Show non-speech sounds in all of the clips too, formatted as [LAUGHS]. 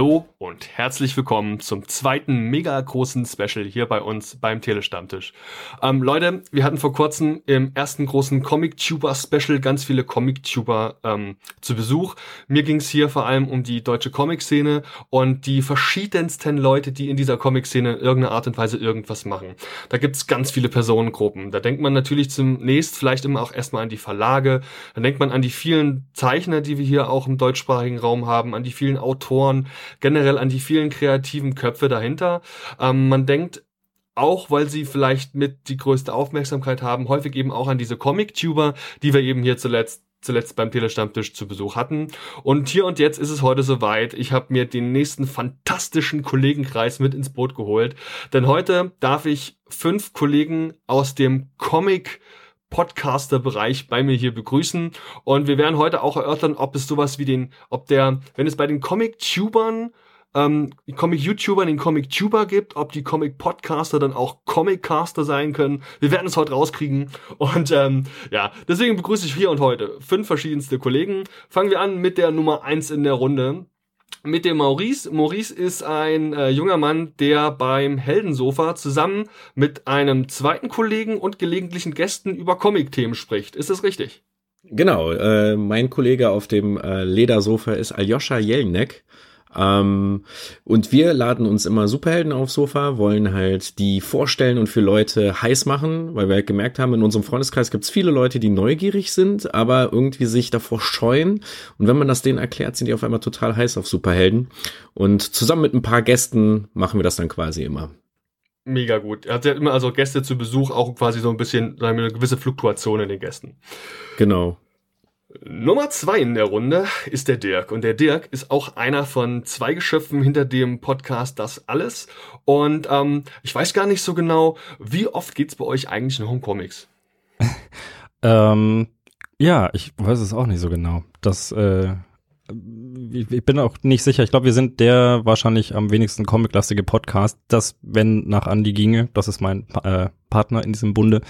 Hallo und herzlich willkommen zum zweiten mega großen Special hier bei uns beim Telestammtisch. Ähm, Leute, wir hatten vor kurzem im ersten großen Comic-Tuber-Special ganz viele Comic-Tuber ähm, zu Besuch. Mir ging es hier vor allem um die deutsche Comic-Szene und die verschiedensten Leute, die in dieser Comic-Szene in irgendeiner Art und Weise irgendwas machen. Da gibt's ganz viele Personengruppen. Da denkt man natürlich zunächst vielleicht immer auch erstmal an die Verlage, dann denkt man an die vielen Zeichner, die wir hier auch im deutschsprachigen Raum haben, an die vielen Autoren, generell an die vielen kreativen Köpfe dahinter. Ähm, man denkt auch weil sie vielleicht mit die größte Aufmerksamkeit haben, häufig eben auch an diese Comic-Tuber, die wir eben hier zuletzt zuletzt beim Telestammtisch zu Besuch hatten. Und hier und jetzt ist es heute soweit. Ich habe mir den nächsten fantastischen Kollegenkreis mit ins Boot geholt. Denn heute darf ich fünf Kollegen aus dem Comic Podcaster-Bereich bei mir hier begrüßen. Und wir werden heute auch erörtern, ob es sowas wie den, ob der, wenn es bei den Comic-Tubern ähm, Comic-YouTubern den Comic-Tuber gibt, ob die Comic-Podcaster dann auch Comic-Caster sein können. Wir werden es heute rauskriegen. Und ähm, ja, deswegen begrüße ich hier und heute fünf verschiedenste Kollegen. Fangen wir an mit der Nummer eins in der Runde mit dem Maurice. Maurice ist ein äh, junger Mann, der beim Heldensofa zusammen mit einem zweiten Kollegen und gelegentlichen Gästen über Comic-Themen spricht. Ist das richtig? Genau, äh, mein Kollege auf dem äh, Ledersofa ist Aljoscha Jelinek. Ähm, und wir laden uns immer Superhelden aufs Sofa, wollen halt die vorstellen und für Leute heiß machen, weil wir halt gemerkt haben, in unserem Freundeskreis gibt es viele Leute, die neugierig sind, aber irgendwie sich davor scheuen. Und wenn man das denen erklärt, sind die auf einmal total heiß auf Superhelden. Und zusammen mit ein paar Gästen machen wir das dann quasi immer. Mega gut. Er hat ja immer also Gäste zu Besuch, auch quasi so ein bisschen, eine gewisse Fluktuation in den Gästen. Genau. Nummer zwei in der Runde ist der Dirk. Und der Dirk ist auch einer von zwei Geschöpfen hinter dem Podcast Das Alles. Und ähm, ich weiß gar nicht so genau, wie oft geht's bei euch eigentlich noch um Comics? [LAUGHS] ähm, ja, ich weiß es auch nicht so genau. Das, äh, ich bin auch nicht sicher. Ich glaube, wir sind der wahrscheinlich am wenigsten comiclastige Podcast. Das, wenn nach Andy ginge, das ist mein äh, Partner in diesem Bunde,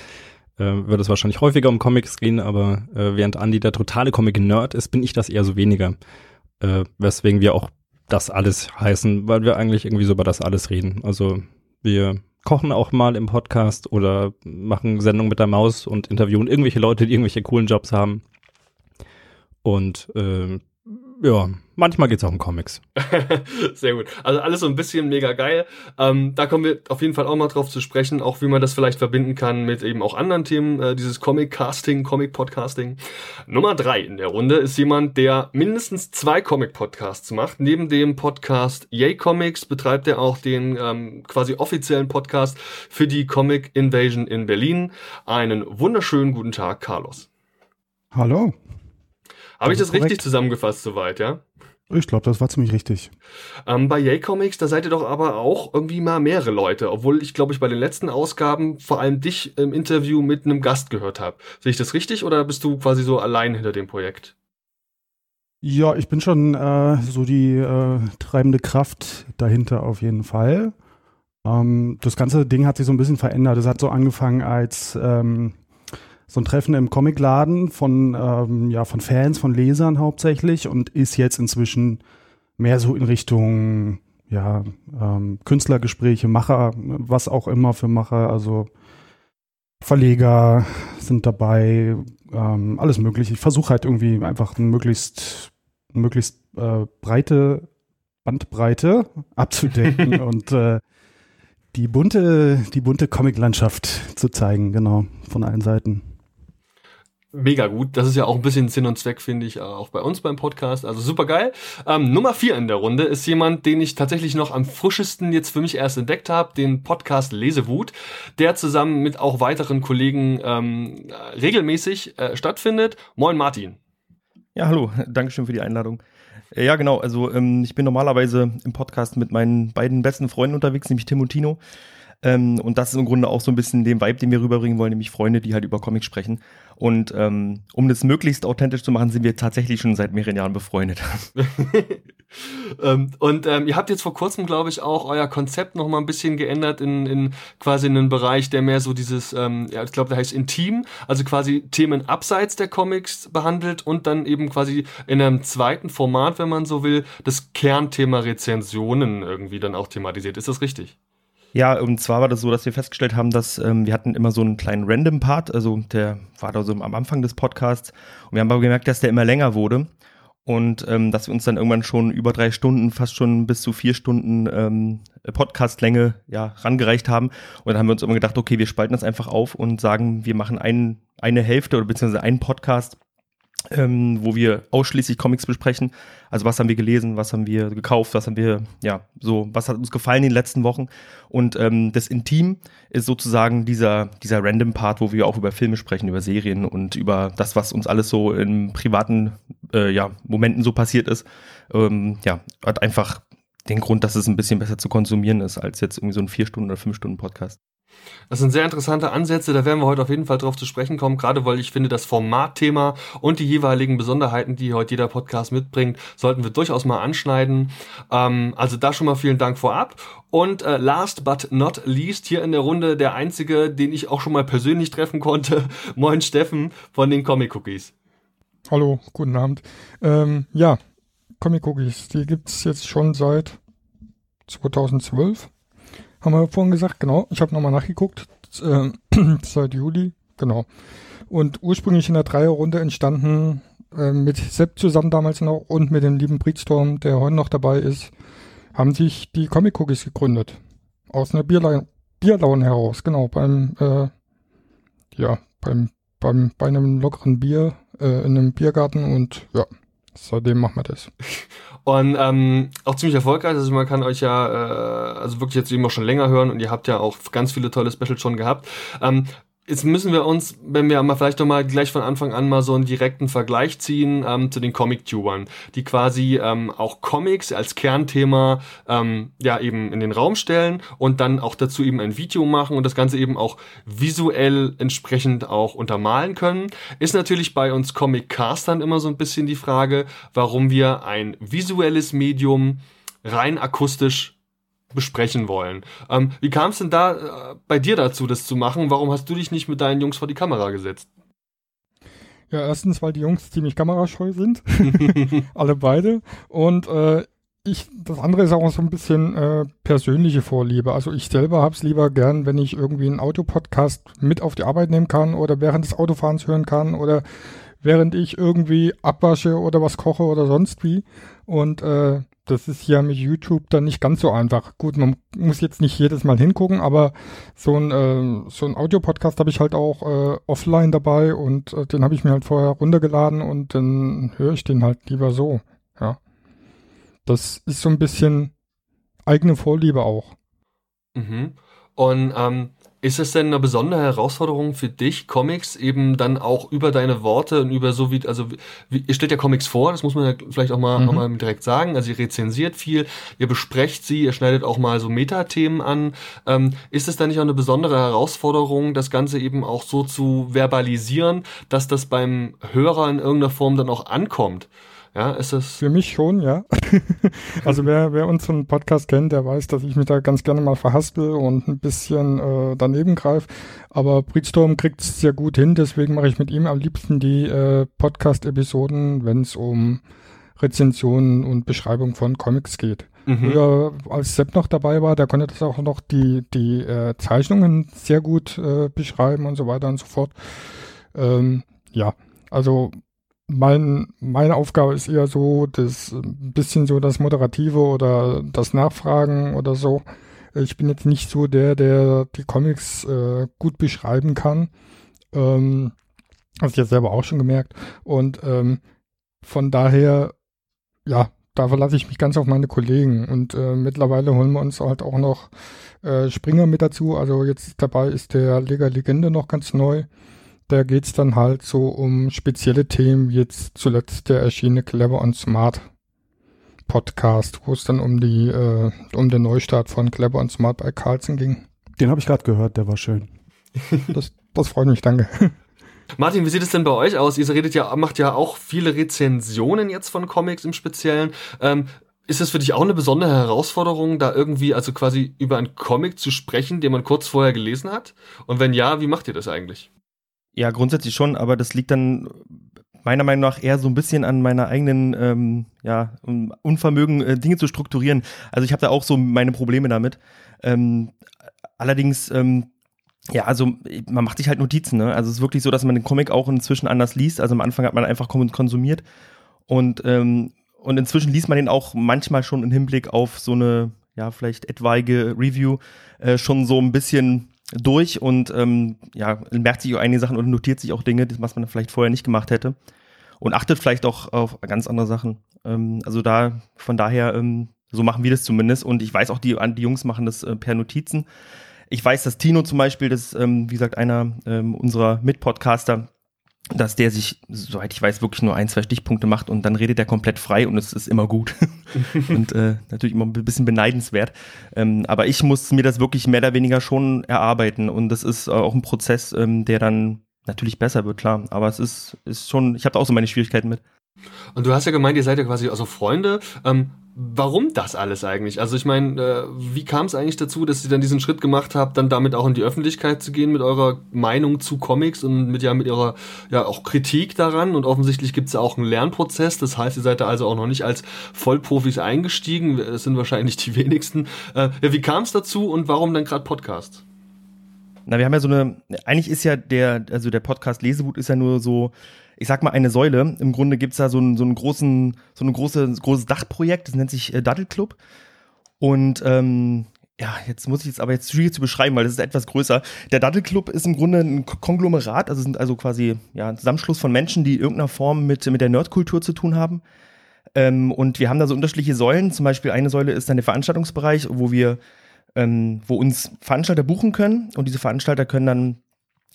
äh, wird es wahrscheinlich häufiger um Comics gehen, aber äh, während Andy der totale Comic-Nerd ist, bin ich das eher so weniger. Äh, weswegen wir auch das alles heißen, weil wir eigentlich irgendwie so über das alles reden. Also wir kochen auch mal im Podcast oder machen Sendungen mit der Maus und interviewen irgendwelche Leute, die irgendwelche coolen Jobs haben. Und äh, ja, manchmal geht's auch um Comics. [LAUGHS] Sehr gut. Also alles so ein bisschen mega geil. Ähm, da kommen wir auf jeden Fall auch mal drauf zu sprechen, auch wie man das vielleicht verbinden kann mit eben auch anderen Themen, äh, dieses Comic-Casting, Comic-Podcasting. Nummer drei in der Runde ist jemand, der mindestens zwei Comic-Podcasts macht. Neben dem Podcast Yay Comics betreibt er auch den ähm, quasi offiziellen Podcast für die Comic Invasion in Berlin. Einen wunderschönen guten Tag, Carlos. Hallo. Habe ich das korrekt. richtig zusammengefasst soweit, ja? Ich glaube, das war ziemlich richtig. Ähm, bei Yay Comics, da seid ihr doch aber auch irgendwie mal mehrere Leute, obwohl ich glaube ich bei den letzten Ausgaben vor allem dich im Interview mit einem Gast gehört habe. Sehe ich das richtig oder bist du quasi so allein hinter dem Projekt? Ja, ich bin schon äh, so die äh, treibende Kraft dahinter auf jeden Fall. Ähm, das ganze Ding hat sich so ein bisschen verändert. Es hat so angefangen als ähm, so ein Treffen im Comicladen von, ähm, ja, von Fans, von Lesern hauptsächlich und ist jetzt inzwischen mehr so in Richtung, ja, ähm, Künstlergespräche, Macher, was auch immer für Macher, also Verleger sind dabei, ähm, alles mögliche. Ich versuche halt irgendwie einfach eine möglichst, möglichst äh, breite Bandbreite [LAUGHS] abzudecken [LAUGHS] und äh, die bunte, die bunte Comiclandschaft zu zeigen, genau, von allen Seiten mega gut. Das ist ja auch ein bisschen Sinn und Zweck, finde ich, auch bei uns beim Podcast. Also super geil. Ähm, Nummer vier in der Runde ist jemand, den ich tatsächlich noch am frischesten jetzt für mich erst entdeckt habe, den Podcast Lesewut, der zusammen mit auch weiteren Kollegen ähm, regelmäßig äh, stattfindet. Moin Martin. Ja, hallo. [LAUGHS] Dankeschön für die Einladung. Äh, ja, genau. Also ähm, ich bin normalerweise im Podcast mit meinen beiden besten Freunden unterwegs, nämlich Tim und Tino. Ähm, und das ist im Grunde auch so ein bisschen den Vibe, den wir rüberbringen wollen, nämlich Freunde, die halt über Comics sprechen. Und ähm, um das möglichst authentisch zu machen, sind wir tatsächlich schon seit mehreren Jahren befreundet. [LAUGHS] ähm, und ähm, ihr habt jetzt vor kurzem, glaube ich, auch euer Konzept noch mal ein bisschen geändert in, in quasi einen Bereich, der mehr so dieses, ähm, ja, ich glaube, der heißt Intim, also quasi Themen abseits der Comics behandelt und dann eben quasi in einem zweiten Format, wenn man so will, das Kernthema Rezensionen irgendwie dann auch thematisiert. Ist das richtig? Ja, und zwar war das so, dass wir festgestellt haben, dass ähm, wir hatten immer so einen kleinen Random-Part, also der war da so am Anfang des Podcasts. Und wir haben aber gemerkt, dass der immer länger wurde und ähm, dass wir uns dann irgendwann schon über drei Stunden, fast schon bis zu vier Stunden ähm, Podcastlänge ja, rangereicht haben. Und dann haben wir uns immer gedacht, okay, wir spalten das einfach auf und sagen, wir machen ein, eine Hälfte oder beziehungsweise einen Podcast ähm, wo wir ausschließlich Comics besprechen. Also was haben wir gelesen, was haben wir gekauft, was haben wir, ja, so, was hat uns gefallen in den letzten Wochen. Und ähm, das Intim ist sozusagen dieser, dieser random Part, wo wir auch über Filme sprechen, über Serien und über das, was uns alles so in privaten äh, ja, Momenten so passiert ist. Ähm, ja, hat einfach den Grund, dass es ein bisschen besser zu konsumieren ist, als jetzt irgendwie so ein vier Stunden oder fünf Stunden Podcast. Das sind sehr interessante Ansätze, da werden wir heute auf jeden Fall drauf zu sprechen kommen, gerade weil ich finde, das Formatthema und die jeweiligen Besonderheiten, die heute jeder Podcast mitbringt, sollten wir durchaus mal anschneiden. Ähm, also da schon mal vielen Dank vorab. Und äh, last but not least, hier in der Runde der einzige, den ich auch schon mal persönlich treffen konnte. [LAUGHS] Moin Steffen von den Comic Cookies. Hallo, guten Abend. Ähm, ja, Comic Cookies, die gibt's jetzt schon seit 2012 haben wir vorhin gesagt, genau. Ich habe nochmal nachgeguckt. Äh, seit [CLEARS THROAT] Juli, genau. Und ursprünglich in der Dreierrunde entstanden äh, mit Sepp zusammen damals noch und mit dem lieben Breedstorm, der heute noch dabei ist, haben sich die Comic Cookies gegründet. Aus einer Bierla Bierlaune heraus, genau, beim, äh, ja, beim, beim, bei einem lockeren Bier äh, in einem Biergarten und ja, seitdem machen wir das. Und ähm, auch ziemlich erfolgreich. Also man kann euch ja äh, also wirklich jetzt eben auch schon länger hören und ihr habt ja auch ganz viele tolle Specials schon gehabt. Ähm, Jetzt müssen wir uns, wenn wir mal vielleicht doch mal gleich von Anfang an mal so einen direkten Vergleich ziehen ähm, zu den Comic-Tubern, die quasi ähm, auch Comics als Kernthema ähm, ja eben in den Raum stellen und dann auch dazu eben ein Video machen und das Ganze eben auch visuell entsprechend auch untermalen können. Ist natürlich bei uns Comic-Castern immer so ein bisschen die Frage, warum wir ein visuelles Medium rein akustisch besprechen wollen. Ähm, wie kam es denn da äh, bei dir dazu, das zu machen? Warum hast du dich nicht mit deinen Jungs vor die Kamera gesetzt? Ja, erstens, weil die Jungs ziemlich kamerascheu sind. [LAUGHS] [LAUGHS] Alle beide. Und äh, ich, das andere ist auch so ein bisschen äh, persönliche Vorliebe. Also ich selber hab's lieber gern, wenn ich irgendwie einen Autopodcast mit auf die Arbeit nehmen kann oder während des Autofahrens hören kann oder während ich irgendwie abwasche oder was koche oder sonst wie. Und äh, das ist ja mit YouTube dann nicht ganz so einfach. Gut, man muss jetzt nicht jedes Mal hingucken, aber so ein, äh, so ein Audio-Podcast habe ich halt auch äh, offline dabei und äh, den habe ich mir halt vorher runtergeladen und dann höre ich den halt lieber so. Ja. Das ist so ein bisschen eigene Vorliebe auch. Mhm. Und ähm, ist es denn eine besondere Herausforderung für dich, Comics eben dann auch über deine Worte und über so wie, also wie, ihr stellt ja Comics vor, das muss man ja vielleicht auch mal, mhm. auch mal direkt sagen. Also ihr rezensiert viel, ihr besprecht sie, ihr schneidet auch mal so Metathemen an. Ähm, ist es dann nicht auch eine besondere Herausforderung, das Ganze eben auch so zu verbalisieren, dass das beim Hörer in irgendeiner Form dann auch ankommt? Ja, ist es. Für mich schon, ja. [LAUGHS] also wer, wer unseren Podcast kennt, der weiß, dass ich mich da ganz gerne mal verhaspel und ein bisschen äh, daneben greife. Aber Breedstorm kriegt es sehr gut hin, deswegen mache ich mit ihm am liebsten die äh, Podcast-Episoden, wenn es um Rezensionen und Beschreibung von Comics geht. Mhm. Früher, als Sepp noch dabei war, der konnte das auch noch die, die äh, Zeichnungen sehr gut äh, beschreiben und so weiter und so fort. Ähm, ja, also mein, meine Aufgabe ist eher so, das ein bisschen so das Moderative oder das Nachfragen oder so. Ich bin jetzt nicht so der, der die Comics äh, gut beschreiben kann. Ähm, hast du ja selber auch schon gemerkt. Und ähm, von daher, ja, da verlasse ich mich ganz auf meine Kollegen. Und äh, mittlerweile holen wir uns halt auch noch äh, Springer mit dazu. Also jetzt dabei ist der Lega Legende noch ganz neu da geht es dann halt so um spezielle Themen, wie jetzt zuletzt der erschienene Clever und Smart Podcast, wo es dann um die, äh, um den Neustart von Clever und Smart bei Carlson ging. Den habe ich gerade gehört, der war schön. [LAUGHS] Das, das freut mich, danke. [LAUGHS] Martin, wie sieht es denn bei euch aus? Ihr redet ja, macht ja auch viele Rezensionen jetzt von Comics im Speziellen. Ähm, ist das für dich auch eine besondere Herausforderung, da irgendwie, also quasi über einen Comic zu sprechen, den man kurz vorher gelesen hat? Und wenn ja, wie macht ihr das eigentlich? Ja, grundsätzlich schon, aber das liegt dann meiner Meinung nach eher so ein bisschen an meiner eigenen ähm, ja, Unvermögen, äh, Dinge zu strukturieren. Also ich habe da auch so meine Probleme damit. Ähm, allerdings, ähm, ja, also man macht sich halt Notizen. Ne? Also es ist wirklich so, dass man den Comic auch inzwischen anders liest. Also am Anfang hat man einfach konsumiert und ähm, und inzwischen liest man den auch manchmal schon im Hinblick auf so eine ja vielleicht etwaige Review äh, schon so ein bisschen durch und ähm, ja, merkt sich einige Sachen und notiert sich auch Dinge, was man vielleicht vorher nicht gemacht hätte. Und achtet vielleicht auch auf ganz andere Sachen. Ähm, also da, von daher, ähm, so machen wir das zumindest. Und ich weiß auch, die, die Jungs machen das äh, per Notizen. Ich weiß, dass Tino zum Beispiel, das ist, ähm, wie gesagt, einer ähm, unserer Mitpodcaster, dass der sich, soweit ich weiß, wirklich nur ein, zwei Stichpunkte macht und dann redet er komplett frei und es ist immer gut. [LAUGHS] und äh, natürlich immer ein bisschen beneidenswert. Ähm, aber ich muss mir das wirklich mehr oder weniger schon erarbeiten und das ist auch ein Prozess, ähm, der dann natürlich besser wird, klar. Aber es ist, ist schon, ich habe auch so meine Schwierigkeiten mit. Und du hast ja gemeint, ihr seid ja quasi also Freunde. Ähm, warum das alles eigentlich? Also ich meine, äh, wie kam es eigentlich dazu, dass ihr dann diesen Schritt gemacht habt, dann damit auch in die Öffentlichkeit zu gehen mit eurer Meinung zu Comics und mit ja mit ihrer ja auch Kritik daran? Und offensichtlich gibt es ja auch einen Lernprozess. Das heißt, ihr seid da also auch noch nicht als Vollprofis eingestiegen. Es sind wahrscheinlich die wenigsten. Äh, ja, wie kam es dazu und warum dann gerade Podcast? Na, wir haben ja so eine, eigentlich ist ja der, also der Podcast Lesewut ist ja nur so, ich sag mal, eine Säule. Im Grunde gibt's da so einen, so einen großen, so ein große, großes Dachprojekt, das nennt sich äh, Daddle Club. Und ähm, ja, jetzt muss ich es aber jetzt schwierig zu beschreiben, weil das ist etwas größer. Der Daddle Club ist im Grunde ein Konglomerat, also sind also quasi ja, ein Zusammenschluss von Menschen, die in irgendeiner Form mit, mit der Nerdkultur zu tun haben. Ähm, und wir haben da so unterschiedliche Säulen. Zum Beispiel eine Säule ist dann der Veranstaltungsbereich, wo wir, ähm, wo uns Veranstalter buchen können. Und diese Veranstalter können dann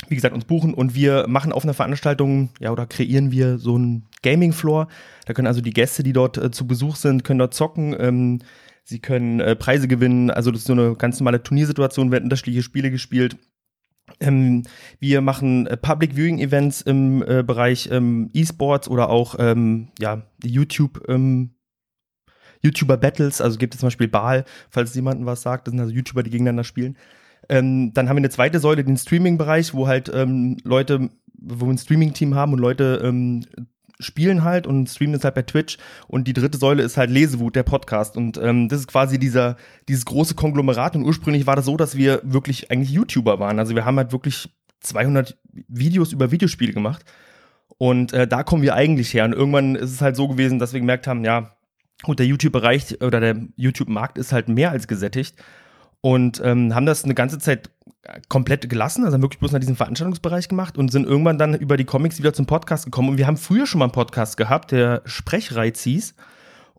wie gesagt, uns buchen und wir machen auf einer Veranstaltung, ja, oder kreieren wir so einen Gaming-Floor. Da können also die Gäste, die dort äh, zu Besuch sind, können dort zocken. Ähm, sie können äh, Preise gewinnen. Also das ist so eine ganz normale Turniersituation, werden unterschiedliche Spiele gespielt. Ähm, wir machen äh, Public Viewing Events im äh, Bereich ähm, E-Sports oder auch ähm, ja, YouTube ähm, YouTuber Battles, also gibt es zum Beispiel Baal, falls jemandem was sagt, das sind also YouTuber, die gegeneinander spielen. Ähm, dann haben wir eine zweite Säule, den Streaming-Bereich, wo halt ähm, Leute, wo wir ein Streaming-Team haben und Leute ähm, spielen halt und streamen es halt bei Twitch. Und die dritte Säule ist halt Lesewut, der Podcast. Und ähm, das ist quasi dieser, dieses große Konglomerat. Und ursprünglich war das so, dass wir wirklich eigentlich YouTuber waren. Also wir haben halt wirklich 200 Videos über Videospiele gemacht. Und äh, da kommen wir eigentlich her. Und irgendwann ist es halt so gewesen, dass wir gemerkt haben, ja, gut, der YouTube-Bereich oder der YouTube-Markt ist halt mehr als gesättigt und ähm, haben das eine ganze Zeit komplett gelassen, also haben wirklich bloß nach diesem Veranstaltungsbereich gemacht und sind irgendwann dann über die Comics wieder zum Podcast gekommen. Und wir haben früher schon mal einen Podcast gehabt, der Sprechreiz hieß.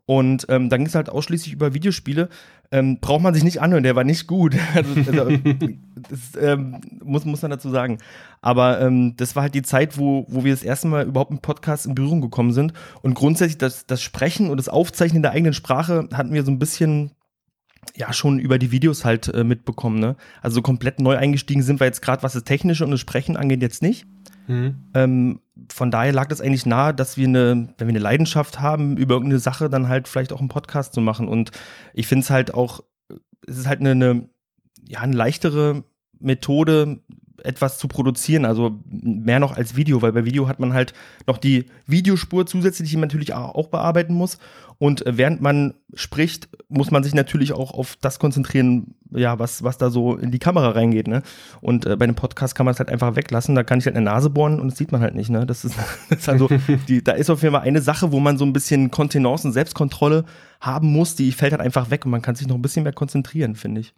Und ähm, dann ging es halt ausschließlich über Videospiele. Ähm, braucht man sich nicht anhören, der war nicht gut. [LAUGHS] also, also, das ähm, muss, muss man dazu sagen. Aber ähm, das war halt die Zeit, wo, wo wir das erste Mal überhaupt mit Podcast in Berührung gekommen sind. Und grundsätzlich das, das Sprechen und das Aufzeichnen der eigenen Sprache hatten wir so ein bisschen ja schon über die Videos halt äh, mitbekommen. Ne? Also komplett neu eingestiegen sind wir jetzt gerade, was das Technische und das Sprechen angeht, jetzt nicht. Mhm. Ähm, von daher lag das eigentlich nahe, dass wir eine, wenn wir eine Leidenschaft haben, über irgendeine Sache dann halt vielleicht auch einen Podcast zu machen. Und ich finde es halt auch, es ist halt eine, eine, ja, eine leichtere Methode, etwas zu produzieren, also mehr noch als Video, weil bei Video hat man halt noch die Videospur zusätzlich, die man natürlich auch bearbeiten muss. Und während man spricht, muss man sich natürlich auch auf das konzentrieren, ja, was, was da so in die Kamera reingeht, ne? Und äh, bei einem Podcast kann man es halt einfach weglassen, da kann ich halt eine Nase bohren und das sieht man halt nicht, ne? Das ist, [LAUGHS] das ist also, die, da ist auf jeden Fall eine Sache, wo man so ein bisschen Kontenance und Selbstkontrolle haben muss, die fällt halt einfach weg und man kann sich noch ein bisschen mehr konzentrieren, finde ich.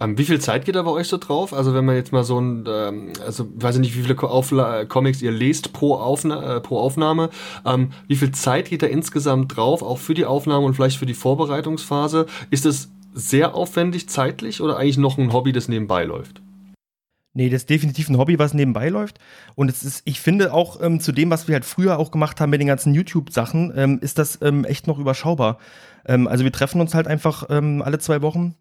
Ähm, wie viel Zeit geht da bei euch so drauf? Also wenn man jetzt mal so ein, ähm, also weiß ich nicht, wie viele Aufla Comics ihr lest pro, Aufna äh, pro Aufnahme. Ähm, wie viel Zeit geht da insgesamt drauf, auch für die Aufnahme und vielleicht für die Vorbereitungsphase? Ist es sehr aufwendig zeitlich oder eigentlich noch ein Hobby, das nebenbei läuft? Nee, das ist definitiv ein Hobby, was nebenbei läuft. Und es ist, ich finde auch ähm, zu dem, was wir halt früher auch gemacht haben mit den ganzen YouTube-Sachen, ähm, ist das ähm, echt noch überschaubar. Ähm, also wir treffen uns halt einfach ähm, alle zwei Wochen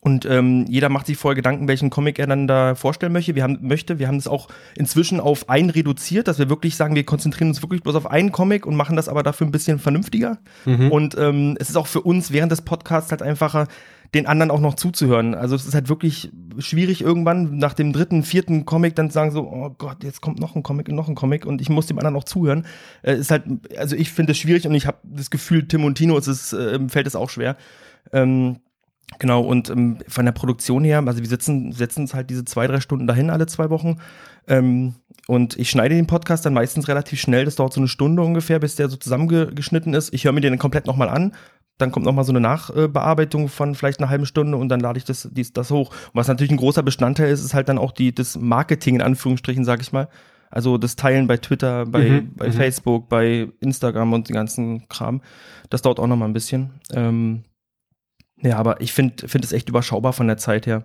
Und ähm, jeder macht sich vorher Gedanken, welchen Comic er dann da vorstellen möchte. Wir haben möchte. Wir haben es auch inzwischen auf einen reduziert, dass wir wirklich sagen, wir konzentrieren uns wirklich bloß auf einen Comic und machen das aber dafür ein bisschen vernünftiger. Mhm. Und ähm, es ist auch für uns während des Podcasts halt einfacher, den anderen auch noch zuzuhören. Also es ist halt wirklich schwierig irgendwann nach dem dritten, vierten Comic dann zu sagen so, oh Gott, jetzt kommt noch ein Comic und noch ein Comic und ich muss dem anderen noch zuhören. Äh, ist halt, also ich finde es schwierig und ich habe das Gefühl, Tim und Tino ist es, äh, fällt es auch schwer. Ähm, Genau, und ähm, von der Produktion her, also wir sitzen, setzen uns halt diese zwei, drei Stunden dahin alle zwei Wochen. Ähm, und ich schneide den Podcast dann meistens relativ schnell. Das dauert so eine Stunde ungefähr, bis der so zusammengeschnitten ist. Ich höre mir den komplett nochmal an. Dann kommt nochmal so eine Nachbearbeitung von vielleicht einer halben Stunde und dann lade ich das, dies, das hoch. Und was natürlich ein großer Bestandteil ist, ist halt dann auch die, das Marketing in Anführungsstrichen, sag ich mal. Also das Teilen bei Twitter, bei, mhm, bei mhm. Facebook, bei Instagram und den ganzen Kram. Das dauert auch nochmal ein bisschen. Ähm, ja, aber ich finde finde es echt überschaubar von der Zeit her.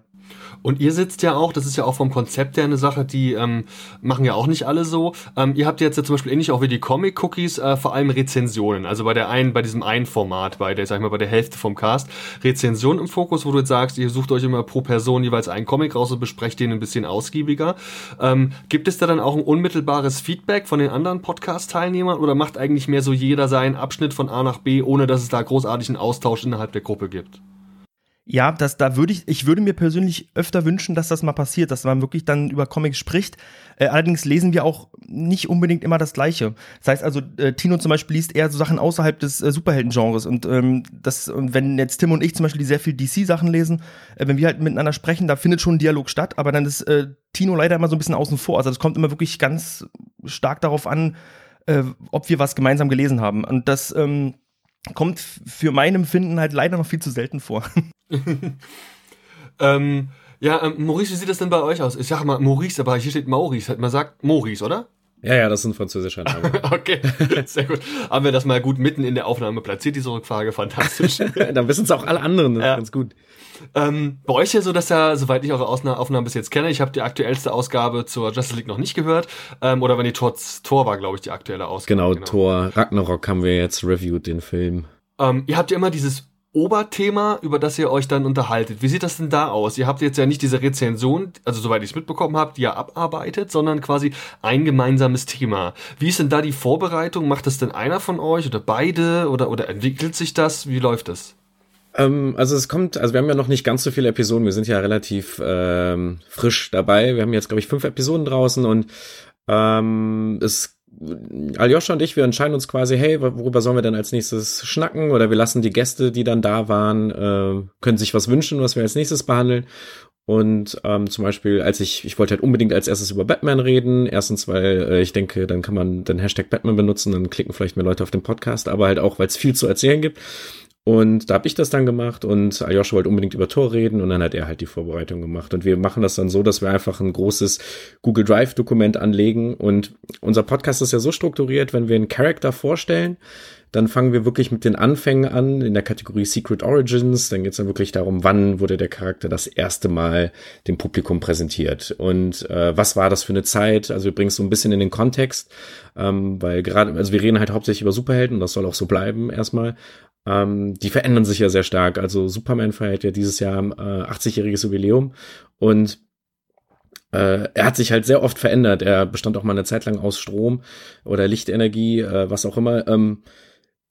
Und ihr sitzt ja auch, das ist ja auch vom Konzept her eine Sache, die ähm, machen ja auch nicht alle so. Ähm, ihr habt jetzt ja zum Beispiel ähnlich auch wie die Comic-Cookies äh, vor allem Rezensionen. Also bei der einen, bei diesem einen Format, bei der, sag ich mal, bei der Hälfte vom Cast, Rezension im Fokus, wo du jetzt sagst, ihr sucht euch immer pro Person jeweils einen Comic raus und besprecht den ein bisschen ausgiebiger. Ähm, gibt es da dann auch ein unmittelbares Feedback von den anderen Podcast-Teilnehmern oder macht eigentlich mehr so jeder seinen Abschnitt von A nach B, ohne dass es da großartigen Austausch innerhalb der Gruppe gibt? Ja, das, da würde ich, ich würde mir persönlich öfter wünschen, dass das mal passiert, dass man wirklich dann über Comics spricht. Äh, allerdings lesen wir auch nicht unbedingt immer das Gleiche. Das heißt also, äh, Tino zum Beispiel liest eher so Sachen außerhalb des äh, Superhelden-Genres und ähm, das, und wenn jetzt Tim und ich zum Beispiel die sehr viel DC-Sachen lesen, äh, wenn wir halt miteinander sprechen, da findet schon ein Dialog statt, aber dann ist äh, Tino leider immer so ein bisschen außen vor. Also das kommt immer wirklich ganz stark darauf an, äh, ob wir was gemeinsam gelesen haben. Und das, ähm, kommt für mein Empfinden halt leider noch viel zu selten vor. [LAUGHS] ähm, ja, ähm, Maurice, wie sieht das denn bei euch aus? Ich sag mal Maurice, aber hier steht Maurice. Man sagt Maurice, oder? Ja, ja, das ist ein französischer Name. [LAUGHS] okay, sehr gut. Haben wir das mal gut mitten in der Aufnahme platziert, diese Rückfrage, fantastisch. [LAUGHS] Dann wissen es auch alle anderen, ja. ganz gut. Ähm, bei euch ja so, dass ja, soweit ich eure Aufnahmen bis jetzt kenne, ich habe die aktuellste Ausgabe zur Justice League noch nicht gehört. Ähm, oder wenn die Tor, Tor war, glaube ich, die aktuelle Ausgabe. Genau, genau, Tor Ragnarok haben wir jetzt reviewed, den Film. Ähm, ihr habt ja immer dieses Oberthema, über das ihr euch dann unterhaltet. Wie sieht das denn da aus? Ihr habt jetzt ja nicht diese Rezension, also soweit ich es mitbekommen habe, die ihr abarbeitet, sondern quasi ein gemeinsames Thema. Wie ist denn da die Vorbereitung? Macht das denn einer von euch oder beide oder, oder entwickelt sich das? Wie läuft das? Ähm, also es kommt, also wir haben ja noch nicht ganz so viele Episoden, wir sind ja relativ ähm, frisch dabei. Wir haben jetzt, glaube ich, fünf Episoden draußen und ähm, es Aljoscha und ich, wir entscheiden uns quasi, hey, worüber sollen wir denn als nächstes schnacken? Oder wir lassen die Gäste, die dann da waren, äh, können sich was wünschen, was wir als nächstes behandeln. Und ähm, zum Beispiel, als ich, ich wollte halt unbedingt als erstes über Batman reden. Erstens, weil äh, ich denke, dann kann man den Hashtag Batman benutzen, dann klicken vielleicht mehr Leute auf den Podcast, aber halt auch, weil es viel zu erzählen gibt. Und da habe ich das dann gemacht und Aljoscha wollte unbedingt über Tor reden und dann hat er halt die Vorbereitung gemacht. Und wir machen das dann so, dass wir einfach ein großes Google Drive-Dokument anlegen. Und unser Podcast ist ja so strukturiert, wenn wir einen Charakter vorstellen, dann fangen wir wirklich mit den Anfängen an in der Kategorie Secret Origins. Dann geht es dann wirklich darum, wann wurde der Charakter das erste Mal dem Publikum präsentiert und äh, was war das für eine Zeit. Also wir bringen es so ein bisschen in den Kontext, ähm, weil gerade, also wir reden halt hauptsächlich über Superhelden und das soll auch so bleiben erstmal. Ähm, die verändern sich ja sehr stark. Also Superman feiert ja dieses Jahr äh, 80-jähriges Jubiläum und äh, er hat sich halt sehr oft verändert. Er bestand auch mal eine Zeit lang aus Strom oder Lichtenergie, äh, was auch immer. Ähm,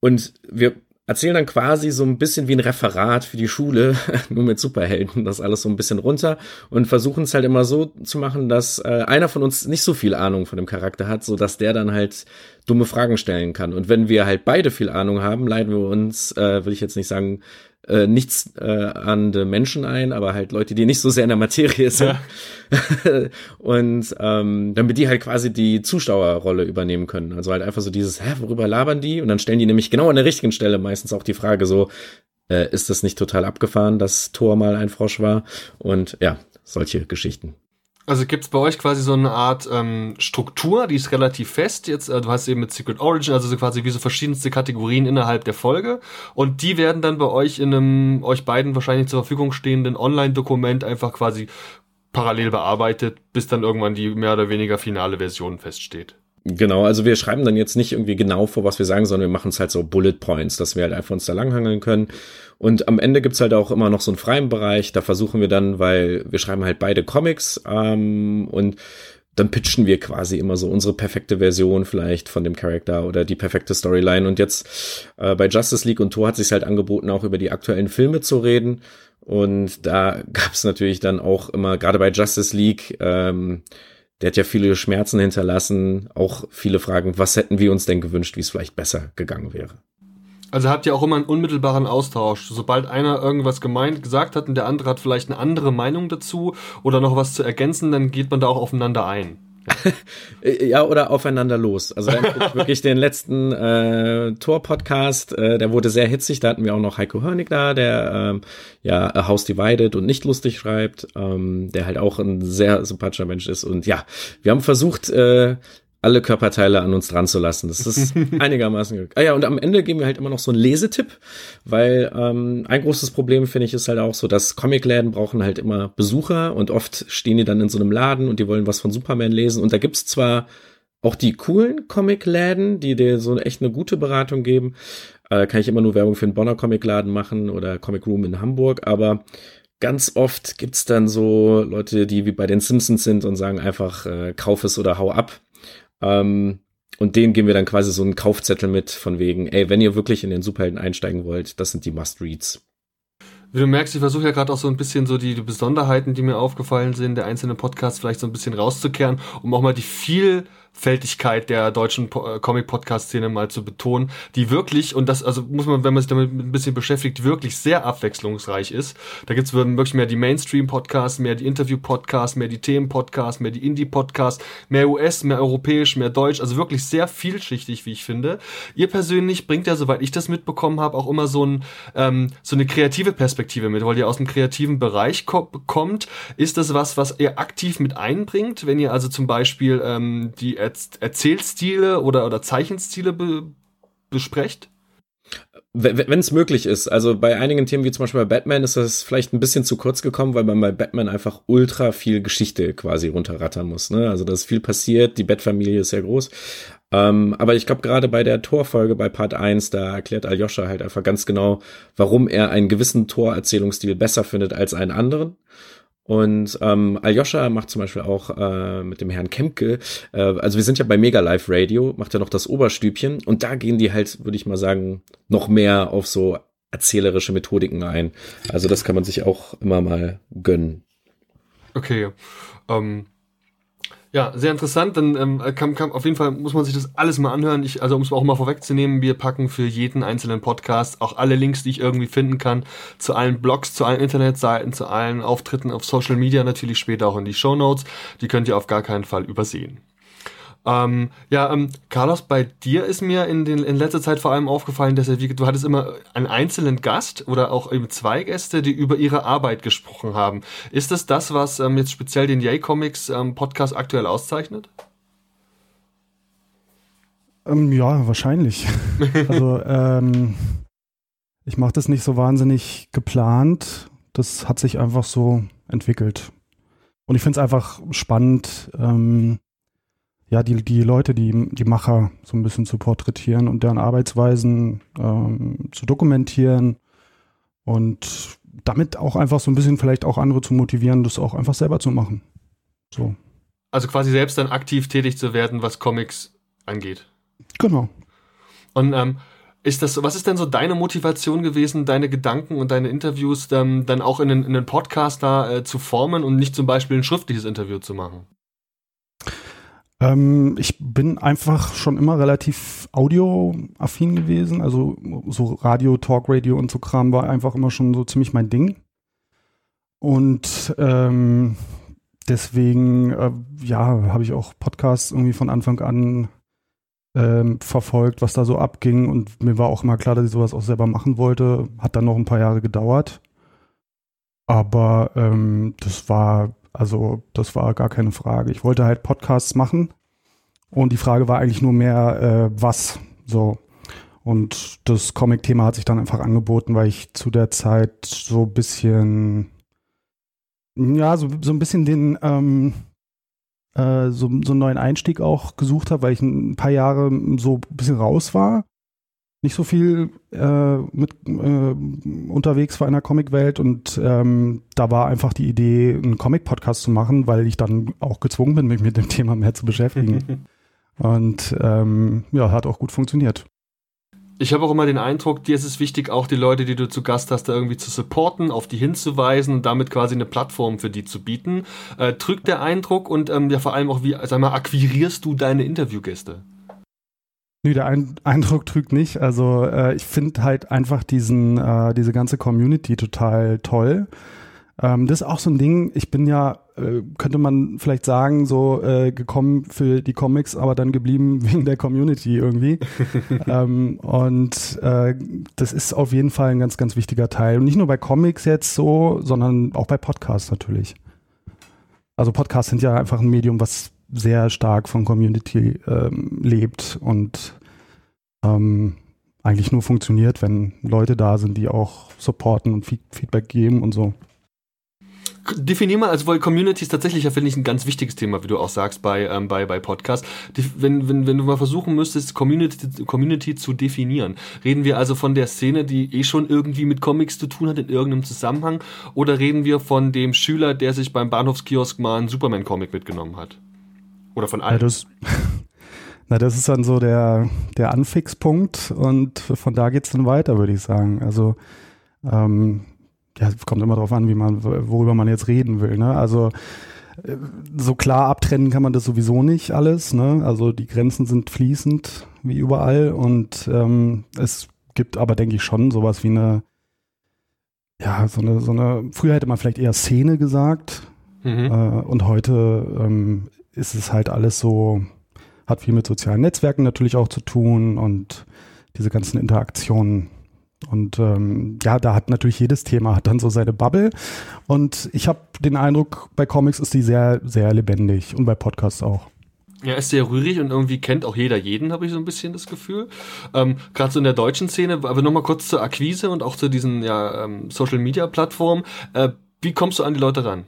und wir erzählen dann quasi so ein bisschen wie ein Referat für die Schule, [LAUGHS] nur mit Superhelden, das alles so ein bisschen runter und versuchen es halt immer so zu machen, dass äh, einer von uns nicht so viel Ahnung von dem Charakter hat, so dass der dann halt dumme Fragen stellen kann. Und wenn wir halt beide viel Ahnung haben, leiten wir uns, äh, will ich jetzt nicht sagen, äh, nichts äh, an den Menschen ein, aber halt Leute, die nicht so sehr in der Materie sind. Ja. [LAUGHS] und ähm, damit die halt quasi die Zuschauerrolle übernehmen können. Also halt einfach so dieses, hä, worüber labern die? Und dann stellen die nämlich genau an der richtigen Stelle meistens auch die Frage so, äh, ist das nicht total abgefahren, dass Thor mal ein Frosch war? Und ja, solche Geschichten. Also gibt's bei euch quasi so eine Art ähm, Struktur, die ist relativ fest. Jetzt, äh, du hast eben mit Secret Origin, also so quasi wie so verschiedenste Kategorien innerhalb der Folge. Und die werden dann bei euch in einem euch beiden wahrscheinlich zur Verfügung stehenden Online-Dokument einfach quasi parallel bearbeitet, bis dann irgendwann die mehr oder weniger finale Version feststeht. Genau, also wir schreiben dann jetzt nicht irgendwie genau vor, was wir sagen, sondern wir machen es halt so Bullet Points, dass wir halt einfach uns da langhangeln können. Und am Ende gibt's halt auch immer noch so einen freien Bereich, da versuchen wir dann, weil wir schreiben halt beide Comics ähm, und dann pitchen wir quasi immer so unsere perfekte Version vielleicht von dem Charakter oder die perfekte Storyline. Und jetzt äh, bei Justice League und Thor hat sich halt angeboten, auch über die aktuellen Filme zu reden. Und da [LAUGHS] gab's natürlich dann auch immer, gerade bei Justice League, ähm, der hat ja viele Schmerzen hinterlassen, auch viele Fragen, was hätten wir uns denn gewünscht, wie es vielleicht besser gegangen wäre. Also habt ihr auch immer einen unmittelbaren Austausch. Sobald einer irgendwas gemeint, gesagt hat und der andere hat vielleicht eine andere Meinung dazu oder noch was zu ergänzen, dann geht man da auch aufeinander ein. ja, [LAUGHS] oder aufeinander los. Also wirklich den letzten äh, Tor-Podcast, äh, der wurde sehr hitzig. Da hatten wir auch noch Heiko Hörnig da, der ähm, ja A House Divided und nicht lustig schreibt, ähm, der halt auch ein sehr sympathischer Mensch ist. Und ja, wir haben versucht, äh, alle Körperteile an uns dran zu lassen. Das ist [LAUGHS] einigermaßen Glück. Ah ja, und am Ende geben wir halt immer noch so einen Lesetipp, weil ähm, ein großes Problem, finde ich, ist halt auch so, dass Comicläden brauchen halt immer Besucher und oft stehen die dann in so einem Laden und die wollen was von Superman lesen. Und da gibt's zwar auch die coolen Comicläden, die dir so echt eine gute Beratung geben. Äh, kann ich immer nur Werbung für einen Bonner Comicladen machen oder Comic Room in Hamburg, aber ganz oft gibt's dann so Leute, die wie bei den Simpsons sind und sagen einfach, äh, kauf es oder hau ab. Ähm, und denen geben wir dann quasi so einen Kaufzettel mit von wegen, ey, wenn ihr wirklich in den Superhelden einsteigen wollt, das sind die Must-Reads. Wie du merkst, ich versuche ja gerade auch so ein bisschen so die, die Besonderheiten, die mir aufgefallen sind, der einzelnen Podcasts vielleicht so ein bisschen rauszukehren, um auch mal die viel Vielfältigkeit der deutschen äh, Comic-Podcast-Szene mal zu betonen, die wirklich, und das, also muss man, wenn man sich damit ein bisschen beschäftigt, wirklich sehr abwechslungsreich ist. Da gibt's wirklich mehr die Mainstream-Podcasts, mehr die Interview-Podcasts, mehr die Themen-Podcasts, mehr die Indie-Podcasts, mehr US, mehr europäisch, mehr deutsch, also wirklich sehr vielschichtig, wie ich finde. Ihr persönlich bringt ja, soweit ich das mitbekommen habe, auch immer so, ein, ähm, so eine kreative Perspektive mit, weil ihr aus dem kreativen Bereich ko kommt. Ist das was, was ihr aktiv mit einbringt, wenn ihr also zum Beispiel ähm, die Erzählstile oder, oder Zeichenstile be besprecht? Wenn es möglich ist. Also bei einigen Themen wie zum Beispiel bei Batman ist das vielleicht ein bisschen zu kurz gekommen, weil man bei Batman einfach ultra viel Geschichte quasi runterrattern muss. Ne? Also da ist viel passiert, die Bat-Familie ist sehr groß. Ähm, aber ich glaube, gerade bei der Torfolge bei Part 1, da erklärt Aljoscha halt einfach ganz genau, warum er einen gewissen Torerzählungsstil besser findet als einen anderen. Und ähm, Aljoscha macht zum Beispiel auch äh, mit dem Herrn Kemke, äh, also wir sind ja bei Mega Live Radio, macht er noch das Oberstübchen und da gehen die halt, würde ich mal sagen, noch mehr auf so erzählerische Methodiken ein. Also das kann man sich auch immer mal gönnen. Okay. Ähm, ja, sehr interessant. Dann ähm, kann, kann, auf jeden Fall muss man sich das alles mal anhören. Ich, also um es auch mal vorwegzunehmen, wir packen für jeden einzelnen Podcast auch alle Links, die ich irgendwie finden kann, zu allen Blogs, zu allen Internetseiten, zu allen Auftritten auf Social Media natürlich später auch in die Show Notes. Die könnt ihr auf gar keinen Fall übersehen. Ähm, ja, ähm, Carlos, bei dir ist mir in, den, in letzter Zeit vor allem aufgefallen, dass er, wie, du hattest immer einen einzelnen Gast oder auch eben zwei Gäste, die über ihre Arbeit gesprochen haben. Ist das das, was ähm, jetzt speziell den Yay Comics ähm, Podcast aktuell auszeichnet? Ähm, ja, wahrscheinlich. [LAUGHS] also ähm, ich mache das nicht so wahnsinnig geplant. Das hat sich einfach so entwickelt. Und ich finde es einfach spannend, ähm, ja, die, die Leute, die, die Macher so ein bisschen zu porträtieren und deren Arbeitsweisen ähm, zu dokumentieren und damit auch einfach so ein bisschen vielleicht auch andere zu motivieren, das auch einfach selber zu machen. So. Also quasi selbst dann aktiv tätig zu werden, was Comics angeht. Genau. Und ähm, ist das, was ist denn so deine Motivation gewesen, deine Gedanken und deine Interviews dann, dann auch in den, in den Podcast da äh, zu formen und nicht zum Beispiel ein schriftliches Interview zu machen? Ähm, ich bin einfach schon immer relativ audioaffin gewesen. Also so Radio, Talkradio und so Kram war einfach immer schon so ziemlich mein Ding. Und ähm, deswegen, äh, ja, habe ich auch Podcasts irgendwie von Anfang an ähm, verfolgt, was da so abging. Und mir war auch immer klar, dass ich sowas auch selber machen wollte. Hat dann noch ein paar Jahre gedauert. Aber ähm, das war also das war gar keine Frage. Ich wollte halt Podcasts machen und die Frage war eigentlich nur mehr, äh, was so. Und das Comic-Thema hat sich dann einfach angeboten, weil ich zu der Zeit so ein bisschen, ja, so, so ein bisschen den, ähm, äh, so, so einen neuen Einstieg auch gesucht habe, weil ich ein paar Jahre so ein bisschen raus war. Nicht so viel äh, mit äh, unterwegs war in der Comicwelt und ähm, da war einfach die Idee, einen Comic-Podcast zu machen, weil ich dann auch gezwungen bin, mich mit dem Thema mehr zu beschäftigen. [LAUGHS] und ähm, ja, hat auch gut funktioniert. Ich habe auch immer den Eindruck, dir ist es wichtig, auch die Leute, die du zu Gast hast, da irgendwie zu supporten, auf die hinzuweisen und damit quasi eine Plattform für die zu bieten. Äh, drückt der Eindruck und ähm, ja vor allem auch, wie, sag mal, akquirierst du deine Interviewgäste? Nee, der Ein Eindruck trügt nicht. Also äh, ich finde halt einfach diesen, äh, diese ganze Community total toll. Ähm, das ist auch so ein Ding, ich bin ja, äh, könnte man vielleicht sagen, so äh, gekommen für die Comics, aber dann geblieben [LAUGHS] wegen der Community irgendwie. [LAUGHS] ähm, und äh, das ist auf jeden Fall ein ganz, ganz wichtiger Teil. Und nicht nur bei Comics jetzt so, sondern auch bei Podcasts natürlich. Also Podcasts sind ja einfach ein Medium, was sehr stark von Community ähm, lebt und ähm, eigentlich nur funktioniert, wenn Leute da sind, die auch supporten und Feedback geben und so. Definier mal, also weil Community ist tatsächlich ja, finde ich, ein ganz wichtiges Thema, wie du auch sagst bei, ähm, bei, bei Podcasts. wenn, wenn, wenn du mal versuchen müsstest, Community, Community zu definieren, reden wir also von der Szene, die eh schon irgendwie mit Comics zu tun hat, in irgendeinem Zusammenhang, oder reden wir von dem Schüler, der sich beim Bahnhofskiosk mal einen Superman-Comic mitgenommen hat? Oder von allen? Ja, das, [LAUGHS] na, das ist dann so der, der Anfixpunkt und von da geht's dann weiter, würde ich sagen. Also ähm, ja, kommt immer darauf an, wie man, worüber man jetzt reden will. Ne? Also äh, so klar abtrennen kann man das sowieso nicht alles. Ne? Also die Grenzen sind fließend wie überall und ähm, es gibt aber, denke ich, schon sowas wie eine, ja, so eine, so eine, früher hätte man vielleicht eher Szene gesagt mhm. äh, und heute ähm, ist es halt alles so, hat viel mit sozialen Netzwerken natürlich auch zu tun und diese ganzen Interaktionen und ähm, ja, da hat natürlich jedes Thema hat dann so seine Bubble. Und ich habe den Eindruck, bei Comics ist die sehr, sehr lebendig und bei Podcasts auch. Ja, ist sehr rührig und irgendwie kennt auch jeder jeden, habe ich so ein bisschen das Gefühl. Ähm, Gerade so in der deutschen Szene, aber nochmal kurz zur Akquise und auch zu diesen ja, ähm, Social-Media-Plattformen. Äh, wie kommst du an die Leute ran?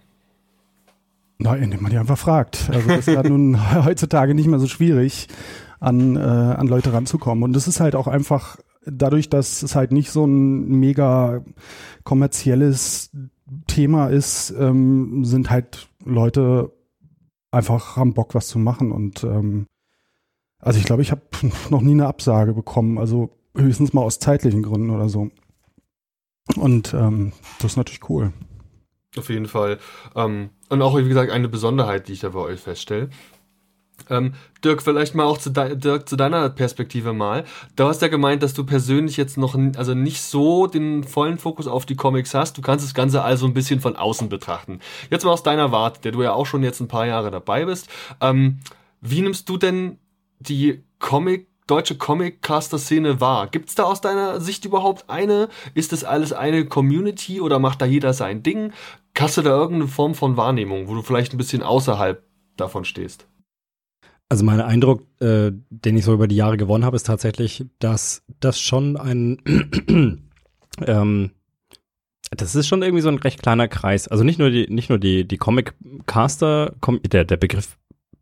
Na, indem man die einfach fragt. Also das ist ja nun [LAUGHS] heutzutage nicht mehr so schwierig, an, äh, an Leute ranzukommen. Und das ist halt auch einfach dadurch, dass es halt nicht so ein mega kommerzielles Thema ist, ähm, sind halt Leute einfach haben Bock, was zu machen. Und ähm, also ich glaube, ich habe [LAUGHS] noch nie eine Absage bekommen, also höchstens mal aus zeitlichen Gründen oder so. Und ähm, das ist natürlich cool. Auf jeden Fall. Ähm, und auch, wie gesagt, eine Besonderheit, die ich da bei euch feststelle. Ähm, Dirk, vielleicht mal auch zu, de Dirk, zu deiner Perspektive mal. Du hast ja gemeint, dass du persönlich jetzt noch also nicht so den vollen Fokus auf die Comics hast. Du kannst das Ganze also ein bisschen von außen betrachten. Jetzt mal aus deiner Warte, der du ja auch schon jetzt ein paar Jahre dabei bist. Ähm, wie nimmst du denn die Comic deutsche Comic-Caster-Szene wahr? Gibt es da aus deiner Sicht überhaupt eine? Ist das alles eine Community oder macht da jeder sein Ding? Hast du da irgendeine Form von Wahrnehmung, wo du vielleicht ein bisschen außerhalb davon stehst? Also mein Eindruck, äh, den ich so über die Jahre gewonnen habe, ist tatsächlich, dass das schon ein [CLEARS THROAT] ähm, das ist schon irgendwie so ein recht kleiner Kreis. Also nicht nur die, nicht nur die, die Comic-Caster, der, der Begriff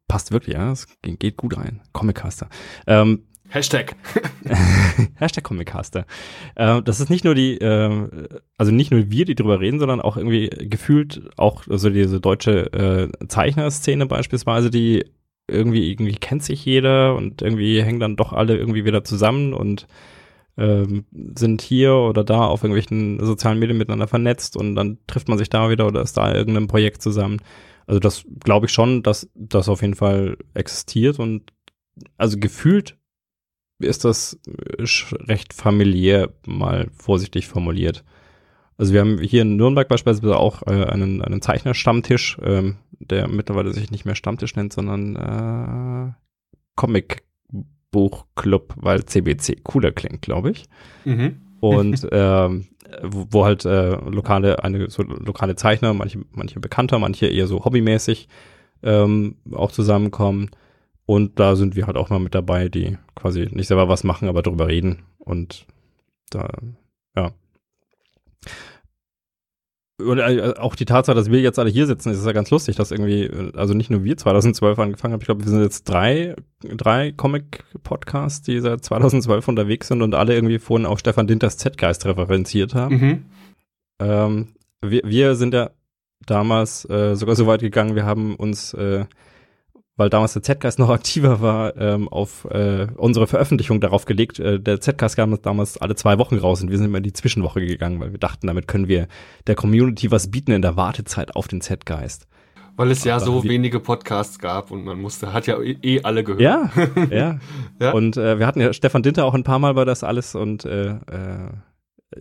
passt wirklich, ja, es geht gut rein. Comic-Caster. Ähm, Hashtag. [LAUGHS] Hashtag Comic-Caster. Äh, das ist nicht nur die, äh, also nicht nur wir, die drüber reden, sondern auch irgendwie gefühlt auch so diese deutsche äh, Zeichnerszene beispielsweise, die irgendwie, irgendwie kennt sich jeder und irgendwie hängen dann doch alle irgendwie wieder zusammen und ähm, sind hier oder da auf irgendwelchen sozialen Medien miteinander vernetzt und dann trifft man sich da wieder oder ist da irgendein Projekt zusammen. Also das glaube ich schon, dass das auf jeden Fall existiert und also gefühlt ist das recht familiär mal vorsichtig formuliert. Also wir haben hier in Nürnberg beispielsweise auch äh, einen, einen Zeichnerstammtisch, ähm, der mittlerweile sich nicht mehr Stammtisch nennt, sondern äh, Comic-Buch-Club, weil CBC cooler klingt, glaube ich. Mhm. Und [LAUGHS] ähm, wo, wo halt äh, lokale, eine so lokale Zeichner, manche, manche bekannter, manche eher so hobbymäßig ähm, auch zusammenkommen. Und da sind wir halt auch mal mit dabei, die quasi nicht selber was machen, aber darüber reden. Und da, ja, und äh, auch die Tatsache, dass wir jetzt alle hier sitzen, ist ja ganz lustig, dass irgendwie, äh, also nicht nur wir 2012 angefangen haben, ich glaube, wir sind jetzt drei, drei Comic-Podcasts, die seit 2012 unterwegs sind und alle irgendwie vorhin auch Stefan Dinters Z-Geist referenziert haben. Mhm. Ähm, wir, wir sind ja damals äh, sogar so weit gegangen, wir haben uns äh, weil damals der Z-Cast [LAUGHS] noch aktiver war, ähm, auf äh, unsere Veröffentlichung darauf gelegt. Äh, der Z-Cast kam damals alle zwei Wochen raus und wir sind immer in die Zwischenwoche gegangen, weil wir dachten, damit können wir der Community was bieten in der Wartezeit auf den Z-Geist. Weil es ja so wenige Podcasts gab und man musste, hat ja eh, eh alle gehört. Ja, [LAUGHS] ja. ja. Und äh, wir hatten ja Stefan Dinter auch ein paar Mal bei das alles und äh, äh,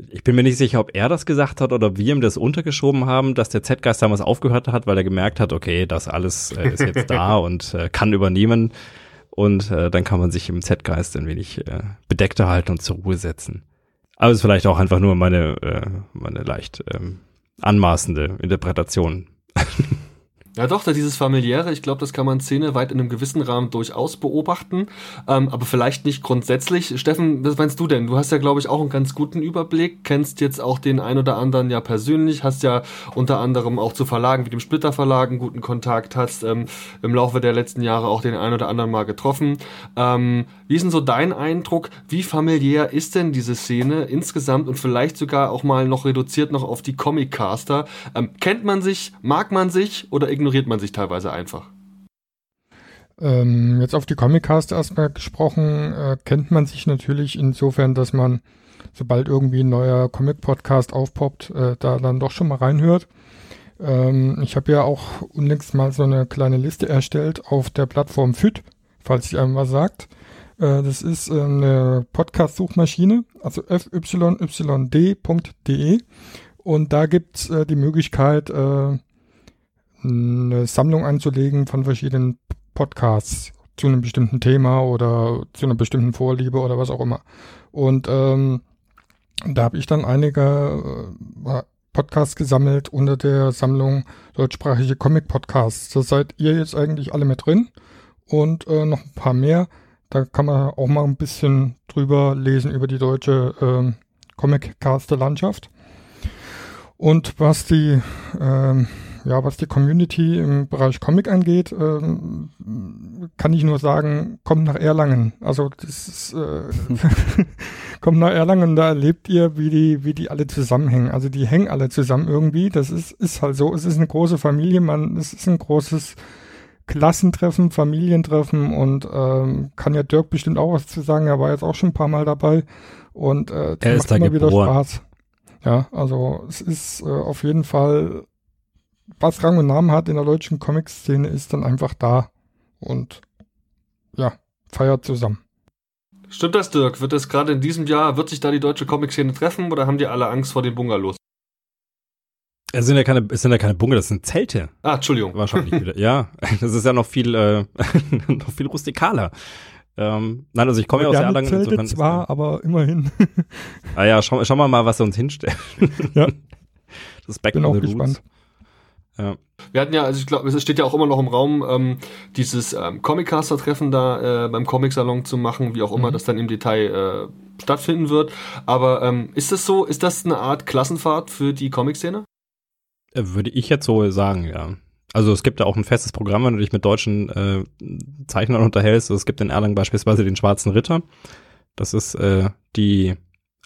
ich bin mir nicht sicher, ob er das gesagt hat oder ob wir ihm das untergeschoben haben, dass der Z-Geist damals aufgehört hat, weil er gemerkt hat, okay, das alles äh, ist jetzt da [LAUGHS] und äh, kann übernehmen. Und äh, dann kann man sich im Z-Geist ein wenig äh, bedeckter halten und zur Ruhe setzen. Aber es ist vielleicht auch einfach nur meine, äh, meine leicht ähm, anmaßende Interpretation. [LAUGHS] Ja, doch, da dieses familiäre, ich glaube, das kann man Szene weit in einem gewissen Rahmen durchaus beobachten, ähm, aber vielleicht nicht grundsätzlich. Steffen, was meinst du denn? Du hast ja, glaube ich, auch einen ganz guten Überblick, kennst jetzt auch den ein oder anderen ja persönlich, hast ja unter anderem auch zu Verlagen wie dem Splitter Verlag einen guten Kontakt, hast ähm, im Laufe der letzten Jahre auch den ein oder anderen mal getroffen. Ähm, wie ist denn so dein Eindruck? Wie familiär ist denn diese Szene insgesamt und vielleicht sogar auch mal noch reduziert noch auf die Comic-Caster? Ähm, kennt man sich, mag man sich oder ignoriert ignoriert man sich teilweise einfach. Ähm, jetzt auf die Comiccast erstmal gesprochen, äh, kennt man sich natürlich insofern, dass man, sobald irgendwie ein neuer Comic-Podcast aufpoppt, äh, da dann doch schon mal reinhört. Ähm, ich habe ja auch unlängst mal so eine kleine Liste erstellt auf der Plattform FIT, falls ihr einem was sagt. Äh, das ist äh, eine Podcast-Suchmaschine, also fyyd.de und da gibt's äh, die Möglichkeit, eine Sammlung anzulegen von verschiedenen Podcasts zu einem bestimmten Thema oder zu einer bestimmten Vorliebe oder was auch immer. Und ähm, da habe ich dann einige äh, Podcasts gesammelt unter der Sammlung deutschsprachige Comic-Podcasts. Da seid ihr jetzt eigentlich alle mit drin und äh, noch ein paar mehr. Da kann man auch mal ein bisschen drüber lesen über die deutsche äh, Comic-Caster-Landschaft. Und was die ähm, ja, was die Community im Bereich Comic angeht, ähm, kann ich nur sagen, kommt nach Erlangen. Also das ist, äh, [LAUGHS] kommt nach Erlangen, da erlebt ihr, wie die, wie die alle zusammenhängen. Also die hängen alle zusammen irgendwie. Das ist, ist halt so. Es ist eine große Familie, man, es ist ein großes Klassentreffen, Familientreffen und ähm, kann ja Dirk bestimmt auch was zu sagen. Er war jetzt auch schon ein paar Mal dabei und äh, er ist macht da immer geboren. wieder Spaß. Ja, also es ist äh, auf jeden Fall was Rang und Namen hat in der deutschen Comic-Szene, ist dann einfach da und ja, feiert zusammen. Stimmt das, Dirk? Wird es gerade in diesem Jahr, wird sich da die deutsche Comic-Szene treffen oder haben die alle Angst vor den Bungalows? Es sind ja keine, es sind ja keine Bunker, das sind Zelte. Ah, Entschuldigung. Wahrscheinlich wieder. Ja, [LAUGHS] das ist ja noch viel, äh, [LAUGHS] noch viel rustikaler. Ähm, nein, also ich komme ja aus Erlangen. Zelte insofern zwar, ist, aber immerhin. ah ja, schauen schau wir mal, was er uns hinstellt. ja. Das Back Bin auch gespannt. Roots. Ja. Wir hatten ja, also ich glaube, es steht ja auch immer noch im Raum, ähm, dieses ähm, Comic-Caster-Treffen da äh, beim Comic-Salon zu machen, wie auch immer mhm. das dann im Detail äh, stattfinden wird. Aber ähm, ist das so, ist das eine Art Klassenfahrt für die Comic-Szene? Äh, würde ich jetzt so sagen, ja. Also es gibt da auch ein festes Programm, wenn du dich mit deutschen äh, Zeichnern unterhältst. Also es gibt in Erlangen beispielsweise den Schwarzen Ritter. Das ist äh, die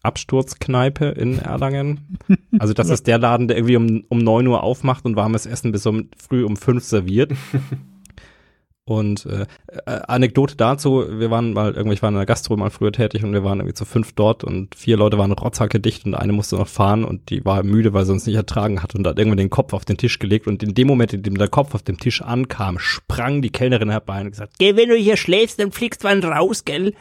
Absturzkneipe in Erlangen. [LAUGHS] Also das ist der Laden, der irgendwie um, um neun Uhr aufmacht und warmes Essen bis um, früh um fünf serviert. [LAUGHS] Und äh, äh, Anekdote dazu, wir waren mal, irgendwie, ich war in der Gastro mal früher tätig und wir waren irgendwie zu fünf dort und vier Leute waren rotzhacke dicht und eine musste noch fahren und die war müde, weil sie uns nicht ertragen hat und hat irgendwann den Kopf auf den Tisch gelegt und in dem Moment, in dem der Kopf auf dem Tisch ankam, sprang die Kellnerin herbei und gesagt, geh, wenn du hier schläfst, dann fliegst du wann raus, gell?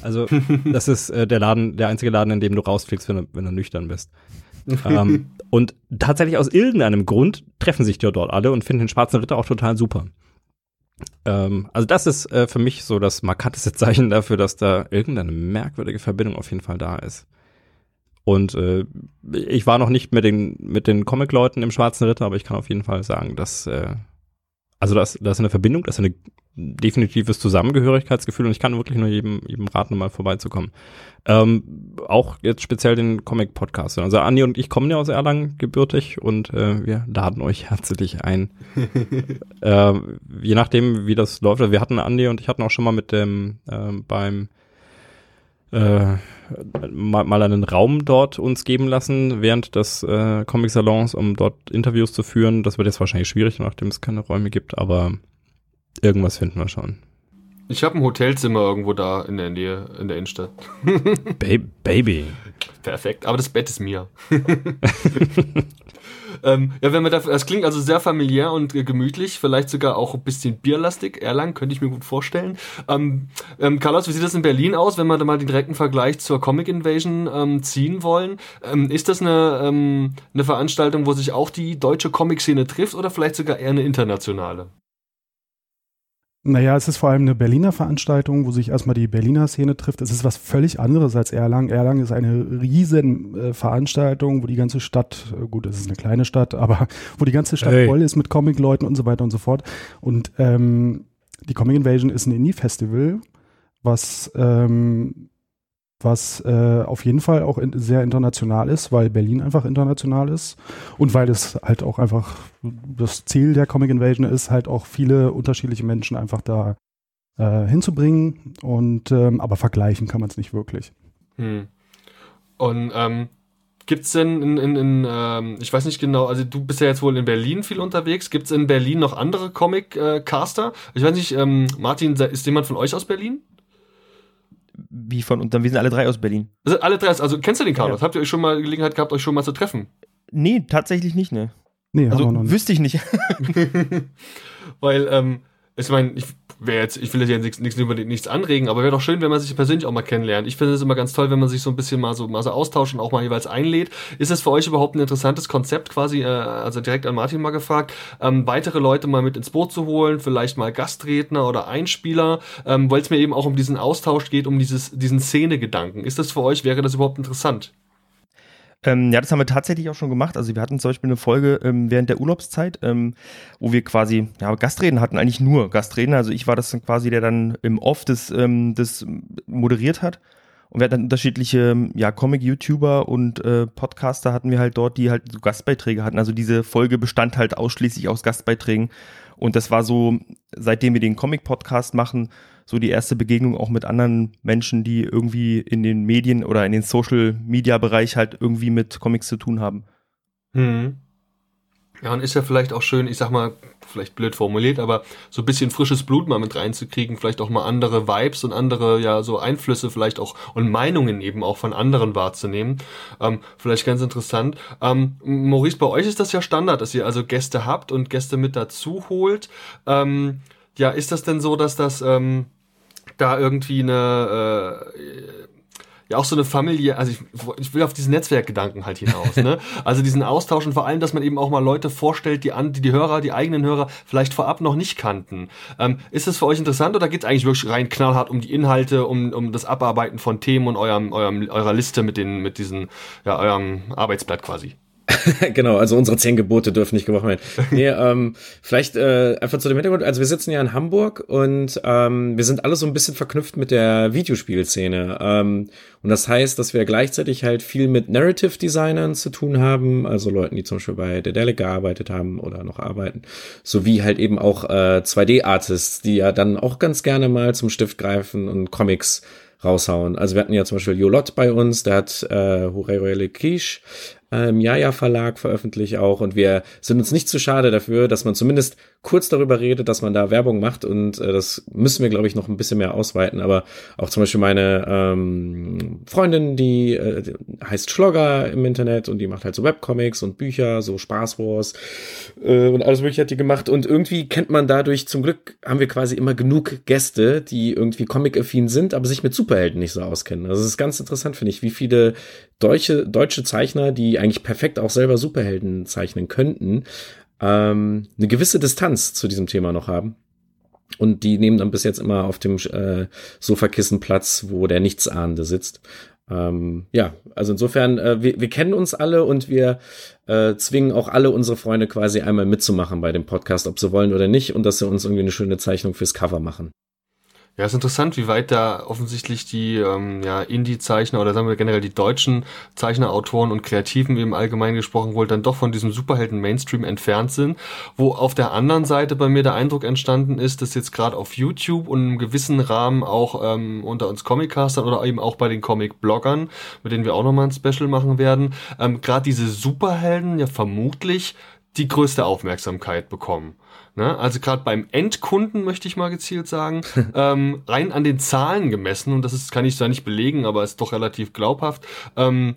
Also [LAUGHS] das ist äh, der Laden, der einzige Laden, in dem du rausfliegst, wenn du, wenn du nüchtern bist. ähm, [LAUGHS] und tatsächlich aus irgendeinem Grund treffen sich dort alle und finden den Schwarzen Ritter auch total super. Ähm, also das ist äh, für mich so das markanteste [LAUGHS] Zeichen dafür, dass da irgendeine merkwürdige Verbindung auf jeden Fall da ist. Und äh, ich war noch nicht mit den, mit den Comic-Leuten im Schwarzen Ritter, aber ich kann auf jeden Fall sagen, dass äh, also das, das ist eine Verbindung, das ist ein definitives Zusammengehörigkeitsgefühl und ich kann wirklich nur jedem, jedem raten, mal vorbeizukommen. Ähm, auch jetzt speziell den Comic-Podcast. Also Andi und ich kommen ja aus Erlangen gebürtig und äh, wir laden euch herzlich ein. [LAUGHS] äh, je nachdem, wie das läuft. Wir hatten Andi und ich hatten auch schon mal mit dem äh, beim äh, mal, mal einen Raum dort uns geben lassen während des äh, Comic-Salons, um dort Interviews zu führen. Das wird jetzt wahrscheinlich schwierig, nachdem es keine Räume gibt, aber irgendwas finden wir schon. Ich habe ein Hotelzimmer irgendwo da in der Nähe, in der Innenstadt. ba Baby. Perfekt, aber das Bett ist mir. [LAUGHS] [LAUGHS] ähm, ja, wenn man dafür, das klingt also sehr familiär und äh, gemütlich, vielleicht sogar auch ein bisschen bierlastig. Erlangen könnte ich mir gut vorstellen. Ähm, ähm, Carlos, wie sieht das in Berlin aus, wenn wir da mal den direkten Vergleich zur Comic Invasion ähm, ziehen wollen? Ähm, ist das eine, ähm, eine Veranstaltung, wo sich auch die deutsche Comic-Szene trifft oder vielleicht sogar eher eine internationale? Naja, es ist vor allem eine Berliner Veranstaltung, wo sich erstmal die Berliner Szene trifft. Es ist was völlig anderes als Erlangen. Erlangen ist eine riesen äh, Veranstaltung, wo die ganze Stadt, äh, gut, es ist eine kleine Stadt, aber [LAUGHS] wo die ganze Stadt hey. voll ist mit Comic-Leuten und so weiter und so fort. Und ähm, die Comic Invasion ist ein Indie-Festival, was ähm, was äh, auf jeden Fall auch in, sehr international ist, weil Berlin einfach international ist und weil es halt auch einfach das Ziel der Comic Invasion ist, halt auch viele unterschiedliche Menschen einfach da äh, hinzubringen und ähm, aber vergleichen kann man es nicht wirklich. Hm. Und ähm, gibt es denn in, in, in ähm, ich weiß nicht genau, also du bist ja jetzt wohl in Berlin viel unterwegs, gibt es in Berlin noch andere Comic-Caster? Äh, ich weiß nicht, ähm, Martin, ist jemand von euch aus Berlin? Wie von, und dann, wir sind alle drei aus Berlin. Also alle drei, also kennst du den Carlos? Ja. Habt ihr euch schon mal Gelegenheit gehabt, euch schon mal zu treffen? Nee, tatsächlich nicht, ne. Nee, also wüsste ich nicht. [LAUGHS] [LAUGHS] Weil, ähm, ich meine, ich jetzt, ich will jetzt nichts über nichts anregen, aber wäre doch schön, wenn man sich persönlich auch mal kennenlernt. Ich finde es immer ganz toll, wenn man sich so ein bisschen mal so, mal so austauscht und auch mal jeweils einlädt. Ist es für euch überhaupt ein interessantes Konzept quasi, äh, also direkt an Martin mal gefragt, ähm, weitere Leute mal mit ins Boot zu holen, vielleicht mal Gastredner oder Einspieler, ähm, weil es mir eben auch um diesen Austausch geht, um dieses, diesen Szene-Gedanken. Ist das für euch, wäre das überhaupt interessant? Ähm, ja, das haben wir tatsächlich auch schon gemacht. Also wir hatten zum Beispiel eine Folge ähm, während der Urlaubszeit, ähm, wo wir quasi ja, Gastreden hatten, eigentlich nur Gastredner. Also ich war das dann quasi, der dann im Off das, ähm, das moderiert hat. Und wir hatten dann unterschiedliche ja, Comic-YouTuber und äh, Podcaster hatten wir halt dort, die halt so Gastbeiträge hatten. Also diese Folge bestand halt ausschließlich aus Gastbeiträgen. Und das war so, seitdem wir den Comic-Podcast machen, so die erste Begegnung auch mit anderen Menschen, die irgendwie in den Medien oder in den Social-Media-Bereich halt irgendwie mit Comics zu tun haben. Hm. Ja, und ist ja vielleicht auch schön, ich sag mal, vielleicht blöd formuliert, aber so ein bisschen frisches Blut mal mit reinzukriegen, vielleicht auch mal andere Vibes und andere, ja, so Einflüsse vielleicht auch und Meinungen eben auch von anderen wahrzunehmen. Ähm, vielleicht ganz interessant. Ähm, Maurice, bei euch ist das ja Standard, dass ihr also Gäste habt und Gäste mit dazu holt. Ähm, ja, ist das denn so, dass das ähm, da irgendwie eine äh, ja auch so eine Familie, also ich, ich will auf diesen Netzwerkgedanken halt hinaus, ne? [LAUGHS] Also diesen Austausch und vor allem, dass man eben auch mal Leute vorstellt, die an, die, die Hörer, die eigenen Hörer vielleicht vorab noch nicht kannten. Ähm, ist das für euch interessant oder geht es eigentlich wirklich rein knallhart um die Inhalte, um, um das Abarbeiten von Themen und eurem, eurem, eurer Liste mit den, mit diesen, ja, eurem Arbeitsblatt quasi? [LAUGHS] genau, also unsere zehn Gebote dürfen nicht gebrochen werden. [LAUGHS] Nee, ähm, vielleicht äh, einfach zu dem Hintergrund. Also wir sitzen ja in Hamburg und ähm, wir sind alle so ein bisschen verknüpft mit der Videospielszene. Ähm, und das heißt, dass wir gleichzeitig halt viel mit Narrative Designern zu tun haben, also Leuten, die zum Beispiel bei Dedelic gearbeitet haben oder noch arbeiten, sowie halt eben auch äh, 2D-Artists, die ja dann auch ganz gerne mal zum Stift greifen und Comics raushauen. Also wir hatten ja zum Beispiel Jolot bei uns, der hat äh, Hurey Kish ähm, Jaja Verlag veröffentlicht auch und wir sind uns nicht zu schade dafür, dass man zumindest kurz darüber redet, dass man da Werbung macht und äh, das müssen wir, glaube ich, noch ein bisschen mehr ausweiten. Aber auch zum Beispiel meine ähm, Freundin, die, äh, heißt Schlogger im Internet und die macht halt so Webcomics und Bücher, so Spaß Wars äh, und alles mögliche hat die gemacht. Und irgendwie kennt man dadurch, zum Glück haben wir quasi immer genug Gäste, die irgendwie comic-affin sind, aber sich mit Superhelden nicht so auskennen. Also es ist ganz interessant, finde ich, wie viele deutsche, deutsche Zeichner, die eigentlich perfekt auch selber Superhelden zeichnen könnten, ähm, eine gewisse Distanz zu diesem Thema noch haben. Und die nehmen dann bis jetzt immer auf dem äh, Sofakissen Platz, wo der Nichtsahnende sitzt. Ähm, ja, also insofern, äh, wir, wir kennen uns alle und wir äh, zwingen auch alle unsere Freunde quasi einmal mitzumachen bei dem Podcast, ob sie wollen oder nicht, und dass sie uns irgendwie eine schöne Zeichnung fürs Cover machen. Ja, ist interessant, wie weit da offensichtlich die ähm, ja, Indie-Zeichner oder sagen wir generell die deutschen Zeichnerautoren und Kreativen, wie im Allgemeinen gesprochen wohl, dann doch von diesem Superhelden-Mainstream entfernt sind. Wo auf der anderen Seite bei mir der Eindruck entstanden ist, dass jetzt gerade auf YouTube und im gewissen Rahmen auch ähm, unter uns Comic-Castern oder eben auch bei den Comic-Bloggern, mit denen wir auch nochmal ein Special machen werden, ähm, gerade diese Superhelden ja vermutlich die größte Aufmerksamkeit bekommen. Ne? Also gerade beim Endkunden möchte ich mal gezielt sagen, [LAUGHS] ähm, rein an den Zahlen gemessen, und das ist, kann ich zwar nicht belegen, aber ist doch relativ glaubhaft, ähm,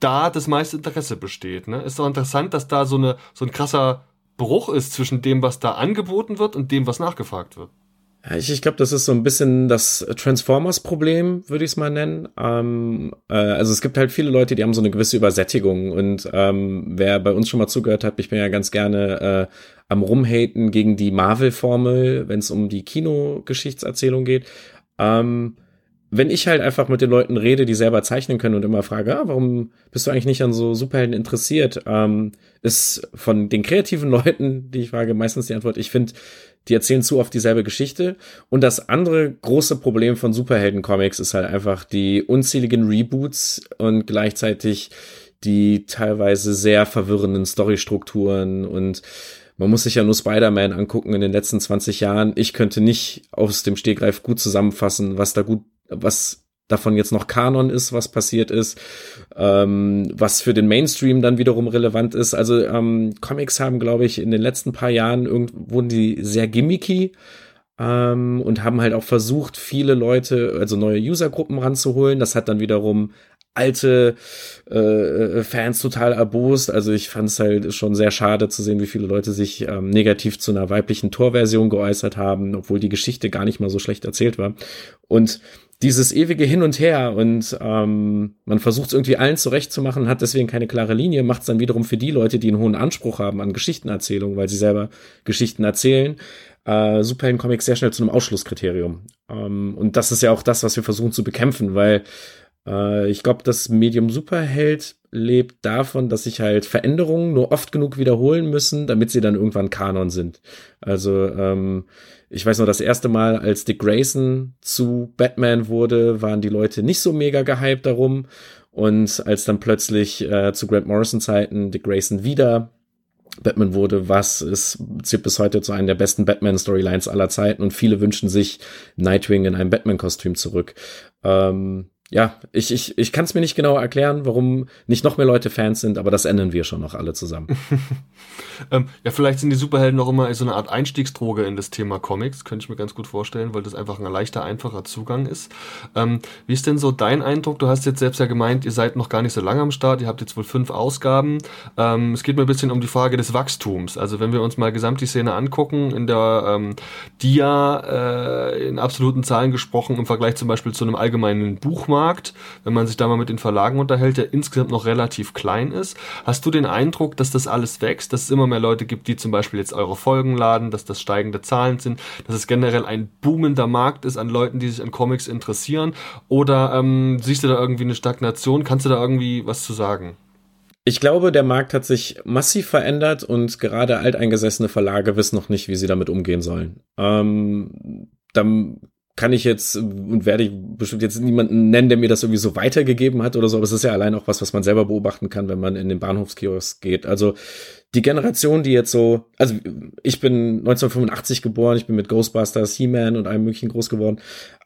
da das meiste Interesse besteht. Ne? Ist doch interessant, dass da so, eine, so ein krasser Bruch ist zwischen dem, was da angeboten wird und dem, was nachgefragt wird. Ich, ich glaube, das ist so ein bisschen das Transformers-Problem, würde ich es mal nennen. Ähm, äh, also es gibt halt viele Leute, die haben so eine gewisse Übersättigung. Und ähm, wer bei uns schon mal zugehört hat, ich bin ja ganz gerne äh, am Rumhaten gegen die Marvel-Formel, wenn es um die Kinogeschichtserzählung geht. Ähm, wenn ich halt einfach mit den Leuten rede, die selber zeichnen können und immer frage, ah, warum bist du eigentlich nicht an so Superhelden interessiert, ähm, ist von den kreativen [LAUGHS] Leuten, die ich frage, meistens die Antwort, ich finde, die erzählen zu oft dieselbe Geschichte. Und das andere große Problem von Superhelden-Comics ist halt einfach die unzähligen Reboots und gleichzeitig die teilweise sehr verwirrenden Storystrukturen und man muss sich ja nur Spider-Man angucken in den letzten 20 Jahren. Ich könnte nicht aus dem Stegreif gut zusammenfassen, was da gut, was davon jetzt noch Kanon ist, was passiert ist, ähm, was für den Mainstream dann wiederum relevant ist. Also ähm, Comics haben, glaube ich, in den letzten paar Jahren irgendwo wurden die sehr gimmicky ähm, und haben halt auch versucht, viele Leute, also neue Usergruppen ranzuholen. Das hat dann wiederum alte äh, äh, Fans total erbost. Also ich fand es halt schon sehr schade zu sehen, wie viele Leute sich ähm, negativ zu einer weiblichen Torversion geäußert haben, obwohl die Geschichte gar nicht mal so schlecht erzählt war. Und dieses ewige Hin und Her und ähm, man versucht es irgendwie allen zurechtzumachen, hat deswegen keine klare Linie, macht es dann wiederum für die Leute, die einen hohen Anspruch haben an Geschichtenerzählung, weil sie selber Geschichten erzählen, äh, Superhelden-Comics sehr schnell zu einem Ausschlusskriterium. Ähm, und das ist ja auch das, was wir versuchen zu bekämpfen, weil äh, ich glaube, das Medium Superheld lebt davon, dass sich halt Veränderungen nur oft genug wiederholen müssen, damit sie dann irgendwann Kanon sind. Also ähm, ich weiß noch, das erste Mal, als Dick Grayson zu Batman wurde, waren die Leute nicht so mega gehypt darum. Und als dann plötzlich äh, zu Grant Morrison Zeiten Dick Grayson wieder Batman wurde, was ist, zählt bis heute zu einer der besten Batman-Storylines aller Zeiten und viele wünschen sich Nightwing in einem Batman-Kostüm zurück. Ähm, ja, ich, ich, ich kann es mir nicht genau erklären, warum nicht noch mehr Leute Fans sind, aber das ändern wir schon noch alle zusammen. [LAUGHS] ähm, ja, vielleicht sind die Superhelden auch immer so eine Art Einstiegsdroge in das Thema Comics, könnte ich mir ganz gut vorstellen, weil das einfach ein leichter, einfacher Zugang ist. Ähm, wie ist denn so dein Eindruck? Du hast jetzt selbst ja gemeint, ihr seid noch gar nicht so lange am Start, ihr habt jetzt wohl fünf Ausgaben. Ähm, es geht mir ein bisschen um die Frage des Wachstums. Also wenn wir uns mal gesamt die Szene angucken, in der ähm, Dia äh, in absoluten Zahlen gesprochen im Vergleich zum Beispiel zu einem allgemeinen Buchmarkt, Markt, wenn man sich da mal mit den Verlagen unterhält, der insgesamt noch relativ klein ist. Hast du den Eindruck, dass das alles wächst, dass es immer mehr Leute gibt, die zum Beispiel jetzt eure Folgen laden, dass das steigende Zahlen sind, dass es generell ein boomender Markt ist an Leuten, die sich an Comics interessieren? Oder ähm, siehst du da irgendwie eine Stagnation? Kannst du da irgendwie was zu sagen? Ich glaube, der Markt hat sich massiv verändert und gerade alteingesessene Verlage wissen noch nicht, wie sie damit umgehen sollen. Ähm, dann kann ich jetzt und werde ich bestimmt jetzt niemanden nennen, der mir das irgendwie so weitergegeben hat oder so, aber es ist ja allein auch was, was man selber beobachten kann, wenn man in den Bahnhofskiosk geht. Also die Generation, die jetzt so, also ich bin 1985 geboren, ich bin mit Ghostbusters, He-Man und allem möglichen groß geworden.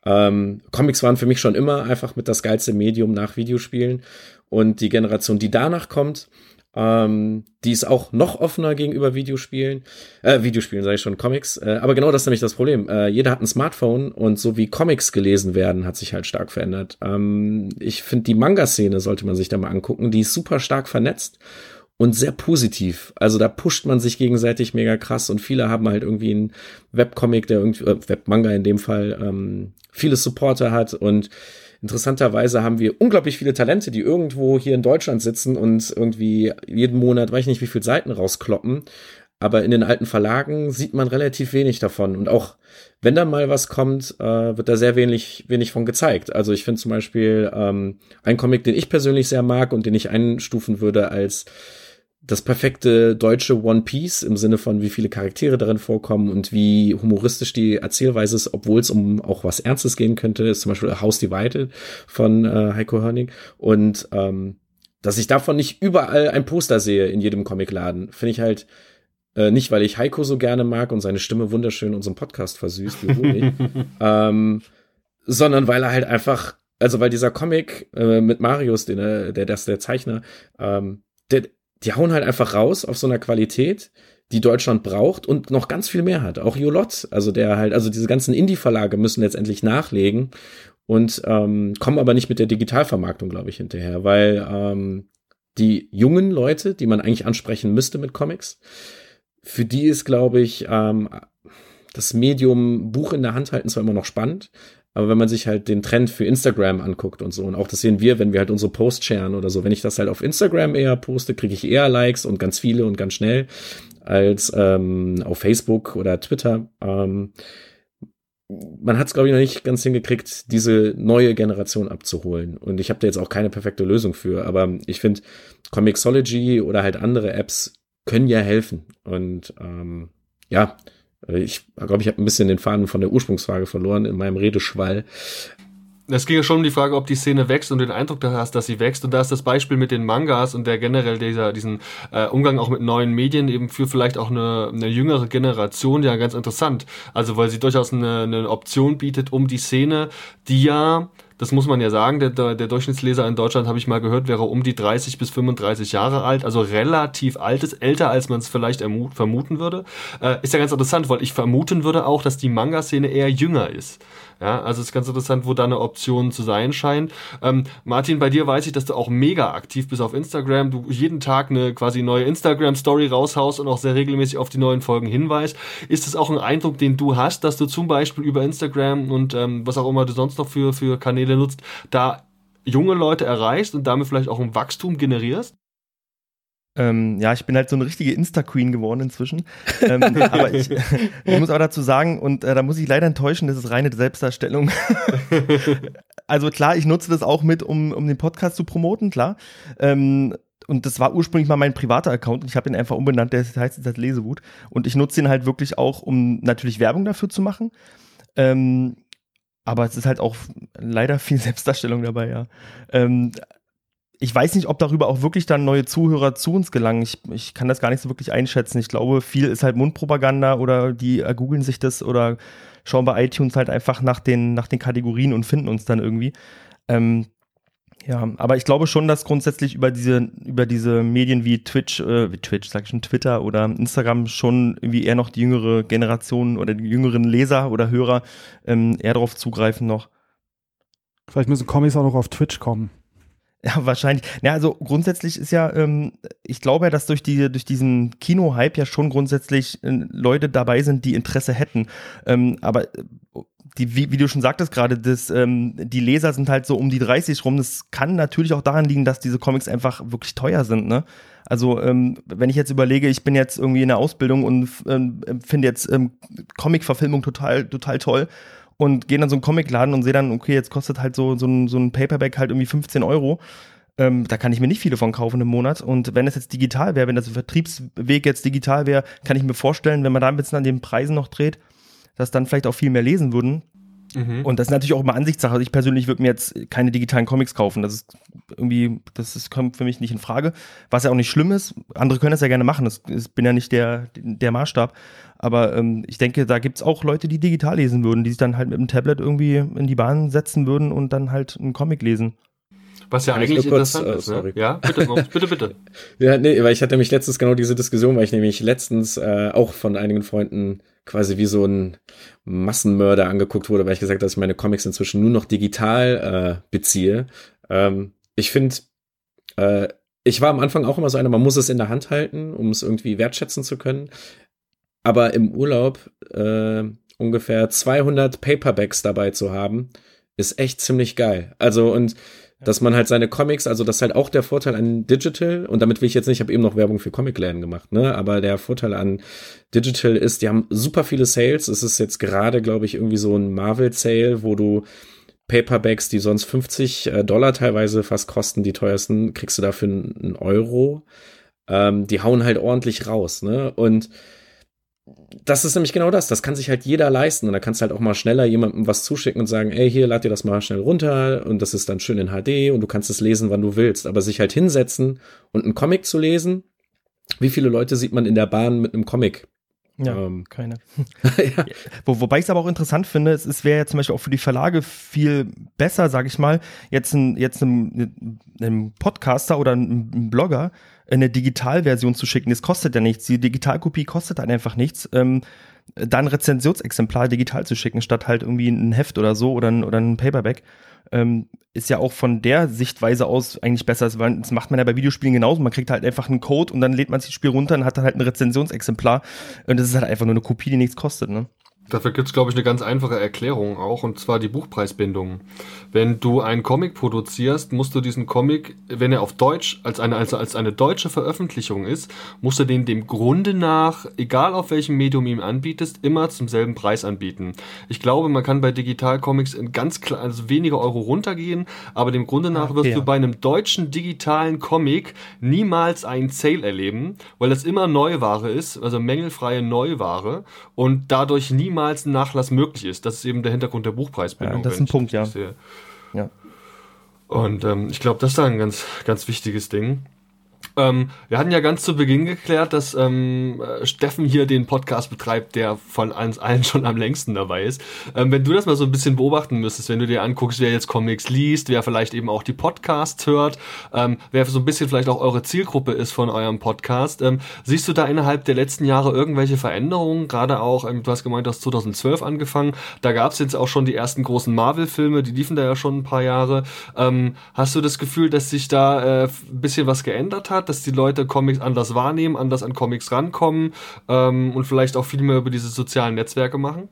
Ähm, Comics waren für mich schon immer einfach mit das geilste Medium nach Videospielen und die Generation, die danach kommt, ähm, die ist auch noch offener gegenüber Videospielen. Äh, Videospielen sage ich schon, Comics. Äh, aber genau das ist nämlich das Problem. Äh, jeder hat ein Smartphone und so wie Comics gelesen werden, hat sich halt stark verändert. Ähm, ich finde, die Manga-Szene sollte man sich da mal angucken. Die ist super stark vernetzt und sehr positiv. Also da pusht man sich gegenseitig mega krass und viele haben halt irgendwie einen Webcomic, der irgendwie, äh, Webmanga in dem Fall, ähm, viele Supporter hat und Interessanterweise haben wir unglaublich viele Talente, die irgendwo hier in Deutschland sitzen und irgendwie jeden Monat, weiß ich nicht, wie viele Seiten rauskloppen. aber in den alten Verlagen sieht man relativ wenig davon. Und auch wenn da mal was kommt, äh, wird da sehr wenig, wenig von gezeigt. Also ich finde zum Beispiel ähm, ein Comic, den ich persönlich sehr mag und den ich einstufen würde als das perfekte deutsche One Piece im Sinne von, wie viele Charaktere darin vorkommen und wie humoristisch die Erzählweise ist, obwohl es um auch was Ernstes gehen könnte, ist zum Beispiel House Divided von äh, Heiko Hörning. Und ähm, dass ich davon nicht überall ein Poster sehe in jedem Comicladen, finde ich halt äh, nicht, weil ich Heiko so gerne mag und seine Stimme wunderschön unseren Podcast versüßt, wie Honig, [LAUGHS] ähm, sondern weil er halt einfach, also weil dieser Comic äh, mit Marius, den, der, der der Zeichner, ähm, der, die hauen halt einfach raus auf so einer Qualität, die Deutschland braucht und noch ganz viel mehr hat. Auch Jolot, also der halt, also diese ganzen Indie-Verlage müssen letztendlich nachlegen und ähm, kommen aber nicht mit der Digitalvermarktung, glaube ich, hinterher, weil ähm, die jungen Leute, die man eigentlich ansprechen müsste mit Comics, für die ist, glaube ich, ähm, das Medium Buch in der Hand halten zwar immer noch spannend, aber wenn man sich halt den Trend für Instagram anguckt und so, und auch das sehen wir, wenn wir halt unsere Posts sharen oder so, wenn ich das halt auf Instagram eher poste, kriege ich eher Likes und ganz viele und ganz schnell als ähm, auf Facebook oder Twitter. Ähm, man hat es, glaube ich, noch nicht ganz hingekriegt, diese neue Generation abzuholen. Und ich habe da jetzt auch keine perfekte Lösung für, aber ich finde, Comixology oder halt andere Apps können ja helfen. Und ähm, ja, ich glaube, ich habe ein bisschen den Faden von der Ursprungsfrage verloren in meinem Redeschwall. Es ging ja schon um die Frage, ob die Szene wächst und den Eindruck hast, dass sie wächst. Und da ist das Beispiel mit den Mangas und der generell dieser, diesen äh, Umgang auch mit neuen Medien eben für vielleicht auch eine, eine jüngere Generation ja ganz interessant. Also weil sie durchaus eine, eine Option bietet, um die Szene, die ja das muss man ja sagen, der, der Durchschnittsleser in Deutschland, habe ich mal gehört, wäre um die 30 bis 35 Jahre alt, also relativ alt ist, älter als man es vielleicht vermuten würde. Äh, ist ja ganz interessant, weil ich vermuten würde auch, dass die Manga-Szene eher jünger ist. Ja, also es ist ganz interessant, wo da eine Option zu sein scheint. Ähm, Martin, bei dir weiß ich, dass du auch mega aktiv bist auf Instagram. Du jeden Tag eine quasi neue Instagram-Story raushaust und auch sehr regelmäßig auf die neuen Folgen hinweist. Ist das auch ein Eindruck, den du hast, dass du zum Beispiel über Instagram und ähm, was auch immer du sonst noch für, für Kanäle nutzt, da junge Leute erreichst und damit vielleicht auch ein Wachstum generierst? Ähm, ja, ich bin halt so eine richtige Insta-Queen geworden inzwischen. ähm, [LAUGHS] aber ich, [LAUGHS] ich, muss aber dazu sagen, und äh, da muss ich leider enttäuschen, das ist reine Selbstdarstellung. [LAUGHS] also klar, ich nutze das auch mit, um, um den Podcast zu promoten, klar. Ähm, und das war ursprünglich mal mein privater Account und ich habe ihn einfach umbenannt, der heißt jetzt halt Lesewut. Und ich nutze ihn halt wirklich auch, um natürlich Werbung dafür zu machen. Ähm, aber es ist halt auch leider viel Selbstdarstellung dabei, ja. Ich weiß nicht, ob darüber auch wirklich dann neue Zuhörer zu uns gelangen. Ich, ich kann das gar nicht so wirklich einschätzen. Ich glaube, viel ist halt Mundpropaganda oder die googeln sich das oder schauen bei iTunes halt einfach nach den, nach den Kategorien und finden uns dann irgendwie. Ähm, ja, aber ich glaube schon, dass grundsätzlich über diese, über diese Medien wie Twitch, äh, wie Twitch, sag ich schon, Twitter oder Instagram schon irgendwie eher noch die jüngere Generation oder die jüngeren Leser oder Hörer ähm, eher darauf zugreifen noch. Vielleicht müssen Comics auch noch auf Twitch kommen. Ja, wahrscheinlich. Ja, also grundsätzlich ist ja, ähm, ich glaube ja, dass durch, die, durch diesen Kino-Hype ja schon grundsätzlich äh, Leute dabei sind, die Interesse hätten. Ähm, aber äh, die, wie, wie, du schon sagtest gerade, das, ähm, die Leser sind halt so um die 30 rum. Das kann natürlich auch daran liegen, dass diese Comics einfach wirklich teuer sind, ne? Also, ähm, wenn ich jetzt überlege, ich bin jetzt irgendwie in der Ausbildung und ähm, finde jetzt ähm, Comic-Verfilmung total, total toll und gehe dann so einen Comicladen und sehe dann, okay, jetzt kostet halt so, so, ein, so ein Paperback halt irgendwie 15 Euro. Ähm, da kann ich mir nicht viele von kaufen im Monat. Und wenn es jetzt digital wäre, wenn das Vertriebsweg jetzt digital wäre, kann ich mir vorstellen, wenn man da ein bisschen an den Preisen noch dreht, dass dann vielleicht auch viel mehr lesen würden. Mhm. Und das ist natürlich auch immer Ansichtssache. Also ich persönlich würde mir jetzt keine digitalen Comics kaufen. Das ist irgendwie, das ist, kommt für mich nicht in Frage. Was ja auch nicht schlimm ist. Andere können das ja gerne machen. Das, das bin ja nicht der, der Maßstab. Aber ähm, ich denke, da gibt es auch Leute, die digital lesen würden, die sich dann halt mit dem Tablet irgendwie in die Bahn setzen würden und dann halt einen Comic lesen. Was ja eigentlich kurz, interessant äh, ist. Ne? Ja, bitte, [LAUGHS] bitte, bitte. ja, nee, weil ich hatte nämlich letztens genau diese Diskussion, weil ich nämlich letztens äh, auch von einigen Freunden quasi wie so ein Massenmörder angeguckt wurde, weil ich gesagt habe, dass ich meine Comics inzwischen nur noch digital äh, beziehe. Ähm, ich finde, äh, ich war am Anfang auch immer so einer, man muss es in der Hand halten, um es irgendwie wertschätzen zu können. Aber im Urlaub äh, ungefähr 200 Paperbacks dabei zu haben, ist echt ziemlich geil. Also und dass man halt seine Comics, also das ist halt auch der Vorteil an Digital und damit will ich jetzt nicht, ich habe eben noch Werbung für Comicläden gemacht, ne, aber der Vorteil an Digital ist, die haben super viele Sales. Es ist jetzt gerade, glaube ich, irgendwie so ein Marvel Sale, wo du Paperbacks, die sonst 50 äh, Dollar teilweise fast kosten, die teuersten, kriegst du dafür einen Euro. Ähm, die hauen halt ordentlich raus, ne? Und das ist nämlich genau das. Das kann sich halt jeder leisten. Und da kannst du halt auch mal schneller jemandem was zuschicken und sagen, ey, hier, lad dir das mal schnell runter und das ist dann schön in HD und du kannst es lesen, wann du willst. Aber sich halt hinsetzen und einen Comic zu lesen, wie viele Leute sieht man in der Bahn mit einem Comic? Ja, ähm, keine. [LAUGHS] ja. Wo, wobei ich es aber auch interessant finde, es, es wäre ja zum Beispiel auch für die Verlage viel besser, sage ich mal, jetzt, ein, jetzt einem, einem Podcaster oder einem Blogger eine Digitalversion zu schicken. Das kostet ja nichts. Die Digitalkopie kostet dann einfach nichts. Ähm, dann Rezensionsexemplar digital zu schicken, statt halt irgendwie ein Heft oder so oder ein, oder ein Paperback ähm, ist ja auch von der Sichtweise aus eigentlich besser. Das macht man ja bei Videospielen genauso. Man kriegt halt einfach einen Code und dann lädt man sich das Spiel runter und hat dann halt ein Rezensionsexemplar. Und das ist halt einfach nur eine Kopie, die nichts kostet, ne? Dafür gibt es, glaube ich, eine ganz einfache Erklärung auch, und zwar die Buchpreisbindung. Wenn du einen Comic produzierst, musst du diesen Comic, wenn er auf Deutsch, als eine, also als eine deutsche Veröffentlichung ist, musst du den dem Grunde nach, egal auf welchem Medium ihm anbietest, immer zum selben Preis anbieten. Ich glaube, man kann bei Digitalcomics in ganz klar, also weniger Euro runtergehen, aber dem Grunde nach wirst okay. du bei einem deutschen digitalen Comic niemals einen Sale erleben, weil das immer Neuware ist, also mängelfreie Neuware und dadurch niemals niemals ein Nachlass möglich ist. Das ist eben der Hintergrund der Buchpreisbindung. Ja, das ist ein Punkt, ja. ja. Und ähm, ich glaube, das ist da ein ganz, ganz wichtiges Ding. Ähm, wir hatten ja ganz zu Beginn geklärt, dass ähm, Steffen hier den Podcast betreibt, der von uns allen schon am längsten dabei ist. Ähm, wenn du das mal so ein bisschen beobachten müsstest, wenn du dir anguckst, wer jetzt Comics liest, wer vielleicht eben auch die Podcasts hört, ähm, wer so ein bisschen vielleicht auch eure Zielgruppe ist von eurem Podcast, ähm, siehst du da innerhalb der letzten Jahre irgendwelche Veränderungen? Gerade auch, ähm, du hast gemeint, du hast 2012 angefangen, da gab es jetzt auch schon die ersten großen Marvel-Filme, die liefen da ja schon ein paar Jahre. hast du das Gefühl, dass sich da äh, ein bisschen was geändert hat? Dass die Leute Comics anders wahrnehmen, anders an Comics rankommen ähm, und vielleicht auch viel mehr über diese sozialen Netzwerke machen?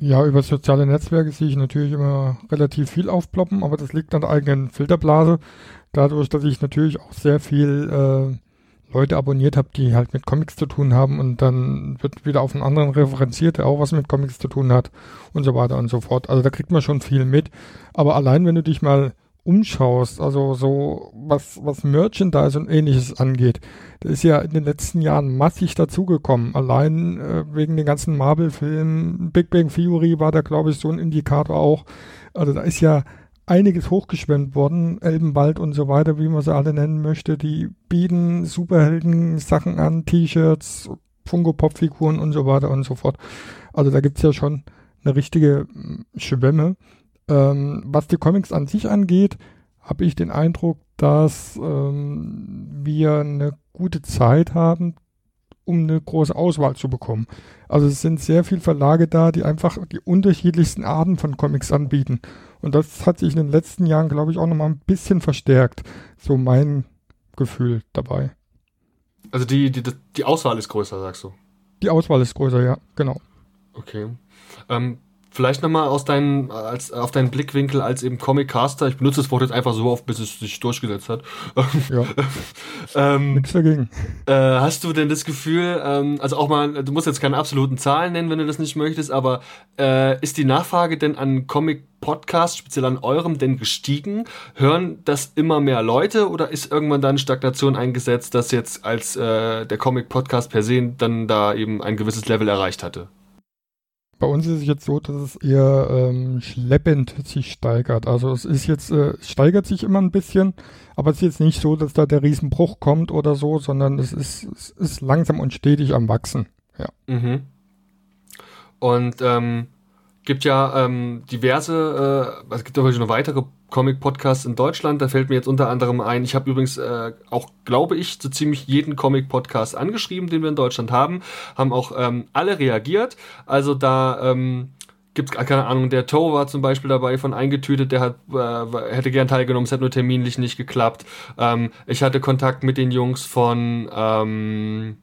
Ja, über soziale Netzwerke sehe ich natürlich immer relativ viel aufploppen, aber das liegt an der eigenen Filterblase. Dadurch, dass ich natürlich auch sehr viel äh, Leute abonniert habe, die halt mit Comics zu tun haben und dann wird wieder auf einen anderen referenziert, der auch was mit Comics zu tun hat und so weiter und so fort. Also da kriegt man schon viel mit. Aber allein wenn du dich mal umschaust, also so was, was Merchandise und ähnliches angeht, da ist ja in den letzten Jahren massig dazugekommen. Allein äh, wegen den ganzen Marvel-Filmen, Big Bang Theory war da, glaube ich, so ein Indikator auch. Also da ist ja einiges hochgeschwemmt worden, Elbenwald und so weiter, wie man sie alle nennen möchte. Die bieten Superhelden-Sachen an, T-Shirts, Funko-Pop-Figuren und so weiter und so fort. Also da gibt's ja schon eine richtige hm, Schwemme. Ähm, was die Comics an sich angeht, habe ich den Eindruck, dass ähm, wir eine gute Zeit haben, um eine große Auswahl zu bekommen. Also es sind sehr viele Verlage da, die einfach die unterschiedlichsten Arten von Comics anbieten. Und das hat sich in den letzten Jahren, glaube ich, auch nochmal ein bisschen verstärkt. So mein Gefühl dabei. Also die, die, die Auswahl ist größer, sagst du? Die Auswahl ist größer, ja, genau. Okay. Ähm, Vielleicht nochmal aus deinen, als, auf deinen Blickwinkel als eben Comic-Caster. Ich benutze das Wort jetzt einfach so oft, bis es sich durchgesetzt hat. Ja. [LAUGHS] ähm, Nichts dagegen. Äh, hast du denn das Gefühl, ähm, also auch mal, du musst jetzt keine absoluten Zahlen nennen, wenn du das nicht möchtest, aber äh, ist die Nachfrage denn an Comic-Podcasts, speziell an eurem, denn gestiegen? Hören das immer mehr Leute oder ist irgendwann dann Stagnation eingesetzt, dass jetzt als äh, der Comic-Podcast per se dann da eben ein gewisses Level erreicht hatte? Bei uns ist es jetzt so, dass es eher ähm, schleppend sich steigert. Also es ist jetzt, äh, steigert sich immer ein bisschen, aber es ist jetzt nicht so, dass da der Riesenbruch kommt oder so, sondern es ist, es ist langsam und stetig am Wachsen. Ja. Mhm. Und ähm, gibt ja ähm, diverse, äh, es gibt natürlich noch weitere Comic-Podcasts in Deutschland. Da fällt mir jetzt unter anderem ein, ich habe übrigens äh, auch, glaube ich, so ziemlich jeden Comic-Podcast angeschrieben, den wir in Deutschland haben, haben auch ähm, alle reagiert. Also da ähm, gibt keine Ahnung, der Toe war zum Beispiel dabei von eingetütet, der hat, äh, hätte gern teilgenommen, es hat nur terminlich nicht geklappt. Ähm, ich hatte Kontakt mit den Jungs von ähm,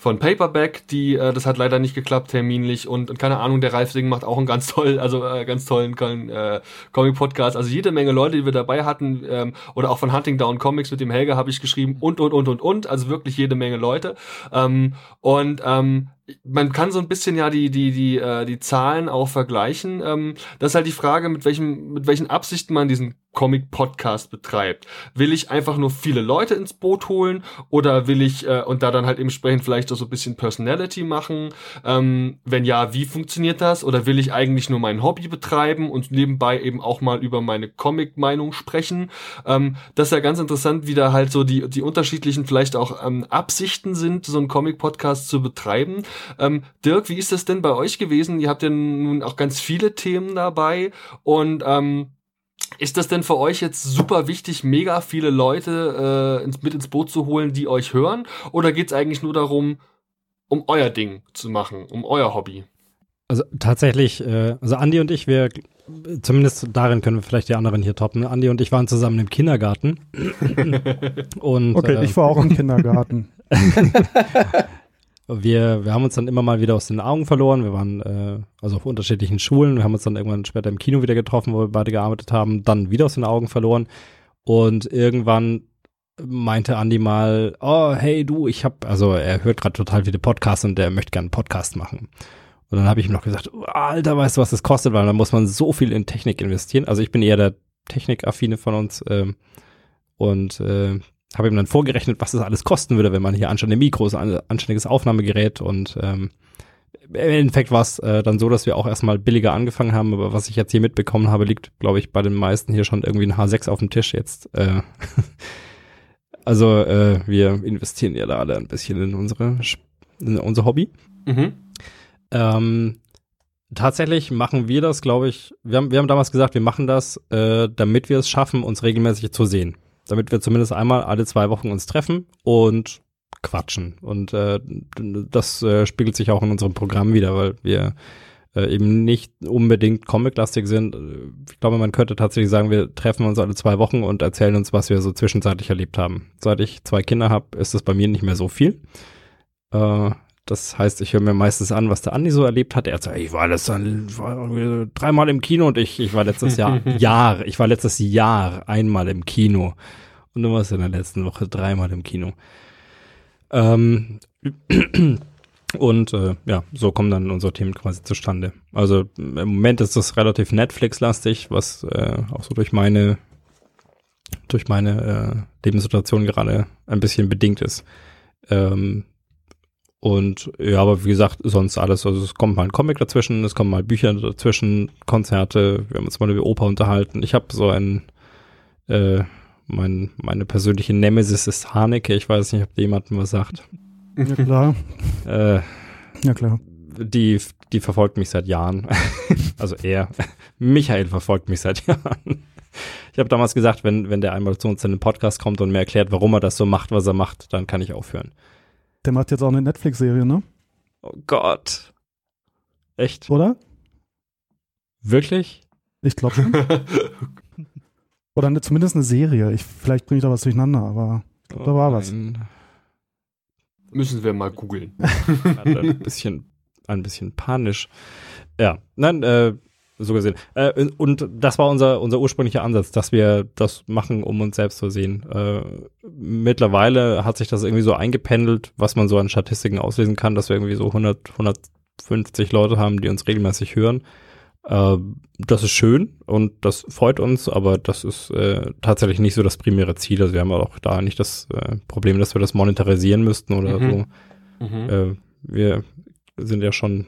von Paperback, die, äh, das hat leider nicht geklappt terminlich und, und keine Ahnung, der Ralf Sing macht auch einen ganz tollen, also äh, ganz tollen äh, Comic-Podcast. Also jede Menge Leute, die wir dabei hatten, ähm, oder auch von Hunting Down Comics mit dem Helga habe ich geschrieben und und und und und, also wirklich jede Menge Leute. Ähm, und ähm, man kann so ein bisschen ja die die die äh, die Zahlen auch vergleichen. Ähm, das ist halt die Frage, mit welchem mit welchen Absichten man diesen Comic-Podcast betreibt. Will ich einfach nur viele Leute ins Boot holen oder will ich äh, und da dann halt entsprechend vielleicht auch so ein bisschen Personality machen? Ähm, wenn ja, wie funktioniert das? Oder will ich eigentlich nur mein Hobby betreiben und nebenbei eben auch mal über meine Comic-Meinung sprechen? Ähm, das ist ja ganz interessant, wie da halt so die, die unterschiedlichen vielleicht auch ähm, Absichten sind, so einen Comic-Podcast zu betreiben. Ähm, Dirk, wie ist das denn bei euch gewesen? Ihr habt ja nun auch ganz viele Themen dabei und ähm, ist das denn für euch jetzt super wichtig, mega viele Leute äh, ins, mit ins Boot zu holen, die euch hören? Oder geht es eigentlich nur darum, um euer Ding zu machen, um euer Hobby? Also tatsächlich, äh, also Andi und ich, wir, zumindest darin können wir vielleicht die anderen hier toppen. Andi und ich waren zusammen im Kindergarten. [LAUGHS] und, okay, äh, ich war auch im Kindergarten. [LAUGHS] wir, wir haben uns dann immer mal wieder aus den Augen verloren. Wir waren äh, also auf unterschiedlichen Schulen. Wir haben uns dann irgendwann später im Kino wieder getroffen, wo wir beide gearbeitet haben, dann wieder aus den Augen verloren. Und irgendwann meinte Andi mal, oh, hey du, ich hab, also er hört gerade total viele Podcasts und er möchte gerne einen Podcast machen. Und dann habe ich ihm noch gesagt, oh, Alter, weißt du, was das kostet? Weil da muss man so viel in Technik investieren. Also ich bin eher der Technikaffine von uns ähm, und äh, habe ihm dann vorgerechnet, was das alles kosten würde, wenn man hier anständige Mikros, anständiges Aufnahmegerät und ähm, im Endeffekt war es äh, dann so, dass wir auch erstmal billiger angefangen haben, aber was ich jetzt hier mitbekommen habe, liegt, glaube ich, bei den meisten hier schon irgendwie ein H6 auf dem Tisch jetzt. Äh, [LAUGHS] also äh, wir investieren ja da alle ein bisschen in unsere in unser Hobby. Mhm. Ähm, tatsächlich machen wir das, glaube ich, wir haben, wir haben damals gesagt, wir machen das, äh, damit wir es schaffen, uns regelmäßig zu sehen damit wir zumindest einmal alle zwei Wochen uns treffen und quatschen. Und äh, das äh, spiegelt sich auch in unserem Programm wieder, weil wir äh, eben nicht unbedingt Comic-lastig sind. Ich glaube, man könnte tatsächlich sagen, wir treffen uns alle zwei Wochen und erzählen uns, was wir so zwischenzeitlich erlebt haben. Seit ich zwei Kinder habe, ist es bei mir nicht mehr so viel. Äh, das heißt, ich höre mir meistens an, was der Andi so erlebt hat. Er hat gesagt, ich war letztes war dreimal im Kino und ich, ich war letztes Jahr, [LAUGHS] Jahr, ich war letztes Jahr einmal im Kino. Und du warst in der letzten Woche dreimal im Kino. Ähm, und äh, ja, so kommen dann unsere Themen quasi zustande. Also im Moment ist das relativ Netflix-lastig, was äh, auch so durch meine durch meine äh, Lebenssituation gerade ein bisschen bedingt ist. Ähm, und ja, aber wie gesagt, sonst alles. Also es kommt mal ein Comic dazwischen, es kommen mal Bücher dazwischen, Konzerte, wir haben uns mal über Oper unterhalten. Ich habe so ein, äh, mein, meine persönliche Nemesis ist Haneke. Ich weiß nicht, ob jemandem was sagt. Ja, klar. [LAUGHS] äh, ja, klar. Die, die verfolgt mich seit Jahren. [LAUGHS] also er. [LAUGHS] Michael verfolgt mich seit Jahren. Ich habe damals gesagt, wenn, wenn der einmal zu uns in den Podcast kommt und mir erklärt, warum er das so macht, was er macht, dann kann ich aufhören. Der macht jetzt auch eine Netflix-Serie, ne? Oh Gott. Echt? Oder? Wirklich? Ich glaube schon. [LAUGHS] Oder eine, zumindest eine Serie. Ich, vielleicht bringe ich da was durcheinander, aber oh da war was. Müssen wir mal googeln. ein bisschen, ein bisschen panisch. Ja, nein, äh, so gesehen. Äh, und das war unser, unser ursprünglicher Ansatz, dass wir das machen, um uns selbst zu sehen. Äh, mittlerweile hat sich das irgendwie so eingependelt, was man so an Statistiken auslesen kann, dass wir irgendwie so 100, 150 Leute haben, die uns regelmäßig hören. Äh, das ist schön und das freut uns, aber das ist äh, tatsächlich nicht so das primäre Ziel. Also wir haben auch da nicht das äh, Problem, dass wir das monetarisieren müssten oder mhm. so. Mhm. Äh, wir sind ja schon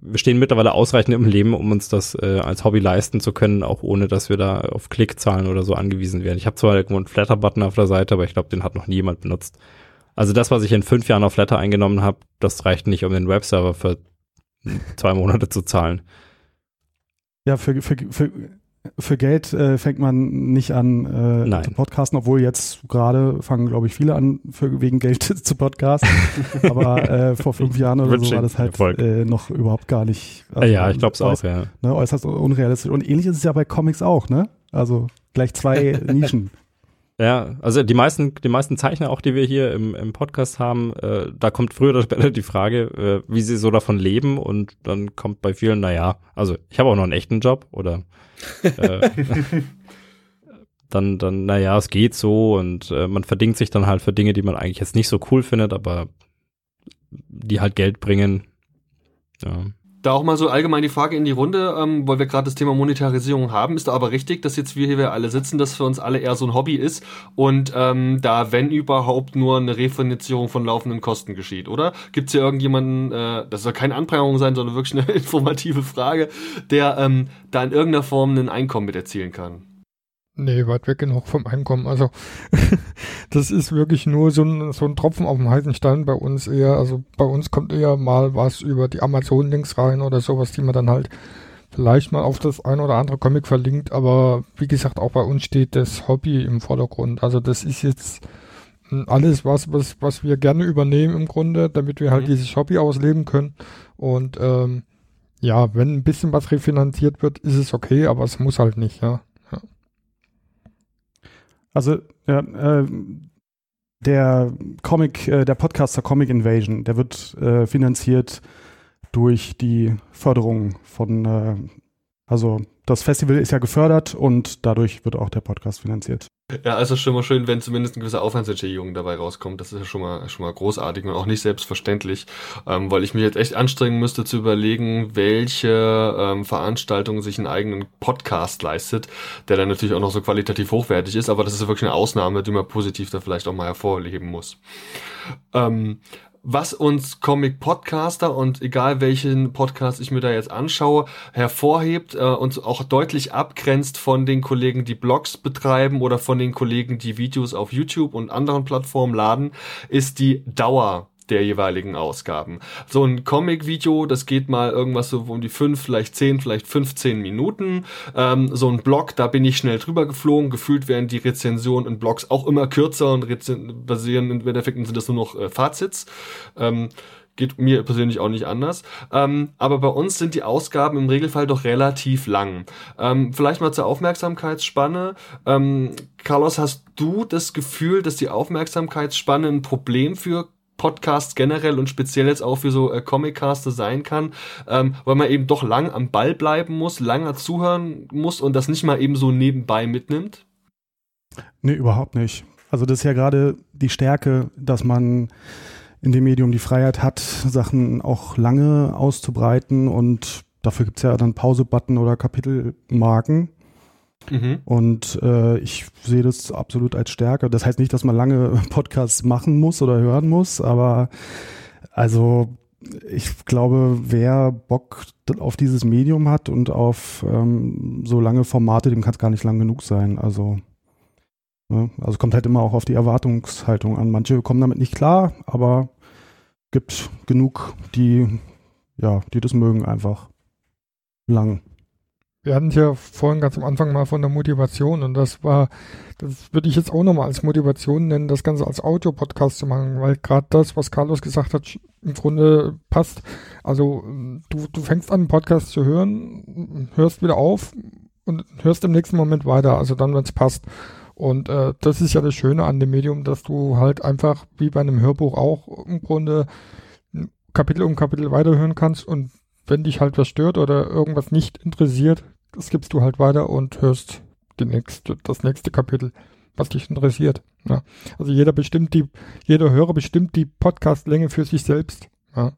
wir stehen mittlerweile ausreichend im Leben, um uns das äh, als Hobby leisten zu können, auch ohne dass wir da auf Klickzahlen oder so angewiesen werden. Ich habe zwar irgendwo einen Flatter-Button auf der Seite, aber ich glaube, den hat noch nie jemand benutzt. Also das, was ich in fünf Jahren auf Flatter eingenommen habe, das reicht nicht, um den Webserver für zwei Monate zu zahlen. Ja, für, für, für für Geld äh, fängt man nicht an äh, zu podcasten, obwohl jetzt gerade fangen, glaube ich, viele an, für, wegen Geld [LAUGHS] zu podcasten. Aber äh, vor fünf Jahren oder so war das halt äh, noch überhaupt gar nicht. Also, ja, ich glaube es auch, ja. Ne, äußerst unrealistisch. Und ähnlich ist es ja bei Comics auch, ne? Also gleich zwei [LAUGHS] Nischen. Ja, also die meisten, die meisten Zeichner auch, die wir hier im, im Podcast haben, äh, da kommt früher oder später [LAUGHS] die Frage, äh, wie sie so davon leben und dann kommt bei vielen, naja, also ich habe auch noch einen echten Job oder äh, [LAUGHS] dann, dann, naja, es geht so und äh, man verdingt sich dann halt für Dinge, die man eigentlich jetzt nicht so cool findet, aber die halt Geld bringen. Ja. Da auch mal so allgemein die Frage in die Runde, ähm, weil wir gerade das Thema Monetarisierung haben, ist da aber richtig, dass jetzt wir hier alle sitzen, dass für uns alle eher so ein Hobby ist und ähm, da, wenn überhaupt, nur eine Refinanzierung von laufenden Kosten geschieht, oder? Gibt es hier irgendjemanden, äh, das soll keine Anprangerung sein, sondern wirklich eine [LAUGHS] informative Frage, der ähm, da in irgendeiner Form ein Einkommen mit erzielen kann? Nee, weit weg genug vom Einkommen. Also [LAUGHS] das ist wirklich nur so ein, so ein Tropfen auf dem heißen Stein bei uns eher. Also bei uns kommt eher mal was über die Amazon-Links rein oder sowas, die man dann halt vielleicht mal auf das ein oder andere Comic verlinkt. Aber wie gesagt, auch bei uns steht das Hobby im Vordergrund. Also das ist jetzt alles was, was, was wir gerne übernehmen im Grunde, damit wir halt mhm. dieses Hobby ausleben können. Und ähm, ja, wenn ein bisschen was refinanziert wird, ist es okay, aber es muss halt nicht, ja. Also ja, äh, der Comic, äh, der Podcaster Comic Invasion, der wird äh, finanziert durch die Förderung von, äh, also das Festival ist ja gefördert und dadurch wird auch der Podcast finanziert. Ja, also schon mal schön, wenn zumindest eine gewisse Aufwandsentschädigung dabei rauskommt. Das ist ja schon mal, schon mal großartig und auch nicht selbstverständlich, ähm, weil ich mich jetzt echt anstrengen müsste zu überlegen, welche ähm, Veranstaltung sich einen eigenen Podcast leistet, der dann natürlich auch noch so qualitativ hochwertig ist, aber das ist wirklich eine Ausnahme, die man positiv da vielleicht auch mal hervorheben muss. Ähm, was uns Comic-Podcaster und egal welchen Podcast ich mir da jetzt anschaue, hervorhebt äh, und auch deutlich abgrenzt von den Kollegen, die Blogs betreiben oder von den Kollegen, die Videos auf YouTube und anderen Plattformen laden, ist die Dauer der jeweiligen Ausgaben. So ein Comic-Video, das geht mal irgendwas so um die fünf, vielleicht zehn, vielleicht 15 Minuten. Ähm, so ein Blog, da bin ich schnell drüber geflogen. Gefühlt werden die Rezensionen in Blogs auch immer kürzer und basieren im Endeffekt sind das nur noch äh, Fazits. Ähm, geht mir persönlich auch nicht anders. Ähm, aber bei uns sind die Ausgaben im Regelfall doch relativ lang. Ähm, vielleicht mal zur Aufmerksamkeitsspanne. Ähm, Carlos, hast du das Gefühl, dass die Aufmerksamkeitsspanne ein Problem für Podcasts generell und speziell jetzt auch für so äh, Comiccaster sein kann, ähm, weil man eben doch lang am Ball bleiben muss, langer zuhören muss und das nicht mal eben so nebenbei mitnimmt? Nee, überhaupt nicht. Also das ist ja gerade die Stärke, dass man in dem Medium die Freiheit hat, Sachen auch lange auszubreiten und dafür gibt's ja dann Pause-Button oder Kapitelmarken. Mhm. Und äh, ich sehe das absolut als Stärke. Das heißt nicht, dass man lange [LAUGHS] Podcasts machen muss oder hören muss, aber also ich glaube, wer Bock auf dieses Medium hat und auf ähm, so lange Formate, dem kann es gar nicht lang genug sein. Also, ne? also kommt halt immer auch auf die Erwartungshaltung an. Manche kommen damit nicht klar, aber gibt genug, die ja, die das mögen einfach lang. Wir hatten ja vorhin ganz am Anfang mal von der Motivation und das war, das würde ich jetzt auch nochmal als Motivation nennen, das Ganze als Audio-Podcast zu machen, weil gerade das, was Carlos gesagt hat, im Grunde passt. Also du, du fängst an, einen Podcast zu hören, hörst wieder auf und hörst im nächsten Moment weiter, also dann, wenn es passt. Und äh, das ist ja das Schöne an dem Medium, dass du halt einfach wie bei einem Hörbuch auch im Grunde Kapitel um Kapitel weiterhören kannst und wenn dich halt was stört oder irgendwas nicht interessiert, skippst du halt weiter und hörst die nächste, das nächste Kapitel, was dich interessiert. Ja. Also jeder bestimmt die, jeder Hörer bestimmt die Podcastlänge für sich selbst. Ja.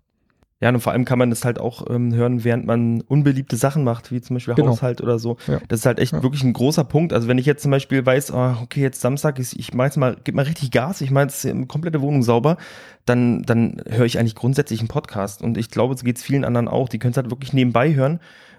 Ja, und vor allem kann man das halt auch ähm, hören, während man unbeliebte Sachen macht, wie zum Beispiel genau. Haushalt oder so. Ja. Das ist halt echt ja. wirklich ein großer Punkt. Also wenn ich jetzt zum Beispiel weiß, oh, okay, jetzt Samstag ist, ich mach jetzt mal, gib mal richtig Gas, ich meine, jetzt komplette Wohnung sauber, dann, dann höre ich eigentlich grundsätzlich einen Podcast. Und ich glaube, so geht es vielen anderen auch. Die können es halt wirklich nebenbei hören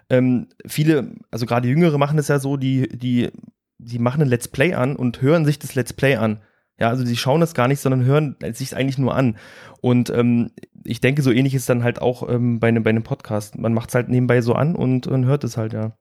ähm, viele, also gerade Jüngere machen es ja so, die, die, die machen ein Let's Play an und hören sich das Let's Play an. Ja, also die schauen das gar nicht, sondern hören sich es eigentlich nur an. Und ähm, ich denke, so ähnlich ist dann halt auch ähm, bei, einem, bei einem Podcast. Man macht es halt nebenbei so an und, und hört es halt, ja.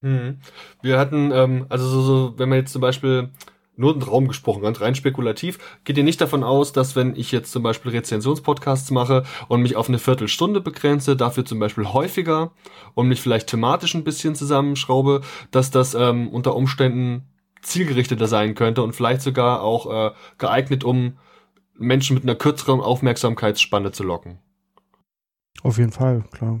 Mhm. Wir hatten, ähm, also so, so, wenn man jetzt zum Beispiel nur einen Raum gesprochen, ganz rein spekulativ, geht ihr nicht davon aus, dass wenn ich jetzt zum Beispiel Rezensionspodcasts mache und mich auf eine Viertelstunde begrenze, dafür zum Beispiel häufiger und mich vielleicht thematisch ein bisschen zusammenschraube, dass das ähm, unter Umständen zielgerichteter sein könnte und vielleicht sogar auch äh, geeignet, um Menschen mit einer kürzeren Aufmerksamkeitsspanne zu locken. Auf jeden Fall, klar.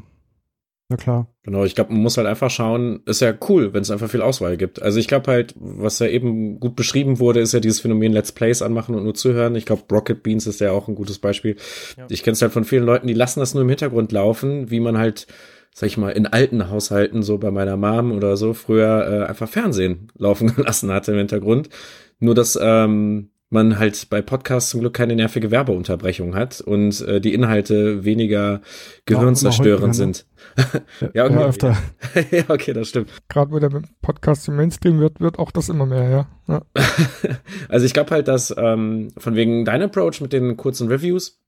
Na klar. Genau, ich glaube, man muss halt einfach schauen, ist ja cool, wenn es einfach viel Auswahl gibt. Also ich glaube halt, was ja eben gut beschrieben wurde, ist ja dieses Phänomen Let's Plays anmachen und nur zuhören. Ich glaube, Rocket Beans ist ja auch ein gutes Beispiel. Ja. Ich kenne es halt von vielen Leuten, die lassen das nur im Hintergrund laufen, wie man halt, sag ich mal, in alten Haushalten, so bei meiner Mom oder so, früher äh, einfach Fernsehen laufen [LAUGHS] gelassen hatte im Hintergrund. Nur dass ähm, man halt bei Podcasts zum Glück keine nervige Werbeunterbrechung hat und äh, die Inhalte weniger gehirnzerstörend sind. [LAUGHS] ja, okay. öfter. [LAUGHS] ja, okay, das stimmt. Gerade wo der Podcast im Mainstream wird, wird auch das immer mehr, ja. ja. [LAUGHS] also ich glaube halt, dass ähm, von wegen dein Approach mit den kurzen Reviews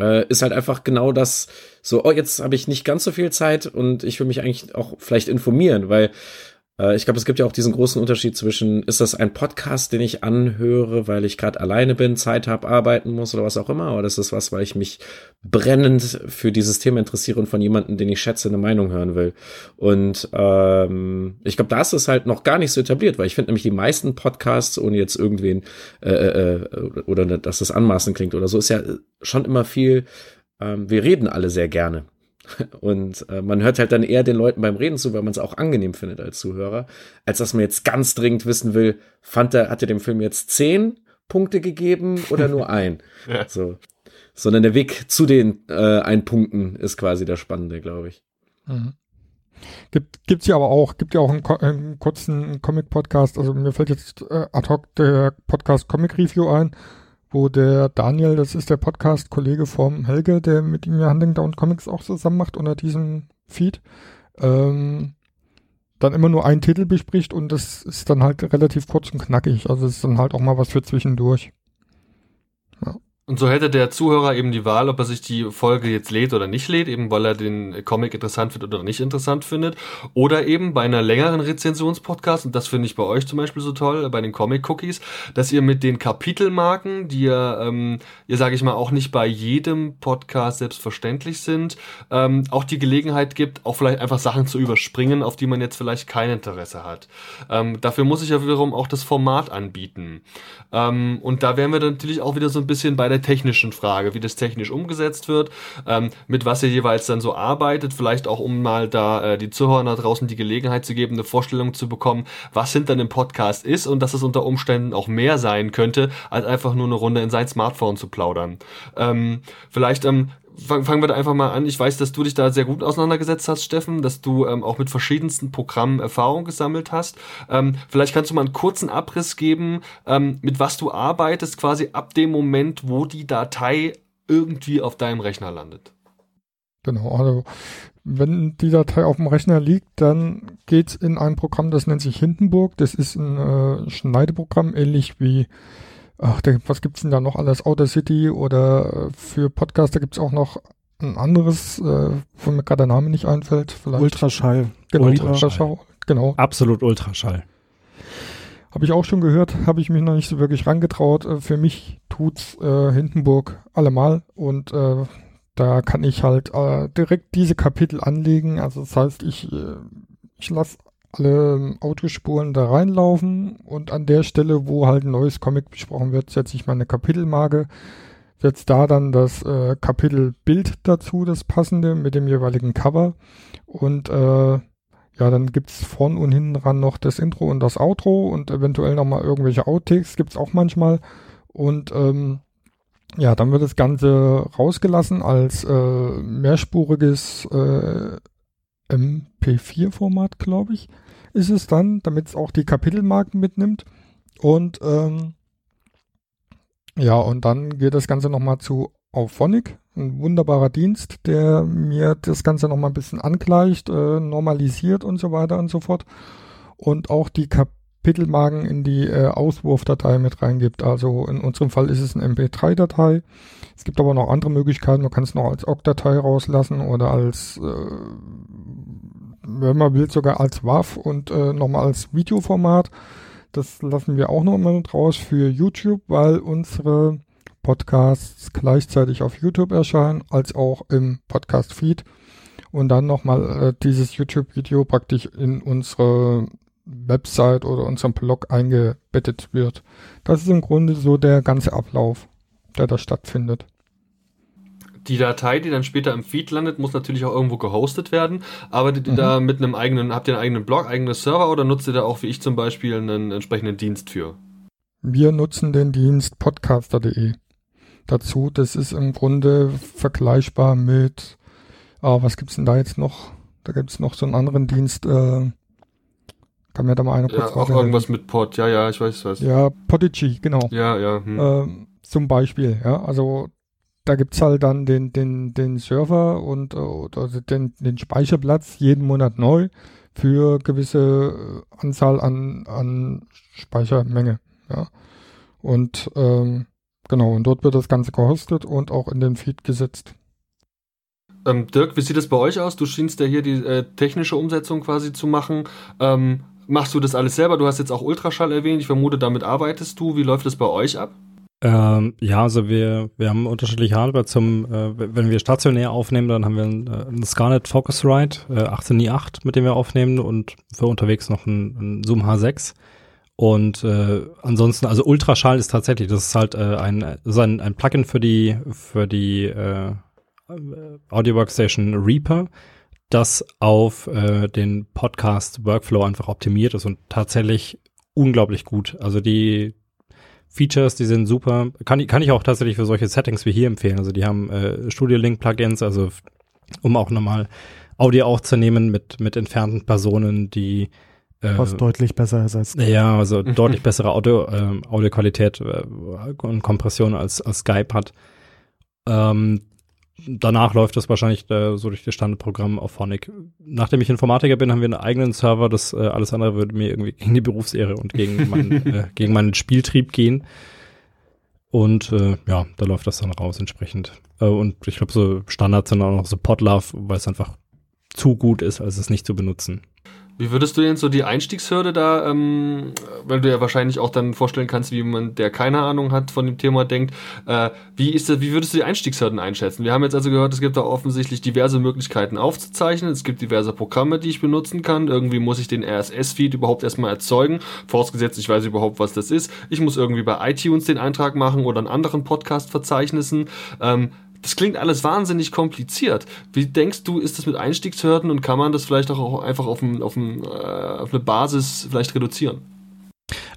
äh, ist halt einfach genau das, so, oh, jetzt habe ich nicht ganz so viel Zeit und ich will mich eigentlich auch vielleicht informieren, weil ich glaube, es gibt ja auch diesen großen Unterschied zwischen, ist das ein Podcast, den ich anhöre, weil ich gerade alleine bin, Zeit habe, arbeiten muss oder was auch immer, oder ist das was, weil ich mich brennend für dieses Thema interessiere und von jemandem, den ich schätze, eine Meinung hören will. Und ähm, ich glaube, da ist es halt noch gar nicht so etabliert, weil ich finde nämlich die meisten Podcasts, ohne jetzt irgendwen äh, äh, äh oder dass das anmaßen klingt oder so, ist ja schon immer viel, ähm, wir reden alle sehr gerne. Und äh, man hört halt dann eher den Leuten beim Reden zu, weil man es auch angenehm findet als Zuhörer, als dass man jetzt ganz dringend wissen will, fand er, hat er dem Film jetzt zehn Punkte gegeben oder nur ein? [LAUGHS] ja. So. Sondern der Weg zu den äh, ein Punkten ist quasi der spannende, glaube ich. Mhm. Gibt gibt's ja aber auch, gibt ja auch einen, einen kurzen Comic-Podcast, also mir fällt jetzt äh, ad hoc der Podcast Comic Review ein, wo der Daniel, das ist der Podcast-Kollege vom Helge, der mit ihm ja Hunting Comics auch zusammen macht unter diesem Feed, ähm, dann immer nur einen Titel bespricht und das ist dann halt relativ kurz und knackig. Also es ist dann halt auch mal was für zwischendurch. Und so hätte der Zuhörer eben die Wahl, ob er sich die Folge jetzt lädt oder nicht lädt, eben weil er den Comic interessant findet oder nicht interessant findet. Oder eben bei einer längeren Rezensionspodcast, und das finde ich bei euch zum Beispiel so toll, bei den Comic Cookies, dass ihr mit den Kapitelmarken, die ja, ähm, ihr sage ich mal, auch nicht bei jedem Podcast selbstverständlich sind, ähm, auch die Gelegenheit gibt, auch vielleicht einfach Sachen zu überspringen, auf die man jetzt vielleicht kein Interesse hat. Ähm, dafür muss ich ja wiederum auch das Format anbieten. Ähm, und da wären wir natürlich auch wieder so ein bisschen bei der technischen Frage, wie das technisch umgesetzt wird, ähm, mit was ihr jeweils dann so arbeitet, vielleicht auch um mal da äh, die Zuhörer da draußen die Gelegenheit zu geben, eine Vorstellung zu bekommen, was hinter einem Podcast ist und dass es unter Umständen auch mehr sein könnte, als einfach nur eine Runde in sein Smartphone zu plaudern. Ähm, vielleicht ähm, fangen wir da einfach mal an. Ich weiß, dass du dich da sehr gut auseinandergesetzt hast, Steffen, dass du ähm, auch mit verschiedensten Programmen Erfahrung gesammelt hast. Ähm, vielleicht kannst du mal einen kurzen Abriss geben, ähm, mit was du arbeitest, quasi ab dem Moment, wo die Datei irgendwie auf deinem Rechner landet. Genau, also wenn die Datei auf dem Rechner liegt, dann geht's in ein Programm, das nennt sich Hindenburg. Das ist ein äh, Schneideprogramm, ähnlich wie ach, der, was gibt's denn da noch alles? Outer City oder äh, für Podcaster gibt's auch noch ein anderes, äh, wo mir gerade der Name nicht einfällt. Vielleicht. Ultraschall. Genau, Ultraschall. Ultraschall. Genau. Absolut Ultraschall. Habe ich auch schon gehört, habe ich mich noch nicht so wirklich rangetraut. Äh, für mich tut's äh, Hindenburg allemal und äh, da kann ich halt äh, direkt diese Kapitel anlegen. Also das heißt, ich, äh, ich lasse alle Autospuren da reinlaufen und an der Stelle, wo halt ein neues Comic besprochen wird, setze ich meine Kapitelmarke, setze da dann das äh, Kapitelbild dazu, das passende, mit dem jeweiligen Cover. Und äh, ja, dann gibt's vorn und hinten dran noch das Intro und das Outro und eventuell nochmal irgendwelche Outtakes, gibt's auch manchmal. Und ähm, ja, dann wird das Ganze rausgelassen als äh, mehrspuriges äh, MP4-Format, glaube ich, ist es dann, damit es auch die Kapitelmarken mitnimmt. Und ähm, ja, und dann geht das Ganze nochmal zu Auphonic, ein wunderbarer Dienst, der mir das Ganze nochmal ein bisschen angleicht, äh, normalisiert und so weiter und so fort. Und auch die Kapitelmarken in die äh, Auswurfdatei mit reingibt. Also in unserem Fall ist es eine MP3-Datei. Es gibt aber noch andere Möglichkeiten. Man kann es noch als OGG-Datei rauslassen oder als äh, wenn man will, sogar als WAV und äh, nochmal als Videoformat. Das lassen wir auch noch mal mit raus für YouTube, weil unsere Podcasts gleichzeitig auf YouTube erscheinen, als auch im Podcast-Feed. Und dann nochmal äh, dieses YouTube-Video praktisch in unsere Website oder unserem Blog eingebettet wird. Das ist im Grunde so der ganze Ablauf, der da stattfindet. Die Datei, die dann später im Feed landet, muss natürlich auch irgendwo gehostet werden. Arbeitet ihr mhm. da mit einem eigenen, habt ihr einen eigenen Blog, eigenen Server oder nutzt ihr da auch wie ich zum Beispiel einen entsprechenden Dienst für? Wir nutzen den Dienst podcaster.de dazu. Das ist im Grunde vergleichbar mit, ah, was gibt's denn da jetzt noch? Da gibt's noch so einen anderen Dienst, äh, kann mir da mal einer kurz ja, auch irgendwas mit Pod, ja, ja, ich weiß was. Ja, Podigy, genau. Ja, ja. Hm. Ähm, zum Beispiel, ja, also da gibt's halt dann den, den, den Server und äh, den, den Speicherplatz jeden Monat neu für gewisse äh, Anzahl an, an Speichermenge, ja. Und ähm, genau, und dort wird das Ganze gehostet und auch in den Feed gesetzt. Ähm, Dirk, wie sieht es bei euch aus? Du schienst ja hier die äh, technische Umsetzung quasi zu machen. Ähm, machst du das alles selber? Du hast jetzt auch Ultraschall erwähnt. Ich vermute, damit arbeitest du. Wie läuft es bei euch ab? Ähm, ja, also wir, wir haben unterschiedliche Hardware zum, äh, wenn wir stationär aufnehmen, dann haben wir einen, äh, einen Scarlett Focusrite äh, 18i8, mit dem wir aufnehmen und für unterwegs noch einen, einen Zoom H6. Und äh, ansonsten, also Ultraschall ist tatsächlich, das ist halt äh, ein, ist ein, ein Plugin für die, für die äh, Audio Workstation Reaper, das auf äh, den Podcast Workflow einfach optimiert ist und tatsächlich unglaublich gut. Also die Features, die sind super. Kann, kann ich auch tatsächlich für solche Settings wie hier empfehlen. Also die haben äh, Studio Link Plugins, also um auch nochmal Audio aufzunehmen mit, mit entfernten Personen, die äh, Was deutlich besser ist als Ja, also [LAUGHS] deutlich bessere Audio, äh, Audioqualität äh, und Kompression als, als Skype hat. Ähm, danach läuft das wahrscheinlich äh, so durch das Standardprogramm auf Phonic. Nachdem ich Informatiker bin, haben wir einen eigenen Server. Das äh, alles andere würde mir irgendwie gegen die Berufsehre und gegen, [LAUGHS] mein, äh, gegen meinen Spieltrieb gehen. Und äh, ja, da läuft das dann raus entsprechend. Äh, und ich glaube, so Standards sind auch noch so Podlove, weil es einfach zu gut ist, als es nicht zu benutzen. Wie würdest du denn so die Einstiegshürde da, ähm, weil du ja wahrscheinlich auch dann vorstellen kannst, wie man, der keine Ahnung hat von dem Thema, denkt, äh, wie ist das, wie würdest du die Einstiegshürden einschätzen? Wir haben jetzt also gehört, es gibt da offensichtlich diverse Möglichkeiten aufzuzeichnen, es gibt diverse Programme, die ich benutzen kann, irgendwie muss ich den RSS-Feed überhaupt erstmal erzeugen, vorausgesetzt, ich weiß überhaupt, was das ist. Ich muss irgendwie bei iTunes den Eintrag machen oder in anderen Podcast-Verzeichnissen. Ähm, das klingt alles wahnsinnig kompliziert. Wie denkst du, ist das mit Einstiegshürden und kann man das vielleicht auch einfach auf, ein, auf, ein, äh, auf eine Basis vielleicht reduzieren?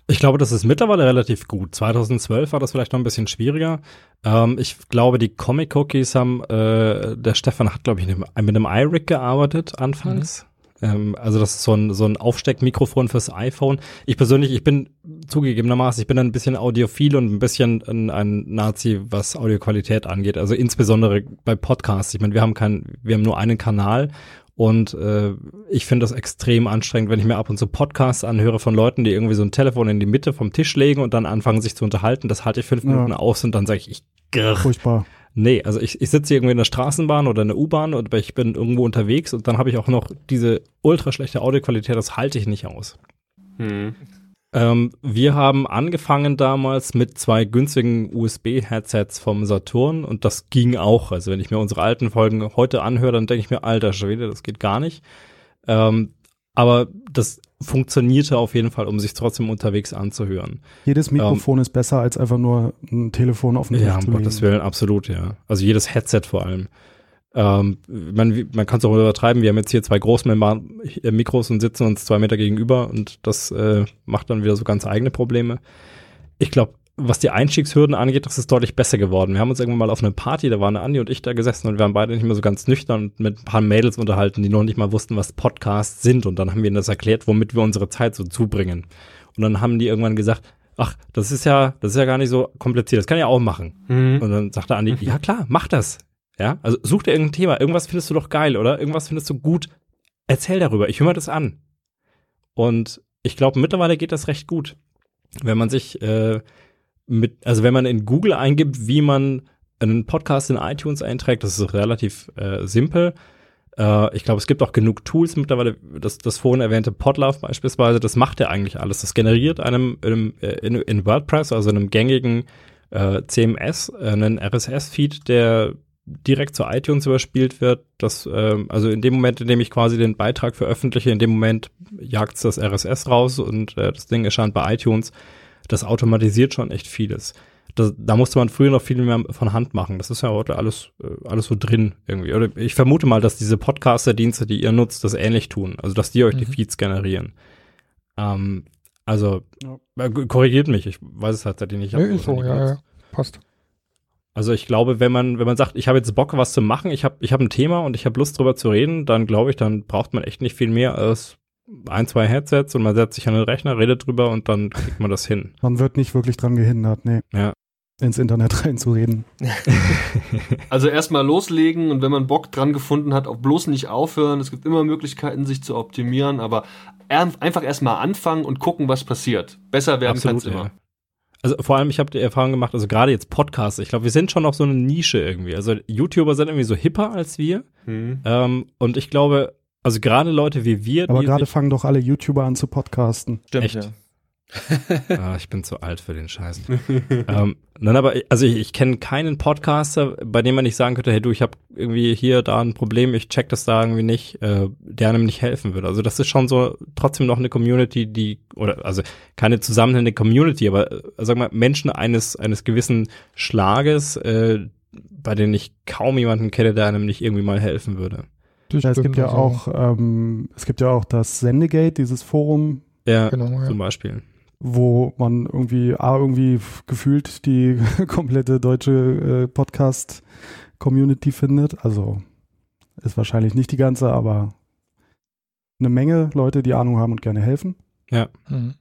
Ich glaube, das ist mittlerweile relativ gut. 2012 war das vielleicht noch ein bisschen schwieriger. Ähm, ich glaube, die Comic Cookies haben, äh, der Stefan hat, glaube ich, mit einem iRig gearbeitet anfangs. Mhm. Ähm, also das ist so ein, so ein Aufsteckmikrofon fürs iPhone. Ich persönlich, ich bin zugegebenermaßen, ich bin ein bisschen audiophil und ein bisschen ein, ein Nazi, was Audioqualität angeht. Also insbesondere bei Podcasts. Ich meine, wir haben kein, wir haben nur einen Kanal und äh, ich finde das extrem anstrengend, wenn ich mir ab und zu Podcasts anhöre von Leuten, die irgendwie so ein Telefon in die Mitte vom Tisch legen und dann anfangen, sich zu unterhalten. Das halte ich fünf Minuten ja. aus und dann sage ich, ich grr. Furchtbar. Nee, also ich, ich sitze irgendwie in der Straßenbahn oder in der U-Bahn oder ich bin irgendwo unterwegs und dann habe ich auch noch diese ultra schlechte Audioqualität, das halte ich nicht aus. Hm. Ähm, wir haben angefangen damals mit zwei günstigen USB-Headsets vom Saturn und das ging auch. Also wenn ich mir unsere alten Folgen heute anhöre, dann denke ich mir, alter Schwede, das geht gar nicht. Ähm, aber das funktionierte auf jeden Fall, um sich trotzdem unterwegs anzuhören. Jedes Mikrofon ähm, ist besser als einfach nur ein Telefon auf dem Ja, um Gottes Willen, absolut, ja. Also jedes Headset vor allem. Ähm, man man kann es auch übertreiben. Wir haben jetzt hier zwei Großmembran-Mikros und sitzen uns zwei Meter gegenüber und das äh, macht dann wieder so ganz eigene Probleme. Ich glaube, was die Einstiegshürden angeht, das ist deutlich besser geworden. Wir haben uns irgendwann mal auf eine Party, da waren Andi und ich da gesessen und wir waren beide nicht mehr so ganz nüchtern und mit ein paar Mädels unterhalten, die noch nicht mal wussten, was Podcasts sind. Und dann haben wir ihnen das erklärt, womit wir unsere Zeit so zubringen. Und dann haben die irgendwann gesagt, ach, das ist ja, das ist ja gar nicht so kompliziert, das kann ich auch machen. Mhm. Und dann sagte Andi, ja klar, mach das. Ja, also such dir irgendein Thema, irgendwas findest du doch geil, oder? Irgendwas findest du gut. Erzähl darüber, ich höre mir das an. Und ich glaube, mittlerweile geht das recht gut. Wenn man sich äh, mit, also wenn man in Google eingibt, wie man einen Podcast in iTunes einträgt, das ist relativ äh, simpel. Äh, ich glaube, es gibt auch genug Tools mittlerweile. Das, das vorhin erwähnte Podlove beispielsweise, das macht ja eigentlich alles. Das generiert einem, einem äh, in, in, WordPress, also einem gängigen äh, CMS, einen RSS-Feed, der direkt zu iTunes überspielt wird. Das, ähm, also in dem Moment, in dem ich quasi den Beitrag veröffentliche, in dem Moment jagt das RSS raus und äh, das Ding erscheint bei iTunes. Das automatisiert schon echt vieles. Das, da musste man früher noch viel mehr von Hand machen. Das ist ja heute alles, äh, alles so drin irgendwie. Oder ich vermute mal, dass diese Podcaster-Dienste, die ihr nutzt, das ähnlich tun. Also, dass die euch mhm. die Feeds generieren. Ähm, also, ja. Äh, korrigiert mich, ich weiß es tatsächlich nicht. Nee, ist so, ja, ja, passt. Also ich glaube, wenn man, wenn man sagt, ich habe jetzt Bock, was zu machen, ich habe ich hab ein Thema und ich habe Lust drüber zu reden, dann glaube ich, dann braucht man echt nicht viel mehr als ein, zwei Headsets und man setzt sich an den Rechner, redet drüber und dann kriegt man das hin. [LAUGHS] Man wird nicht wirklich dran gehindert, nee. Ja. Ins Internet [LAUGHS] reinzureden. [LAUGHS] also erstmal loslegen und wenn man Bock dran gefunden hat, auch bloß nicht aufhören. Es gibt immer Möglichkeiten, sich zu optimieren, aber einfach erstmal anfangen und gucken, was passiert. Besser werden kann es immer. Also vor allem, ich habe die Erfahrung gemacht, also gerade jetzt Podcasts, ich glaube, wir sind schon noch so eine Nische irgendwie. Also YouTuber sind irgendwie so hipper als wir. Mhm. Ähm, und ich glaube, also gerade Leute wie wir. Aber gerade fangen doch alle YouTuber an zu podcasten. Stimmt, Echt? Ja. [LAUGHS] [LAUGHS] ah, ich bin zu alt für den Scheiß. ähm, nein, aber also ich, ich kenne keinen Podcaster, bei dem man nicht sagen könnte, hey du, ich habe irgendwie hier, da ein Problem, ich check das da irgendwie nicht, äh, der einem nicht helfen würde. Also das ist schon so trotzdem noch eine Community, die, oder also keine zusammenhängende Community, aber äh, sag mal, Menschen eines, eines gewissen Schlages, äh, bei denen ich kaum jemanden kenne, der einem nicht irgendwie mal helfen würde. Ja, es gibt ja auch, ähm, es gibt ja auch das Sendegate, dieses Forum. Ja, genau, ja. zum Beispiel wo man irgendwie A, irgendwie gefühlt die [LAUGHS] komplette deutsche äh, Podcast-Community findet. Also ist wahrscheinlich nicht die ganze, aber eine Menge Leute, die Ahnung haben und gerne helfen. Ja. Mhm.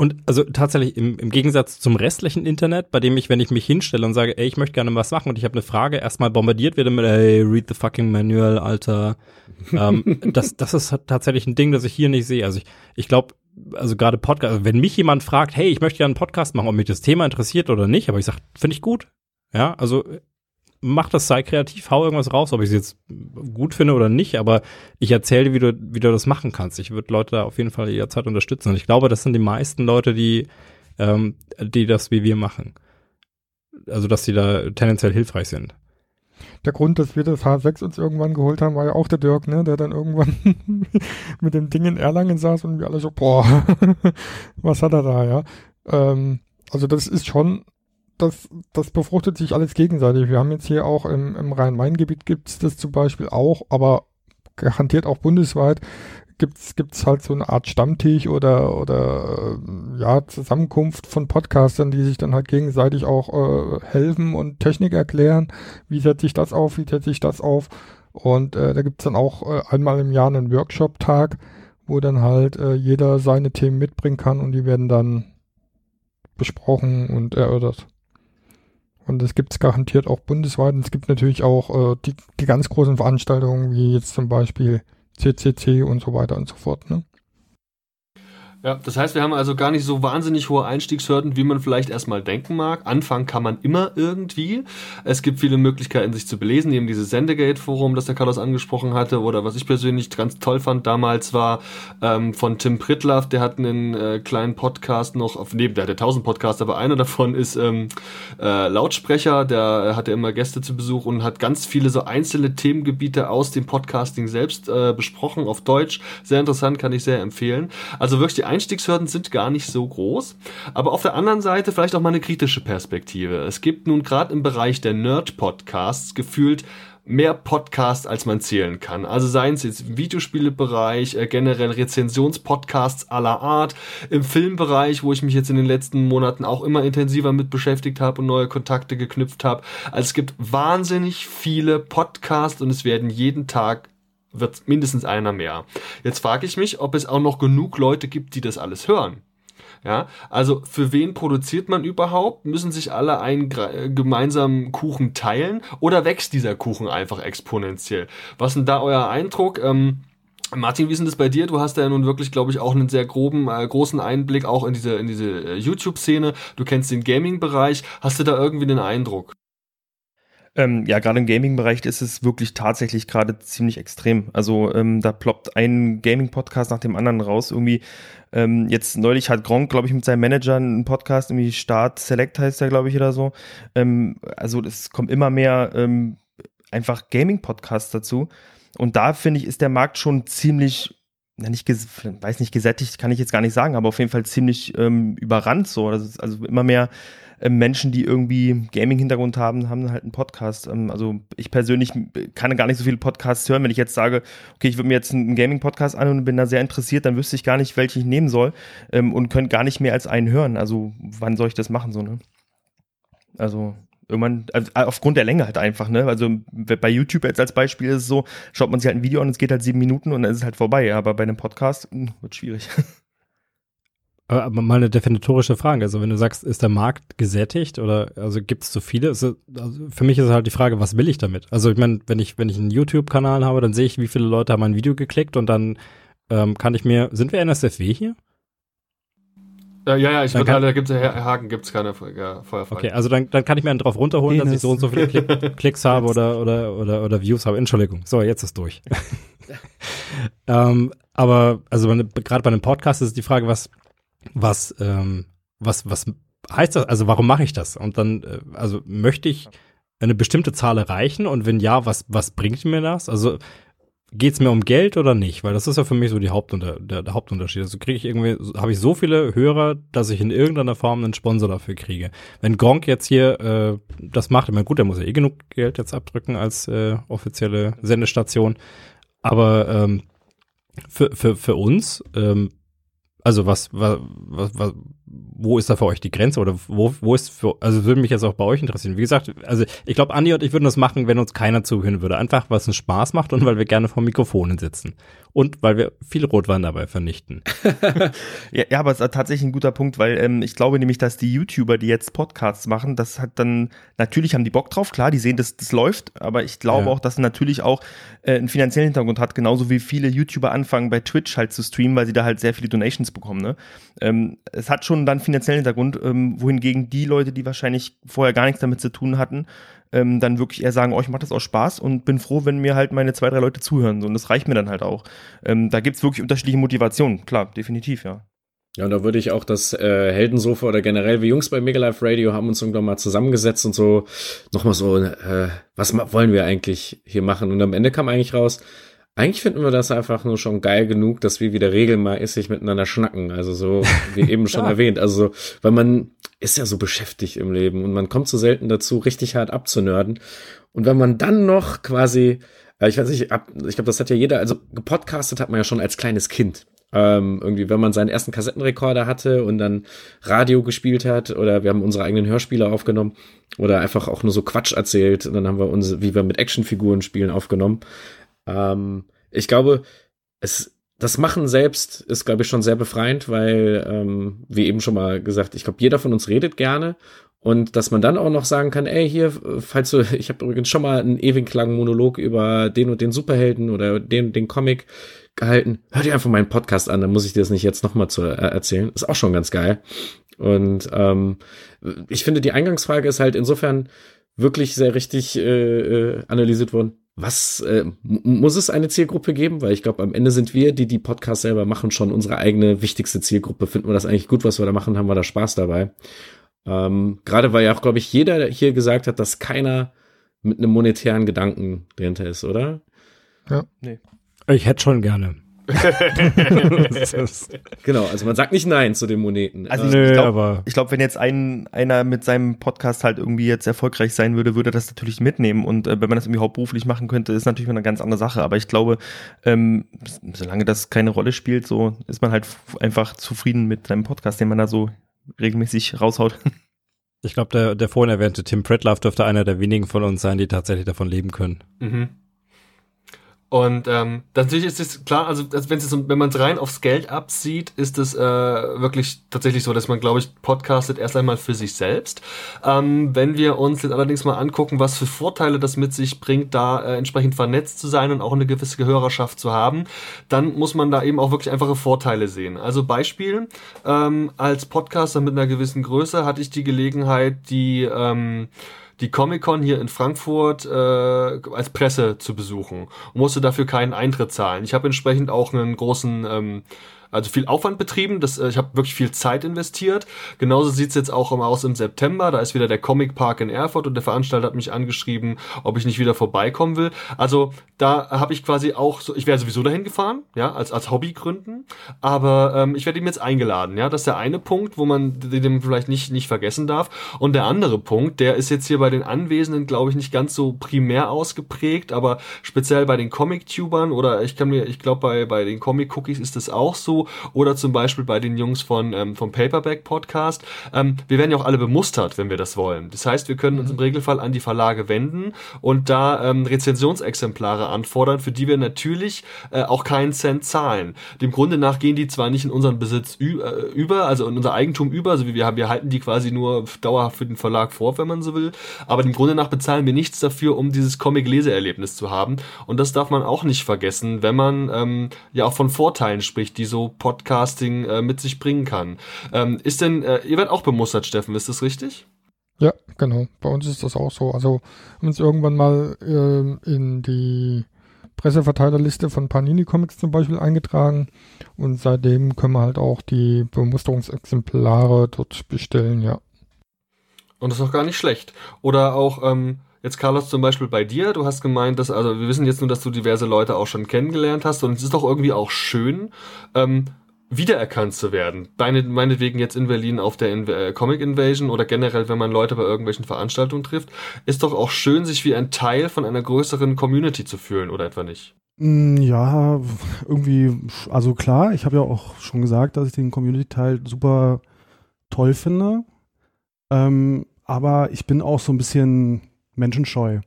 Und also tatsächlich im, im Gegensatz zum restlichen Internet, bei dem ich, wenn ich mich hinstelle und sage, ey, ich möchte gerne was machen und ich habe eine Frage, erstmal bombardiert werde mit, ey, read the fucking manual, Alter. ähm, [LAUGHS] das, das ist tatsächlich ein Ding, das ich hier nicht sehe. Also ich, ich glaube, also gerade Podcast, also wenn mich jemand fragt, hey, ich möchte ja einen Podcast machen, ob mich das Thema interessiert oder nicht, aber ich sage, finde ich gut. Ja, also mach das, sei kreativ, hau irgendwas raus, ob ich es jetzt gut finde oder nicht, aber ich erzähle dir, wie du, wie du das machen kannst. Ich würde Leute da auf jeden Fall jederzeit unterstützen. Und ich glaube, das sind die meisten Leute, die, ähm, die das wie wir machen. Also, dass sie da tendenziell hilfreich sind der Grund, dass wir das H6 uns irgendwann geholt haben, war ja auch der Dirk, ne, der dann irgendwann [LAUGHS] mit dem Ding in Erlangen saß und wir alle so, boah, [LAUGHS] was hat er da, ja. Ähm, also das ist schon, das, das befruchtet sich alles gegenseitig. Wir haben jetzt hier auch im, im Rhein-Main-Gebiet gibt's das zum Beispiel auch, aber garantiert auch bundesweit gibt's gibt's halt so eine Art Stammtisch oder oder äh, ja Zusammenkunft von Podcastern, die sich dann halt gegenseitig auch äh, helfen und Technik erklären. Wie setze ich das auf? Wie setze ich das auf? Und äh, da gibt's dann auch äh, einmal im Jahr einen Workshop-Tag, wo dann halt äh, jeder seine Themen mitbringen kann und die werden dann besprochen und erörtert. Und das gibt's garantiert auch bundesweit. Und es gibt natürlich auch äh, die, die ganz großen Veranstaltungen, wie jetzt zum Beispiel CCC und so weiter und so fort. Ne? Ja, das heißt, wir haben also gar nicht so wahnsinnig hohe Einstiegshürden, wie man vielleicht erstmal denken mag. Anfangen kann man immer irgendwie. Es gibt viele Möglichkeiten, sich zu belesen. Eben dieses Sendegate-Forum, das der Carlos angesprochen hatte, oder was ich persönlich ganz toll fand damals war ähm, von Tim Pritlaff, der hat einen äh, kleinen Podcast noch, auf, neben der hat 1000 Podcasts, aber einer davon ist ähm, äh, Lautsprecher, der hatte immer Gäste zu Besuch und hat ganz viele so einzelne Themengebiete aus dem Podcasting selbst äh, besprochen auf Deutsch. Sehr interessant, kann ich sehr empfehlen. Also wirklich die Einstiegshürden sind gar nicht so groß. Aber auf der anderen Seite vielleicht auch mal eine kritische Perspektive. Es gibt nun gerade im Bereich der Nerd-Podcasts gefühlt mehr Podcasts, als man zählen kann. Also seien es jetzt im Videospielebereich, äh, generell Rezensionspodcasts aller Art, im Filmbereich, wo ich mich jetzt in den letzten Monaten auch immer intensiver mit beschäftigt habe und neue Kontakte geknüpft habe. Also es gibt wahnsinnig viele Podcasts und es werden jeden Tag wird mindestens einer mehr. Jetzt frage ich mich, ob es auch noch genug Leute gibt, die das alles hören. Ja, also für wen produziert man überhaupt? Müssen sich alle einen gemeinsamen Kuchen teilen oder wächst dieser Kuchen einfach exponentiell? Was ist denn da euer Eindruck? Ähm, Martin, wie ist denn das bei dir? Du hast ja nun wirklich, glaube ich, auch einen sehr groben, äh, großen Einblick auch in diese, in diese äh, YouTube-Szene. Du kennst den Gaming-Bereich. Hast du da irgendwie einen Eindruck? Ähm, ja, gerade im Gaming-Bereich ist es wirklich tatsächlich gerade ziemlich extrem. Also ähm, da ploppt ein Gaming-Podcast nach dem anderen raus. Irgendwie ähm, jetzt neulich hat Gronk, glaube ich, mit seinem Manager einen Podcast, irgendwie Start Select heißt der, glaube ich, oder so. Ähm, also es kommt immer mehr ähm, einfach Gaming-Podcasts dazu. Und da finde ich, ist der Markt schon ziemlich, na nicht, weiß nicht, gesättigt, kann ich jetzt gar nicht sagen, aber auf jeden Fall ziemlich ähm, überrannt so. Also, also immer mehr Menschen, die irgendwie Gaming-Hintergrund haben, haben halt einen Podcast. Ähm, also ich persönlich kann gar nicht so viele Podcasts hören. Wenn ich jetzt sage, okay, ich würde mir jetzt einen Gaming-Podcast an und bin da sehr interessiert, dann wüsste ich gar nicht, welchen ich nehmen soll ähm, und könnte gar nicht mehr als einen hören. Also wann soll ich das machen so, ne? Also irgendwann, also aufgrund der Länge halt einfach, ne? Also bei YouTube jetzt als Beispiel ist es so, schaut man sich halt ein Video an, es geht halt sieben Minuten und dann ist es halt vorbei. Aber bei einem Podcast mh, hm, wird schwierig. [LAUGHS] Aber mal eine definitorische Frage. Also wenn du sagst, ist der Markt gesättigt oder also gibt es zu viele? Also, also für mich ist halt die Frage, was will ich damit? Also ich meine, wenn ich, wenn ich einen YouTube-Kanal habe, dann sehe ich, wie viele Leute haben ein Video geklickt und dann ähm, kann ich mir, sind wir NSFW hier? Ja, ja, ich würde da gibt's ja Haken, gibt's keine ja, Feuerfall. Okay, also dann, dann kann ich mir einen drauf runterholen, Penis. dass ich so und so viele Klick, [LAUGHS] Klicks habe oder, oder, oder, oder Views habe. Entschuldigung. So, jetzt ist durch. [LAUGHS] [LAUGHS] ähm, aber also gerade bei einem Podcast ist die Frage, was was, ähm, was, was heißt das? Also warum mache ich das? Und dann, äh, also möchte ich eine bestimmte Zahl erreichen und wenn ja, was, was bringt mir das? Also geht es mir um Geld oder nicht? Weil das ist ja für mich so die Hauptunter der, der Hauptunterschied. Also kriege ich irgendwie, habe ich so viele Hörer, dass ich in irgendeiner Form einen Sponsor dafür kriege. Wenn Gronk jetzt hier äh, das macht, ich meine, gut, der muss ja eh genug Geld jetzt abdrücken als äh, offizielle Sendestation. Aber ähm, für, für, für uns ähm, also was, was, was, wo ist da für euch die Grenze oder wo, wo ist für, also würde mich jetzt auch bei euch interessieren. Wie gesagt, also ich glaube, Andi und ich würden das machen, wenn uns keiner zuhören würde. Einfach, weil es einen Spaß macht und weil wir gerne vor Mikrofonen sitzen. Und weil wir viel Rotwein dabei vernichten. [LAUGHS] ja, ja, aber es ist tatsächlich ein guter Punkt, weil ähm, ich glaube nämlich, dass die YouTuber, die jetzt Podcasts machen, das hat dann, natürlich haben die Bock drauf, klar, die sehen, dass das läuft, aber ich glaube ja. auch, dass natürlich auch äh, einen finanziellen Hintergrund hat, genauso wie viele YouTuber anfangen bei Twitch halt zu streamen, weil sie da halt sehr viele Donations bekommen. Ne? Ähm, es hat schon dann finanziellen Hintergrund, ähm, wohingegen die Leute, die wahrscheinlich vorher gar nichts damit zu tun hatten, ähm, dann wirklich eher sagen, oh, ich mache das aus Spaß und bin froh, wenn mir halt meine zwei, drei Leute zuhören. So, und das reicht mir dann halt auch. Ähm, da gibt's wirklich unterschiedliche Motivationen, klar, definitiv, ja. Ja, und da würde ich auch das äh, Heldensofa oder generell wir Jungs bei Mega Life Radio haben uns irgendwann mal zusammengesetzt und so nochmal so, äh, was wollen wir eigentlich hier machen? Und am Ende kam eigentlich raus, eigentlich finden wir das einfach nur schon geil genug, dass wir wieder regelmäßig miteinander schnacken. Also so, wie eben schon [LAUGHS] erwähnt. Also, weil man ist ja so beschäftigt im Leben und man kommt so selten dazu, richtig hart abzunörden. Und wenn man dann noch quasi, äh, ich weiß nicht, ab, ich glaube, das hat ja jeder, also gepodcastet hat man ja schon als kleines Kind. Ähm, irgendwie, wenn man seinen ersten Kassettenrekorder hatte und dann Radio gespielt hat oder wir haben unsere eigenen Hörspiele aufgenommen oder einfach auch nur so Quatsch erzählt und dann haben wir uns, wie wir mit Actionfiguren spielen, aufgenommen. Ähm, ich glaube, es, das Machen selbst ist, glaube ich, schon sehr befreiend, weil, ähm, wie eben schon mal gesagt, ich glaube, jeder von uns redet gerne. Und dass man dann auch noch sagen kann, ey, hier, falls du, [LAUGHS] ich habe übrigens schon mal einen ewig langen Monolog über den und den Superhelden oder den den Comic gehalten. Hör dir einfach meinen Podcast an, dann muss ich dir das nicht jetzt nochmal zu äh, erzählen. Ist auch schon ganz geil. Und ähm, ich finde, die Eingangsfrage ist halt insofern wirklich sehr richtig äh, äh analysiert worden was äh, muss es eine Zielgruppe geben? Weil ich glaube, am Ende sind wir, die die Podcasts selber machen, schon unsere eigene wichtigste Zielgruppe. Finden wir das eigentlich gut, was wir da machen, haben wir da Spaß dabei. Ähm, Gerade weil ja auch, glaube ich, jeder hier gesagt hat, dass keiner mit einem monetären Gedanken dahinter ist, oder? Ja. Nee. Ich hätte schon gerne. [LAUGHS] genau, also man sagt nicht Nein zu den Moneten. Also ich, ich glaube, glaub, wenn jetzt ein, einer mit seinem Podcast halt irgendwie jetzt erfolgreich sein würde, würde das natürlich mitnehmen. Und äh, wenn man das irgendwie hauptberuflich machen könnte, ist natürlich eine ganz andere Sache. Aber ich glaube, ähm, solange das keine Rolle spielt, so ist man halt einfach zufrieden mit seinem Podcast, den man da so regelmäßig raushaut. Ich glaube, der, der vorhin erwähnte Tim Pritloff dürfte einer der wenigen von uns sein, die tatsächlich davon leben können. Mhm. Und ähm, natürlich ist es klar, also wenn, es, wenn man es rein aufs Geld absieht, ist es äh, wirklich tatsächlich so, dass man, glaube ich, podcastet erst einmal für sich selbst. Ähm, wenn wir uns jetzt allerdings mal angucken, was für Vorteile das mit sich bringt, da äh, entsprechend vernetzt zu sein und auch eine gewisse Gehörerschaft zu haben, dann muss man da eben auch wirklich einfache Vorteile sehen. Also Beispiel, ähm, als Podcaster mit einer gewissen Größe hatte ich die Gelegenheit, die ähm, die Comic-Con hier in Frankfurt äh, als Presse zu besuchen und musste dafür keinen Eintritt zahlen. Ich habe entsprechend auch einen großen ähm, also viel Aufwand betrieben. Das, äh, ich habe wirklich viel Zeit investiert. Genauso sieht's jetzt auch aus im September. Da ist wieder der Comic Park in Erfurt und der Veranstalter hat mich angeschrieben, ob ich nicht wieder vorbeikommen will. Also da habe ich quasi auch so, ich wäre sowieso dahin gefahren, ja, als, als Hobbygründen. Aber ähm, ich werde ihm jetzt eingeladen. Ja, das ist der eine Punkt, wo man den vielleicht nicht, nicht vergessen darf. Und der andere Punkt, der ist jetzt hier bei den Anwesenden, glaube ich, nicht ganz so primär ausgeprägt, aber speziell bei den Comic-Tubern oder ich kann mir, ich glaube, bei, bei den Comic-Cookies ist das auch so oder zum Beispiel bei den Jungs von ähm, vom Paperback Podcast. Ähm, wir werden ja auch alle bemustert, wenn wir das wollen. Das heißt, wir können uns im Regelfall an die Verlage wenden und da ähm, Rezensionsexemplare anfordern, für die wir natürlich äh, auch keinen Cent zahlen. Dem Grunde nach gehen die zwar nicht in unseren Besitz äh, über, also in unser Eigentum über, also wir haben, wir halten die quasi nur dauerhaft für den Verlag vor, wenn man so will, aber dem Grunde nach bezahlen wir nichts dafür, um dieses Comic-Leseerlebnis zu haben. Und das darf man auch nicht vergessen, wenn man ähm, ja auch von Vorteilen spricht, die so Podcasting äh, mit sich bringen kann. Ähm, ist denn, äh, ihr werdet auch bemustert, Steffen, ist das richtig? Ja, genau. Bei uns ist das auch so. Also haben uns irgendwann mal äh, in die Presseverteilerliste von Panini Comics zum Beispiel eingetragen und seitdem können wir halt auch die Bemusterungsexemplare dort bestellen, ja. Und das ist auch gar nicht schlecht. Oder auch, ähm, jetzt Carlos zum Beispiel bei dir, du hast gemeint, dass, also wir wissen jetzt nur, dass du diverse Leute auch schon kennengelernt hast und es ist doch irgendwie auch schön, ähm, wiedererkannt zu werden. Deine, meinetwegen jetzt in Berlin auf der in äh, Comic Invasion oder generell, wenn man Leute bei irgendwelchen Veranstaltungen trifft, ist doch auch schön, sich wie ein Teil von einer größeren Community zu fühlen, oder etwa nicht? Mm, Ja, irgendwie, also klar, ich habe ja auch schon gesagt, dass ich den Community-Teil super toll finde. Ähm, aber ich bin auch so ein bisschen menschenscheu.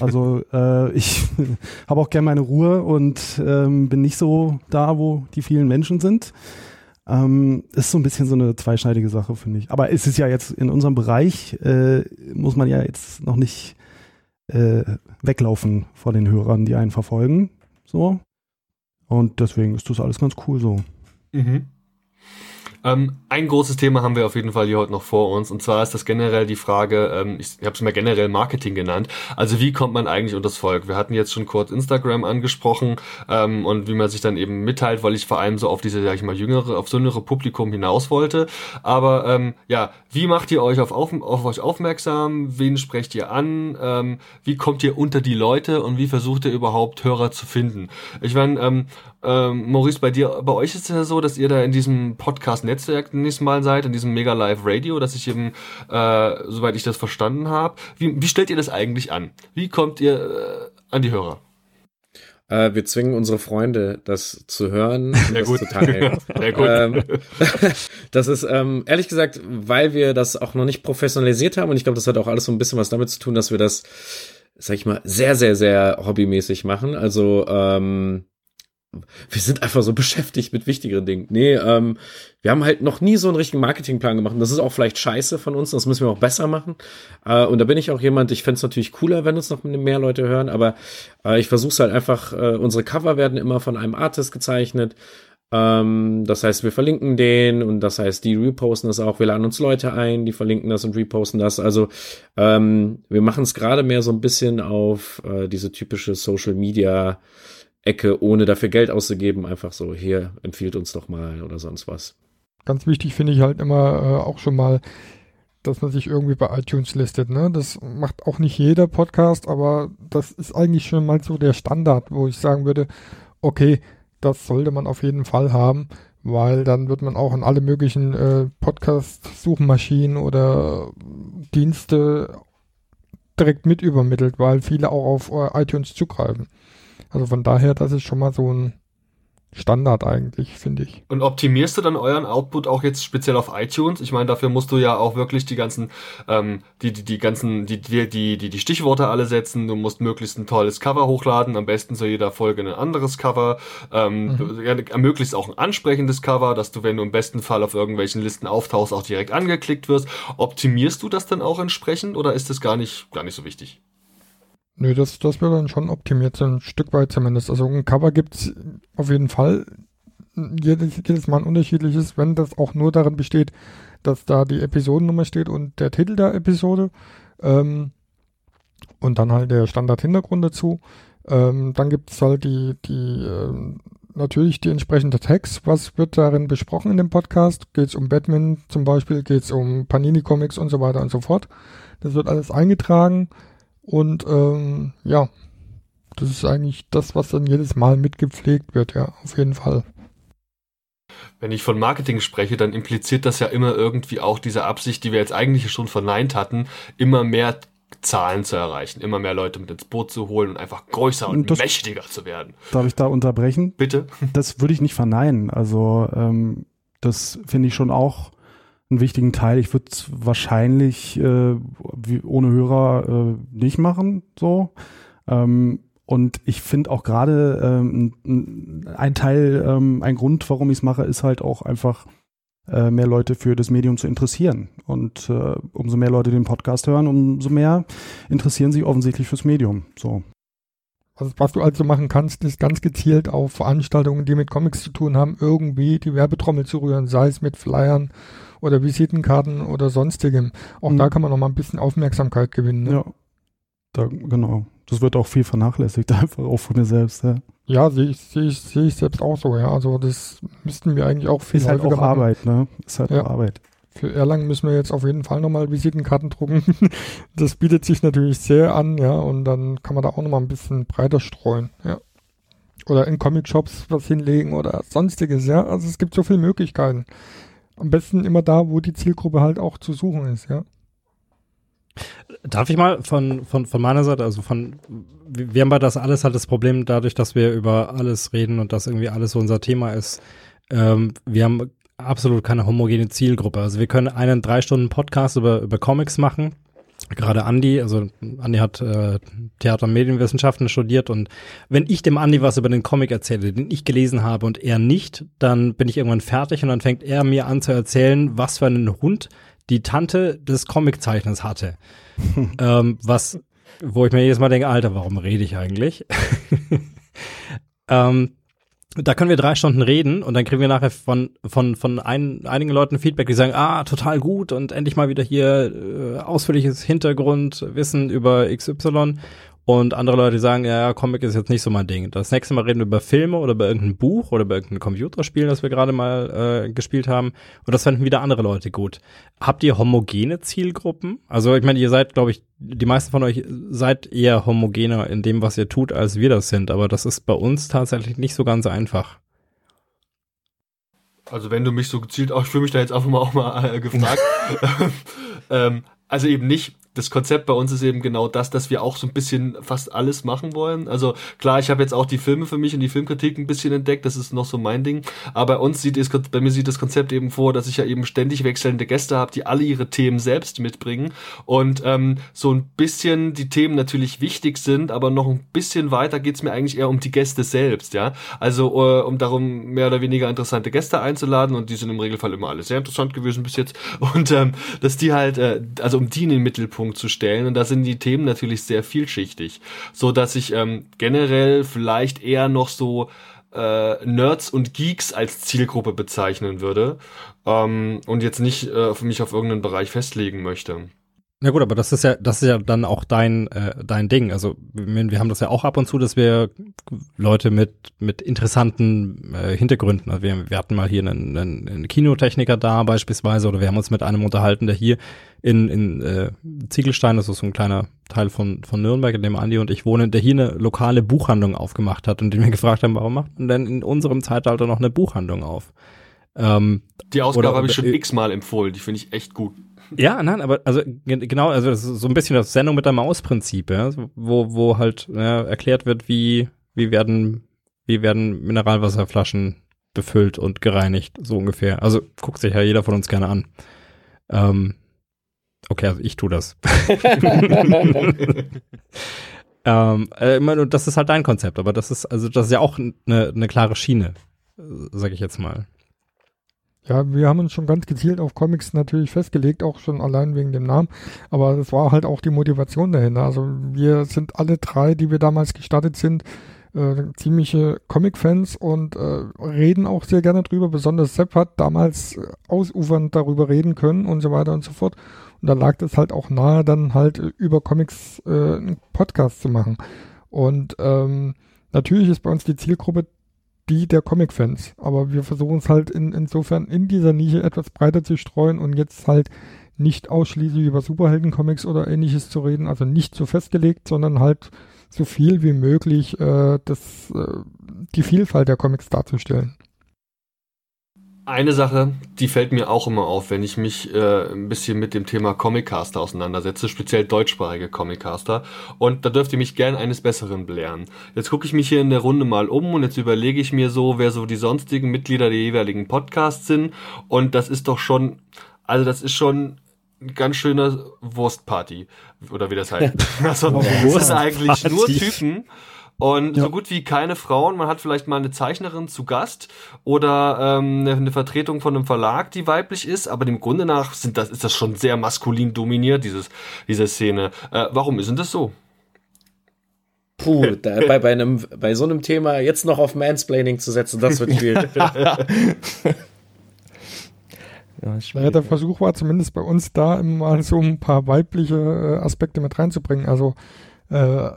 Also äh, ich [LAUGHS] habe auch gerne meine Ruhe und ähm, bin nicht so da, wo die vielen Menschen sind. Ähm, ist so ein bisschen so eine zweischneidige Sache, finde ich. Aber es ist ja jetzt in unserem Bereich, äh, muss man ja jetzt noch nicht äh, weglaufen vor den Hörern, die einen verfolgen. So. Und deswegen ist das alles ganz cool so. Mhm. Ähm, ein großes Thema haben wir auf jeden Fall hier heute noch vor uns und zwar ist das generell die Frage, ähm, ich, habe es mal generell Marketing genannt, also wie kommt man eigentlich unter das Volk? Wir hatten jetzt schon kurz Instagram angesprochen ähm, und wie man sich dann eben mitteilt, weil ich vor allem so auf diese, sag ich mal, jüngere, auf so jüngere Publikum hinaus wollte, aber ähm, ja, wie macht ihr euch auf, auf, auf euch aufmerksam? Wen sprecht ihr an? Ähm, wie kommt ihr unter die Leute und wie versucht ihr überhaupt Hörer zu finden? Ich meine, ähm, ähm, Maurice, bei dir, bei euch ist es ja so, dass ihr da in diesem Podcast-Netzwerk nächstes Mal seid, in diesem Mega Live Radio, dass ich eben, äh, soweit ich das verstanden habe. Wie, wie stellt ihr das eigentlich an? Wie kommt ihr äh, an die Hörer? Äh, wir zwingen unsere Freunde, das zu hören, und das gut. zu teilen. [LAUGHS] Sehr gut. ähm, [LAUGHS] das ist ähm, ehrlich gesagt, weil wir das auch noch nicht professionalisiert haben und ich glaube, das hat auch alles so ein bisschen was damit zu tun, dass wir das, sag ich mal, sehr, sehr, sehr hobbymäßig machen. Also ähm, wir sind einfach so beschäftigt mit wichtigeren Dingen. Nee, ähm, wir haben halt noch nie so einen richtigen Marketingplan gemacht. Das ist auch vielleicht scheiße von uns, das müssen wir auch besser machen. Äh, und da bin ich auch jemand, ich fände es natürlich cooler, wenn uns noch mehr Leute hören, aber äh, ich versuche es halt einfach, äh, unsere Cover werden immer von einem Artist gezeichnet. Ähm, das heißt, wir verlinken den und das heißt, die reposten das auch. Wir laden uns Leute ein, die verlinken das und reposten das. Also ähm, wir machen es gerade mehr so ein bisschen auf äh, diese typische Social Media Ecke, ohne dafür Geld auszugeben, einfach so, hier, empfiehlt uns doch mal oder sonst was. Ganz wichtig finde ich halt immer äh, auch schon mal, dass man sich irgendwie bei iTunes listet. Ne? Das macht auch nicht jeder Podcast, aber das ist eigentlich schon mal so der Standard, wo ich sagen würde, okay, das sollte man auf jeden Fall haben, weil dann wird man auch in alle möglichen äh, Podcast-Suchmaschinen oder Dienste direkt mit übermittelt, weil viele auch auf äh, iTunes zugreifen. Also von daher, das ist schon mal so ein Standard eigentlich, finde ich. Und optimierst du dann euren Output auch jetzt speziell auf iTunes? Ich meine, dafür musst du ja auch wirklich die ganzen, ähm, die, die, die ganzen, die, die, die, die, die Stichworte alle setzen. Du musst möglichst ein tolles Cover hochladen, am besten zu jeder Folge ein anderes Cover. Ähm, Mhm. du, ja, ermöglichst auch ein ansprechendes Cover, dass du, wenn du im besten Fall auf irgendwelchen Listen auftauchst, auch direkt angeklickt wirst. Optimierst du das dann auch entsprechend oder ist das gar nicht, gar nicht so wichtig? Nö, das, das wird dann schon optimiert, so ein Stück weit zumindest. Also ein Cover gibt's auf jeden Fall jedes, jedes Mal ein unterschiedliches, wenn das auch nur darin besteht, dass da die Episodennummer steht und der Titel der Episode ähm, und dann halt der Standard-Hintergrund dazu. Ähm, dann gibt's halt die, die ähm, natürlich die entsprechende Text. Was wird darin besprochen in dem Podcast? Geht es um Batman zum Beispiel? Geht es um Panini-Comics und so weiter und so fort? Das wird alles eingetragen und ähm, ja, das ist eigentlich das, was dann jedes Mal mitgepflegt wird, ja, auf jeden Fall. Wenn ich von Marketing spreche, dann impliziert das ja immer irgendwie auch diese Absicht, die wir jetzt eigentlich schon verneint hatten, immer mehr Zahlen zu erreichen, immer mehr Leute mit ins Boot zu holen und einfach größer und, das, mächtiger zu werden. Darf ich da unterbrechen? Bitte. Das würde ich nicht verneinen. Also ähm, das finde ich schon auch einen wichtigen Teil. Ich würde es wahrscheinlich äh, wie, ohne Hörer äh, nicht machen. So. Ähm, und ich finde auch gerade ähm, ein Teil, ähm, ein Grund, warum ich es mache, ist halt auch einfach äh, mehr Leute für das Medium zu interessieren. Und äh, umso mehr Leute den Podcast hören, umso mehr interessieren sich offensichtlich fürs Medium. So. Also was du also machen kannst, ist ganz gezielt auf Veranstaltungen, die mit Comics zu tun haben, irgendwie die Werbetrommel zu rühren, sei es mit Flyern oder Visitenkarten oder sonstigem. Auch mhm. da kann man noch mal ein bisschen Aufmerksamkeit gewinnen. Ne? Ja, da, genau. Das wird auch viel vernachlässigt, [LAUGHS] einfach auch von mir selbst. Ja, ja sehe ich, seh ich, seh ich selbst auch so. Ja, also das müssten wir eigentlich auch viel Ist halt auch machen. Arbeit, ne? Ist halt ja. Arbeit. Für Erlangen müssen wir jetzt auf jeden Fall nochmal Visitenkarten drucken. [LAUGHS] das bietet sich natürlich sehr an, ja, und dann kann man da auch nochmal ein bisschen breiter streuen, ja. Oder in Comic-Shops was hinlegen oder sonstiges, ja. Also es gibt so viele Möglichkeiten. Am besten immer da, wo die Zielgruppe halt auch zu suchen ist, ja. Darf ich mal von, von, von meiner Seite, also von, wir haben bei das alles halt das Problem, dadurch, dass wir über alles reden und dass irgendwie alles so unser Thema ist. Ähm, wir haben absolut keine homogene Zielgruppe. Also wir können einen drei Stunden Podcast über, über Comics machen. Gerade Andi, also Andi hat äh, Theater- und Medienwissenschaften studiert und wenn ich dem Andi was über den Comic erzähle, den ich gelesen habe und er nicht, dann bin ich irgendwann fertig und dann fängt er mir an zu erzählen, was für einen Hund die Tante des Comiczeichners hatte. [LAUGHS] ähm, was, wo ich mir jedes Mal denke, Alter, warum rede ich eigentlich? [LAUGHS] ähm, da können wir drei Stunden reden und dann kriegen wir nachher von, von, von ein, einigen Leuten Feedback, die sagen, ah, total gut und endlich mal wieder hier äh, ausführliches Hintergrundwissen über XY. Und andere Leute sagen, ja, Comic ist jetzt nicht so mein Ding. Das nächste Mal reden wir über Filme oder über irgendein Buch oder über irgendein Computerspiel, das wir gerade mal äh, gespielt haben. Und das fanden wieder andere Leute gut. Habt ihr homogene Zielgruppen? Also ich meine, ihr seid, glaube ich, die meisten von euch seid eher homogener in dem, was ihr tut, als wir das sind. Aber das ist bei uns tatsächlich nicht so ganz einfach. Also wenn du mich so gezielt, auch ich fühle mich da jetzt einfach mal auch mal äh, gefragt. [LAUGHS] ähm, also eben nicht das Konzept bei uns ist eben genau das, dass wir auch so ein bisschen fast alles machen wollen. Also klar, ich habe jetzt auch die Filme für mich und die Filmkritik ein bisschen entdeckt, das ist noch so mein Ding. Aber bei uns sieht es, bei mir sieht das Konzept eben vor, dass ich ja eben ständig wechselnde Gäste habe, die alle ihre Themen selbst mitbringen und ähm, so ein bisschen die Themen natürlich wichtig sind, aber noch ein bisschen weiter geht's mir eigentlich eher um die Gäste selbst, ja. Also äh, um darum mehr oder weniger interessante Gäste einzuladen und die sind im Regelfall immer alle sehr interessant gewesen bis jetzt und ähm, dass die halt, äh, also um die in den Mittelpunkt Mittelpunkt zu stellen. Und da sind die Themen natürlich sehr vielschichtig. So dass ich ähm, generell vielleicht eher noch so äh, Nerds und Geeks als Zielgruppe bezeichnen würde ähm, und jetzt nicht äh, für mich auf irgendeinen Bereich festlegen möchte. Na gut, aber das ist ja, das ist ja dann auch dein, äh, dein Ding. Also wir, haben das ja auch ab und zu, dass wir Leute mit mit interessanten äh, Hintergründen. Also wir, wir hatten mal hier einen, einen, einen Kinotechniker da beispielsweise, oder wir haben uns mit einem unterhalten, der hier in, in äh, Ziegelstein, das ist so ein kleiner Teil von von Nürnberg, in dem Andi und ich wohnen, der hier eine lokale Buchhandlung aufgemacht hat und den wir gefragt haben, warum macht man denn in unserem Zeitalter noch eine Buchhandlung auf? Ähm, die Ausgabe habe ich schon äh, x-mal empfohlen, die finde ich echt gut. Ja, nein, aber also genau, also das ist so ein bisschen das Sendung mit der Maus-Prinzip, ja, wo, wo halt ja, erklärt wird, wie, wie werden, wie werden Mineralwasserflaschen befüllt und gereinigt, so ungefähr. Also guckt sich ja jeder von uns gerne an. Ähm, okay, also ich tu das. [LAUGHS] ähm, äh, das ist halt dein Konzept, aber das ist, also das ist ja auch eine, eine klare Schiene, sag ich jetzt mal. Ja, wir haben uns schon ganz gezielt auf Comics natürlich festgelegt, auch schon allein wegen dem Namen. Aber es war halt auch die Motivation dahinter. Also wir sind alle drei, die wir damals gestartet sind, äh, ziemliche Comic-Fans und äh, reden auch sehr gerne drüber. Besonders Sepp hat damals äh, ausufernd darüber reden können und so weiter und so fort. Und da lag es halt auch nahe, dann halt über Comics äh, einen Podcast zu machen. Und ähm, natürlich ist bei uns die Zielgruppe die der Comic-Fans. Aber wir versuchen es halt in, insofern in dieser Nische etwas breiter zu streuen und jetzt halt nicht ausschließlich über Superhelden-Comics oder ähnliches zu reden, also nicht so festgelegt, sondern halt so viel wie möglich äh, das, äh, die Vielfalt der Comics darzustellen. Eine Sache, die fällt mir auch immer auf, wenn ich mich äh, ein bisschen mit dem Thema Comiccaster auseinandersetze, speziell deutschsprachige Comiccaster. Und da dürft ihr mich gern eines Besseren belehren. Jetzt gucke ich mich hier in der Runde mal um und jetzt überlege ich mir so, wer so die sonstigen Mitglieder der jeweiligen Podcasts sind. Und das ist doch schon, also das ist schon ganz schöne Wurstparty. Oder wie das heißt. [LAUGHS] also, das ist eigentlich nur Typen und ja. so gut wie keine Frauen. Man hat vielleicht mal eine Zeichnerin zu Gast oder ähm, eine Vertretung von einem Verlag, die weiblich ist, aber dem Grunde nach sind das, ist das schon sehr maskulin dominiert, dieses, diese Szene. Äh, warum ist denn das so? Puh, da, bei, bei, einem, bei so einem Thema jetzt noch auf Mansplaining zu setzen, das wird schwierig. [LAUGHS] Ja, naja, der Versuch war zumindest bei uns da, mal so ein paar weibliche äh, Aspekte mit reinzubringen. Also äh,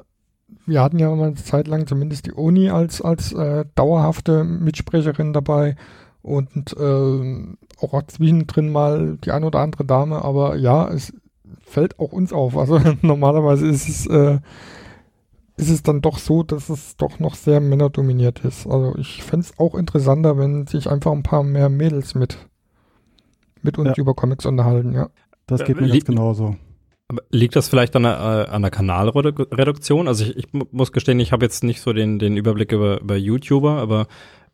wir hatten ja mal eine Zeit lang zumindest die Uni als, als äh, dauerhafte Mitsprecherin dabei und äh, auch zwischendrin mal die ein oder andere Dame, aber ja, es fällt auch uns auf. Also [LAUGHS] normalerweise ist es, äh, ist es dann doch so, dass es doch noch sehr männerdominiert ist. Also ich fände es auch interessanter, wenn sich einfach ein paar mehr Mädels mit, mit uns ja. über Comics unterhalten, ja. Das geht mir ganz genauso. Liegt das vielleicht an der, äh, an der Kanalreduktion? Also ich, ich muss gestehen, ich habe jetzt nicht so den, den Überblick über, über YouTuber, aber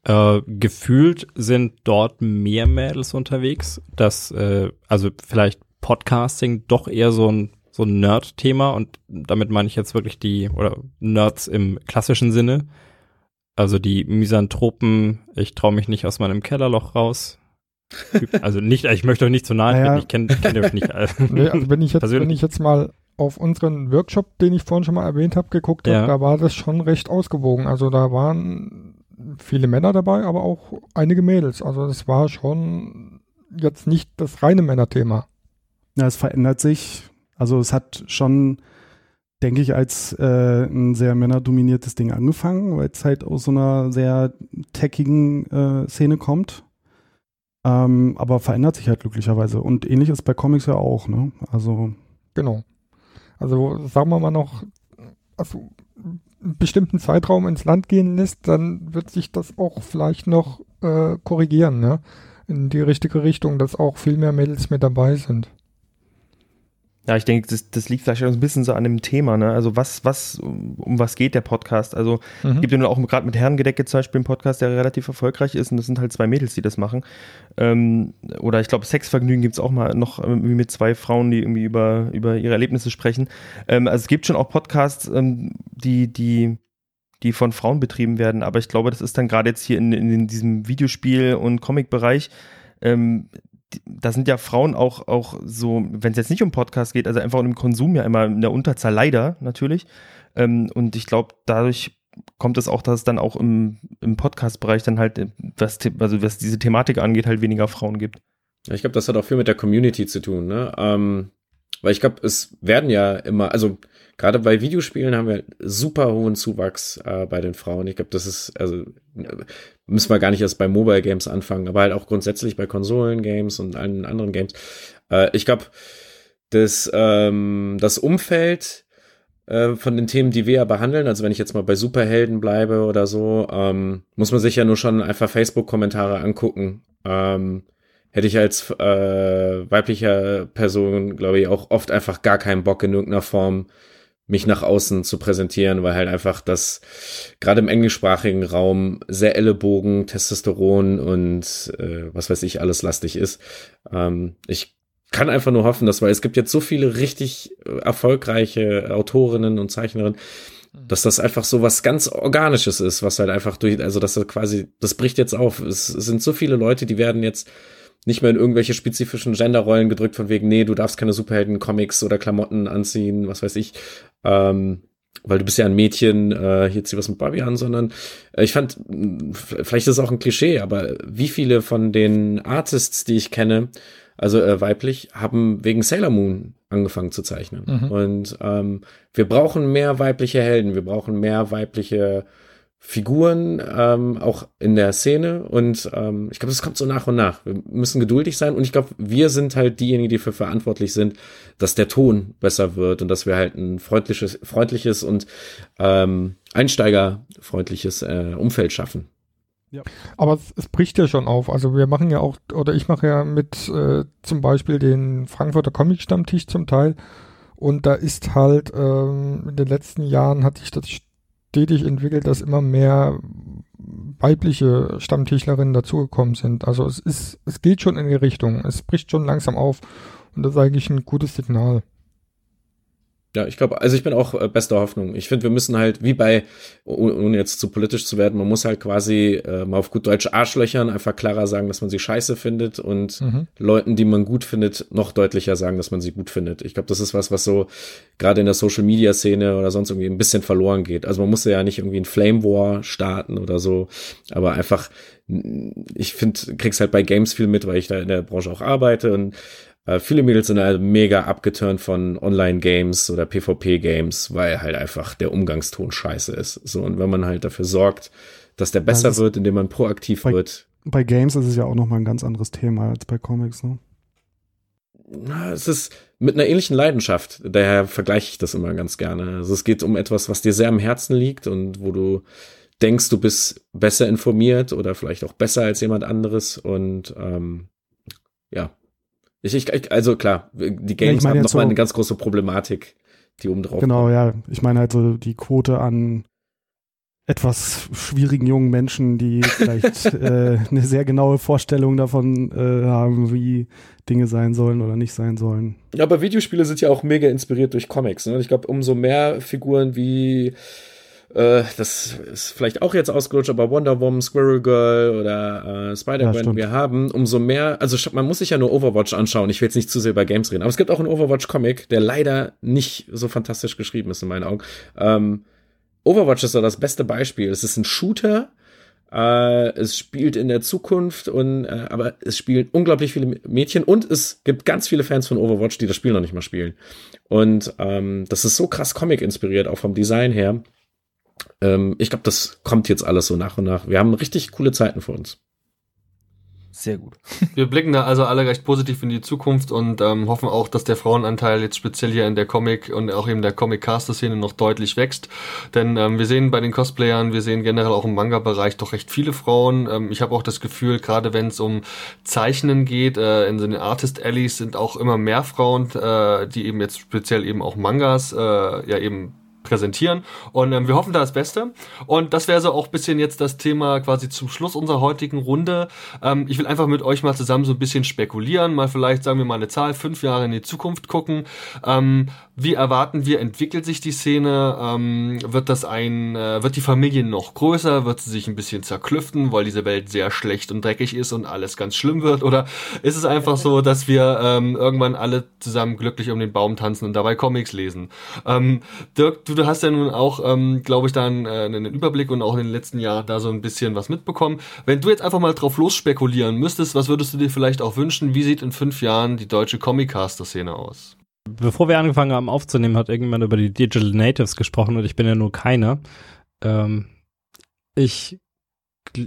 äh, gefühlt sind dort mehr Mädels unterwegs, dass äh, also vielleicht Podcasting doch eher so ein so ein Nerd-Thema und damit meine ich jetzt wirklich die oder Nerds im klassischen Sinne, also die Misanthropen, ich traue mich nicht aus meinem Kellerloch raus, also nicht, ich möchte euch nicht zu nahe naja. ich kenne kenn euch nicht. [LAUGHS] nee, also wenn ich, jetzt, wenn ich jetzt mal auf unseren Workshop, den ich vorhin schon mal erwähnt habe, geguckt habe, ja. da war das schon recht ausgewogen. Also da waren viele Männer dabei, aber auch einige Mädels. Also das war schon jetzt nicht das reine Männerthema. Ja, es verändert sich. Also es hat schon, denke ich, als äh, ein sehr männerdominiertes Ding angefangen, weil es halt aus so einer sehr techigen äh, Szene kommt. Ähm, aber verändert sich halt glücklicherweise. Und ähnlich ist bei Comics ja auch, ne? Also. Genau. Also sagen wir mal noch, also einen bestimmten Zeitraum ins Land gehen lässt, dann wird sich das auch vielleicht noch äh, korrigieren, ne? In die richtige Richtung, dass auch viel mehr Mädels mit dabei sind. Ja, ich denke, das, das liegt vielleicht auch ein bisschen so an dem Thema, ne? Also was, was, um was geht der Podcast? Also mhm. gibt ja nur auch gerade mit Herrengedecke zum Beispiel einen Podcast, der relativ erfolgreich ist und das sind halt zwei Mädels, die das machen. Ähm, oder ich glaube, Sexvergnügen gibt es auch mal noch irgendwie mit zwei Frauen, die irgendwie über, über ihre Erlebnisse sprechen. Ähm, also es gibt schon auch Podcasts, ähm, die, die, die von Frauen betrieben werden, aber ich glaube, das ist dann gerade jetzt hier in, in diesem Videospiel- und Comic-Bereich, ähm, da sind ja Frauen auch, auch so, wenn es jetzt nicht um Podcast geht, also einfach um den Konsum ja immer in der Unterzahl leider natürlich. Ähm, und ich glaube, dadurch kommt es auch, dass es dann auch im, im Podcast-Bereich dann halt, was, also was diese Thematik angeht, halt weniger Frauen gibt. Ja, ich glaube, das hat auch viel mit der Community zu tun, ne? Ähm, weil ich glaube, es werden ja immer, also gerade bei Videospielen haben wir super hohen Zuwachs äh, bei den Frauen. Ich glaube, das ist, also müssen wir gar nicht erst bei Mobile Games anfangen, aber halt auch grundsätzlich bei Konsolen Games und allen anderen Games. Äh, ich glaube, das, ähm, das Umfeld äh, von den Themen, die wir ja behandeln, also wenn ich jetzt mal bei Superhelden bleibe oder so, ähm, muss man sich ja nur schon einfach Facebook-Kommentare angucken. Ähm, hätte ich als äh, weiblicher Person, glaube ich, auch oft einfach gar keinen Bock in irgendeiner Form mich nach außen zu präsentieren, weil halt einfach das gerade im englischsprachigen Raum sehr Ellenbogen, Testosteron und äh, was weiß ich alles lastig ist. Ähm, ich kann einfach nur hoffen, dass, weil es gibt jetzt so viele richtig erfolgreiche Autorinnen und Zeichnerinnen, dass das einfach so was ganz Organisches ist, was halt einfach durch, also dass das quasi, das bricht jetzt auf. Es, es sind so viele Leute, die werden jetzt nicht mehr in irgendwelche spezifischen Genderrollen gedrückt von wegen, nee, du darfst keine Superhelden-Comics oder Klamotten anziehen, was weiß ich, ähm, weil du bist ja ein Mädchen, äh, hier zieh was mit Barbie an, sondern äh, ich fand, vielleicht ist es auch ein Klischee, aber wie viele von den Artists, die ich kenne, also äh, weiblich, haben wegen Sailor Moon angefangen zu zeichnen. Mhm. Und ähm, wir brauchen mehr weibliche Helden, wir brauchen mehr weibliche Figuren ähm, auch in der Szene und ähm, ich glaube, das kommt so nach und nach. Wir müssen geduldig sein und ich glaube, wir sind halt diejenigen, die dafür verantwortlich sind, dass der Ton besser wird und dass wir halt ein freundliches, freundliches und ähm, einsteigerfreundliches äh, Umfeld schaffen. Ja. Aber es, es, bricht ja schon auf. Also wir machen ja auch, oder ich mache ja mit äh, zum Beispiel den Frankfurter Comic-Stammtisch zum Teil. Und da ist halt ähm, in den letzten Jahren hat sich das stetig entwickelt, dass immer mehr weibliche Stammtischlerinnen dazugekommen sind. Also es ist, es geht schon in die Richtung. Es bricht schon langsam auf. Und das ist eigentlich ein gutes Signal. Ja, ich glaube, also ich bin auch äh, bester Hoffnung. Ich finde, wir müssen halt, wie bei, ohne jetzt zu politisch zu werden, man muss halt quasi äh, mal auf gut Deutsch Arschlöchern einfach klarer sagen, dass man sie scheiße findet und mhm. Leuten, die man gut findet, noch deutlicher sagen, dass man sie gut findet. Ich glaube, das ist was, was so gerade in der Social Media Szene oder sonst irgendwie ein bisschen verloren geht. Also man muss ja nicht irgendwie ein Flame War starten oder so, aber einfach, ich finde, krieg's halt bei Games viel mit, weil ich da in der Branche auch arbeite und äh, viele Mädels sind halt mega abgeturnt von Online-Games oder PvP-Games, weil halt einfach der Umgangston scheiße ist. So, und wenn man halt dafür sorgt, dass der besser wird, indem man proaktiv bei, wird. Bei Games ist es ja auch nochmal ein ganz anderes Thema als bei Comics, ne? Na, es ist mit einer ähnlichen Leidenschaft. Daher vergleiche ich das immer ganz gerne. Also es geht um etwas, was dir sehr am Herzen liegt und wo du denkst, du bist besser informiert oder vielleicht auch besser als jemand anderes. Und ähm, ja, ich, ich, also klar, die Games ja, haben nochmal so, eine ganz große Problematik, die oben drauf Genau, kommt. ja. Ich meine halt so die Quote an etwas schwierigen jungen Menschen, die vielleicht [LAUGHS] äh, eine sehr genaue Vorstellung davon äh, haben, wie Dinge sein sollen oder nicht sein sollen. Ja, aber Videospiele sind ja auch mega inspiriert durch Comics. Ne? Ich glaube, umso mehr Figuren wie äh, das ist vielleicht auch jetzt ausgelutscht, aber Wonder Woman, Squirrel Girl oder äh, Spider-Man ja, wir haben, umso mehr, also man muss sich ja nur Overwatch anschauen. Ich will jetzt nicht zu sehr über Games reden, aber es gibt auch einen Overwatch-Comic, der leider nicht so fantastisch geschrieben ist in meinen Augen. Ähm, Overwatch ist so das beste Beispiel. Es ist ein Shooter, äh, es spielt in der Zukunft und äh, aber es spielen unglaublich viele Mädchen und es gibt ganz viele Fans von Overwatch, die das Spiel noch nicht mal spielen. Und ähm, das ist so krass Comic inspiriert, auch vom Design her. Ähm, ich glaube, das kommt jetzt alles so nach und nach. Wir haben richtig coole Zeiten vor uns. Sehr gut. [LAUGHS] Wir blicken da also alle recht positiv in die Zukunft und ähm, hoffen auch, dass der Frauenanteil jetzt speziell hier in der Comic und auch eben der Comic-Caster-Szene noch deutlich wächst. Denn ähm, wir sehen bei den Cosplayern, wir sehen generell auch im Manga-Bereich doch recht viele Frauen. Ähm, ich habe auch das Gefühl, gerade wenn es um Zeichnen geht, äh, in so den Artist-Allies sind auch immer mehr Frauen, äh, die eben jetzt speziell eben auch Mangas äh, ja eben präsentieren. Und ähm, wir hoffen da das Beste. Und das wäre so auch bisschen jetzt das Thema quasi zum Schluss unserer heutigen Runde. Ähm, ich will einfach mit euch mal zusammen so ein bisschen spekulieren, mal vielleicht sagen wir mal eine Zahl, fünf Jahre in die Zukunft gucken. Ähm, wie erwarten wir, entwickelt sich die Szene? Ähm, wird das ein, äh, wird die Familie noch größer? Wird sie sich ein bisschen zerklüften, weil diese Welt sehr schlecht und dreckig ist und alles ganz schlimm wird? Oder ist es einfach so, dass wir ähm, irgendwann alle zusammen glücklich um den Baum tanzen und dabei Comics lesen? Ähm, Dirk, du, du hast ja nun auch, ähm, glaube ich, dann äh, einen Überblick und auch in den letzten Jahren da so ein bisschen was mitbekommen. Wenn du jetzt einfach mal drauf los spekulieren müsstest, was würdest du dir vielleicht auch wünschen? Wie sieht in fünf Jahren die deutsche Comic-Caster-Szene aus? Bevor wir angefangen haben aufzunehmen, hat irgendjemand über die Digital Natives gesprochen und ich bin ja nur keiner. Ähm, ich,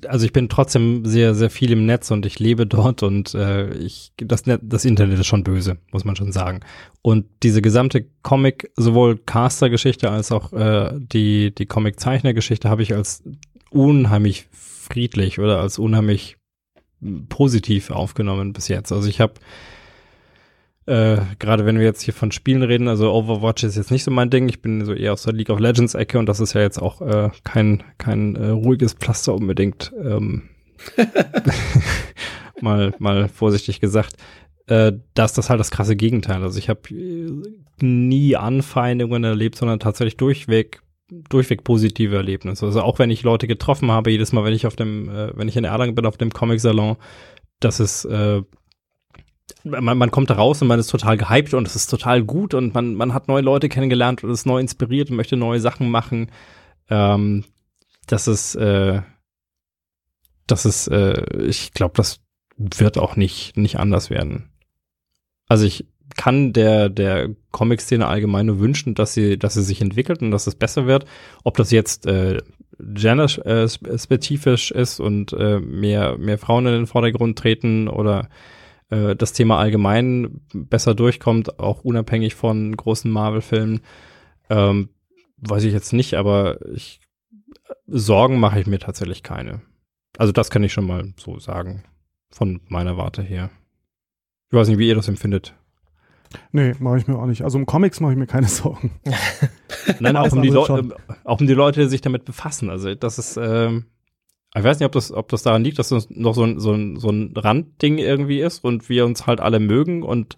also ich bin trotzdem sehr, sehr viel im Netz und ich lebe dort und äh, ich, das, das Internet ist schon böse, muss man schon sagen. Und diese gesamte Comic, sowohl Caster-Geschichte als auch äh, die, die Comic-Zeichner-Geschichte habe ich als unheimlich friedlich oder als unheimlich positiv aufgenommen bis jetzt. Also ich habe äh, Gerade wenn wir jetzt hier von Spielen reden, also Overwatch ist jetzt nicht so mein Ding. Ich bin so eher aus der League of Legends Ecke und das ist ja jetzt auch äh, kein kein äh, ruhiges Pflaster unbedingt. Ähm, [LAUGHS] mal mal vorsichtig gesagt. Äh, da ist das halt das krasse Gegenteil. Also ich habe äh, nie Anfeindungen erlebt, sondern tatsächlich durchweg durchweg positive Erlebnisse. Also auch wenn ich Leute getroffen habe, jedes Mal, wenn ich auf dem, äh, wenn ich in Erlangen bin auf dem Comic Salon, das ist äh, man, man kommt da raus und man ist total gehypt und es ist total gut und man, man hat neue Leute kennengelernt und ist neu inspiriert und möchte neue Sachen machen. Ähm, das ist, äh, das ist, äh, ich glaube, das wird auch nicht, nicht anders werden. Also ich kann der, der Comic-Szene allgemein nur wünschen, dass sie, dass sie sich entwickelt und dass es besser wird. Ob das jetzt äh, gender-spezifisch ist und äh, mehr, mehr Frauen in den Vordergrund treten oder äh, das Thema allgemein besser durchkommt, auch unabhängig von großen Marvel-Filmen. Ähm, weiß ich jetzt nicht, aber ich, Sorgen mache ich mir tatsächlich keine. Also das kann ich schon mal so sagen, von meiner Warte her. Ich weiß nicht, wie ihr das empfindet. Nee, mache ich mir auch nicht. Also um Comics mache ich mir keine [LAUGHS] Sorgen. [LAUGHS] Nein, auch um, die andere Leu- äh, auch um die Leute, die sich damit befassen. Also das ist, ähm, ich weiß nicht, ob das, ob das daran liegt, dass das noch so ein, so ein, so ein Randding irgendwie ist und wir uns halt alle mögen und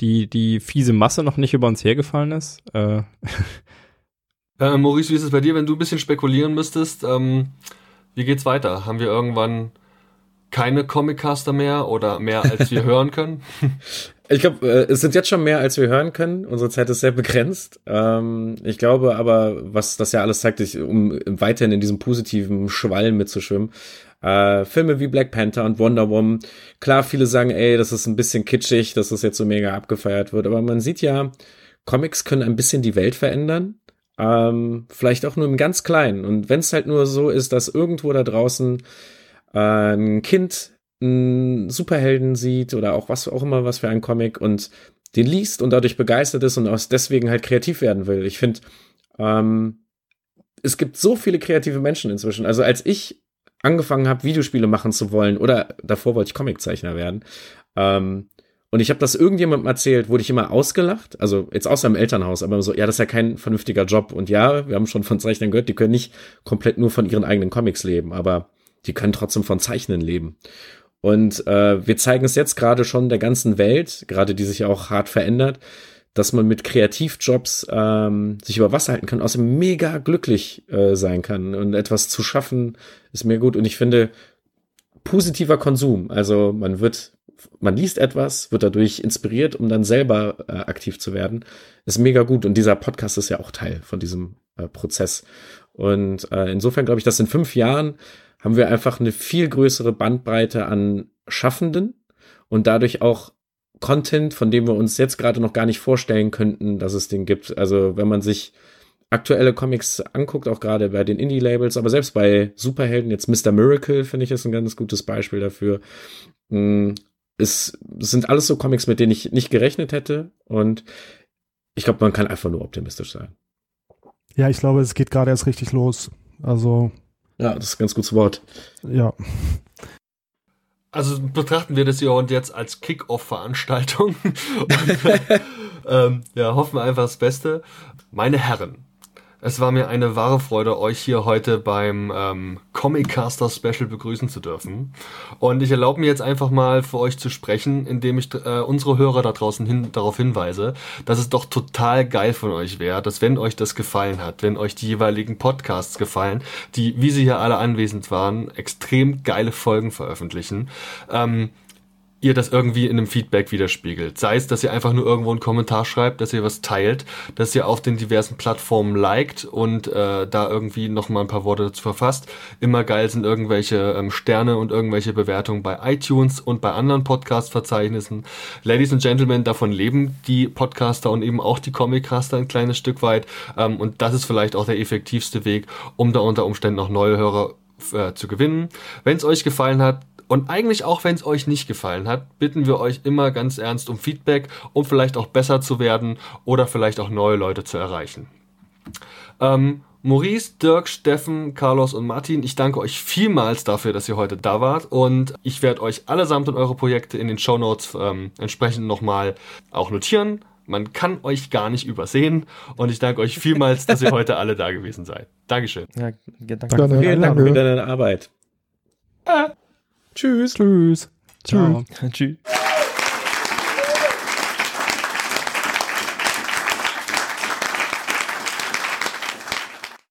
die, die fiese Masse noch nicht über uns hergefallen ist. Äh, [LAUGHS] Äh, Maurice, wie ist es bei dir, wenn du ein bisschen spekulieren müsstest? Ähm, wie geht's weiter? Haben wir irgendwann keine Comiccaster mehr oder mehr als wir [LAUGHS] hören können? [LAUGHS] Ich glaube, äh, es sind jetzt schon mehr, als wir hören können. Unsere Zeit ist sehr begrenzt. Ähm, ich glaube aber, was das ja alles zeigt, um weiterhin in diesem positiven Schwall mitzuschwimmen, äh, Filme wie Black Panther und Wonder Woman, klar, viele sagen, ey, das ist ein bisschen kitschig, dass das jetzt so mega abgefeiert wird, aber man sieht ja, Comics können ein bisschen die Welt verändern. Ähm, vielleicht auch nur im ganz Kleinen. Und wenn es halt nur so ist, dass irgendwo da draußen äh, ein Kind Superhelden sieht oder auch was auch immer was für ein Comic und den liest und dadurch begeistert ist und aus deswegen halt kreativ werden will. Ich finde, ähm, es gibt so viele kreative Menschen inzwischen. Also als ich angefangen habe, Videospiele machen zu wollen oder davor wollte ich Comiczeichner werden, ähm, und ich habe das irgendjemandem erzählt, wurde ich immer ausgelacht. Also jetzt außer im Elternhaus, aber so, ja, das ist ja kein vernünftiger Job. Und ja, wir haben schon von Zeichnern gehört, die können nicht komplett nur von ihren eigenen Comics leben, aber die können trotzdem von Zeichnen leben. Und äh, wir zeigen es jetzt gerade schon der ganzen Welt, gerade die sich ja auch hart verändert, dass man mit Kreativjobs ähm, sich über Wasser halten kann, außerdem mega glücklich äh, sein kann. Und etwas zu schaffen ist mir gut. Und ich finde, positiver Konsum, also man wird man liest etwas, wird dadurch inspiriert, um dann selber äh, aktiv zu werden, ist mega gut. Und dieser Podcast ist ja auch Teil von diesem äh, Prozess. Und äh, insofern glaube ich, dass in fünf Jahren haben wir einfach eine viel größere Bandbreite an Schaffenden und dadurch auch Content, von dem wir uns jetzt gerade noch gar nicht vorstellen könnten, dass es den gibt. Also wenn man sich aktuelle Comics anguckt, auch gerade bei den Indie-Labels, aber selbst bei Superhelden, jetzt Mr. Miracle, finde ich, ist ein ganz gutes Beispiel dafür. Mm, es, es sind alles so Comics, mit denen ich nicht gerechnet hätte. Und ich glaube, man kann einfach nur optimistisch sein. Ja, ich glaube, es geht gerade erst richtig los. Also, Ja, das ist ein ganz gutes Wort. ja. Also betrachten wir das hier und jetzt als Kick-Off-Veranstaltung. [LAUGHS] Und, äh, ähm, ja, hoffen wir einfach das Beste. Meine Herren, es war mir eine wahre Freude, euch hier heute beim ähm, Comic-Caster Special begrüßen zu dürfen. Und ich erlaube mir jetzt einfach mal für euch zu sprechen, indem ich äh, unsere Hörer da draußen hin, darauf hinweise, dass es doch total geil von euch wäre, dass wenn euch das gefallen hat, wenn euch die jeweiligen Podcasts gefallen, die, wie sie hier alle anwesend waren, extrem geile Folgen veröffentlichen, ähm, ihr das irgendwie in einem Feedback widerspiegelt. Sei es, dass ihr einfach nur irgendwo einen Kommentar schreibt, dass ihr was teilt, dass ihr auf den diversen Plattformen liked und äh, da irgendwie nochmal ein paar Worte dazu verfasst. Immer geil sind irgendwelche ähm, Sterne und irgendwelche Bewertungen bei iTunes und bei anderen Podcast-Verzeichnissen. Ladies and Gentlemen, davon leben die Podcaster und eben auch die Comiccaster ein kleines Stück weit. Ähm, und das ist vielleicht auch der effektivste Weg, um da unter Umständen auch neue Hörer äh, zu gewinnen. Wenn es euch gefallen hat, und eigentlich auch, wenn es euch nicht gefallen hat, bitten wir euch immer ganz ernst um Feedback, um vielleicht auch besser zu werden oder vielleicht auch neue Leute zu erreichen. Ähm, Maurice, Dirk, Steffen, Carlos und Martin, ich danke euch vielmals dafür, dass ihr heute da wart und ich werde euch allesamt und eure Projekte in den Show Notes ähm, entsprechend nochmal auch notieren. Man kann euch gar nicht übersehen und ich danke euch vielmals, dass ihr heute alle da gewesen seid. Dankeschön. Ja, ja, danke. Vielen Dank Danke. für deine Arbeit. Tschüss. Tschüss. Ciao. [LAUGHS] Tschüss.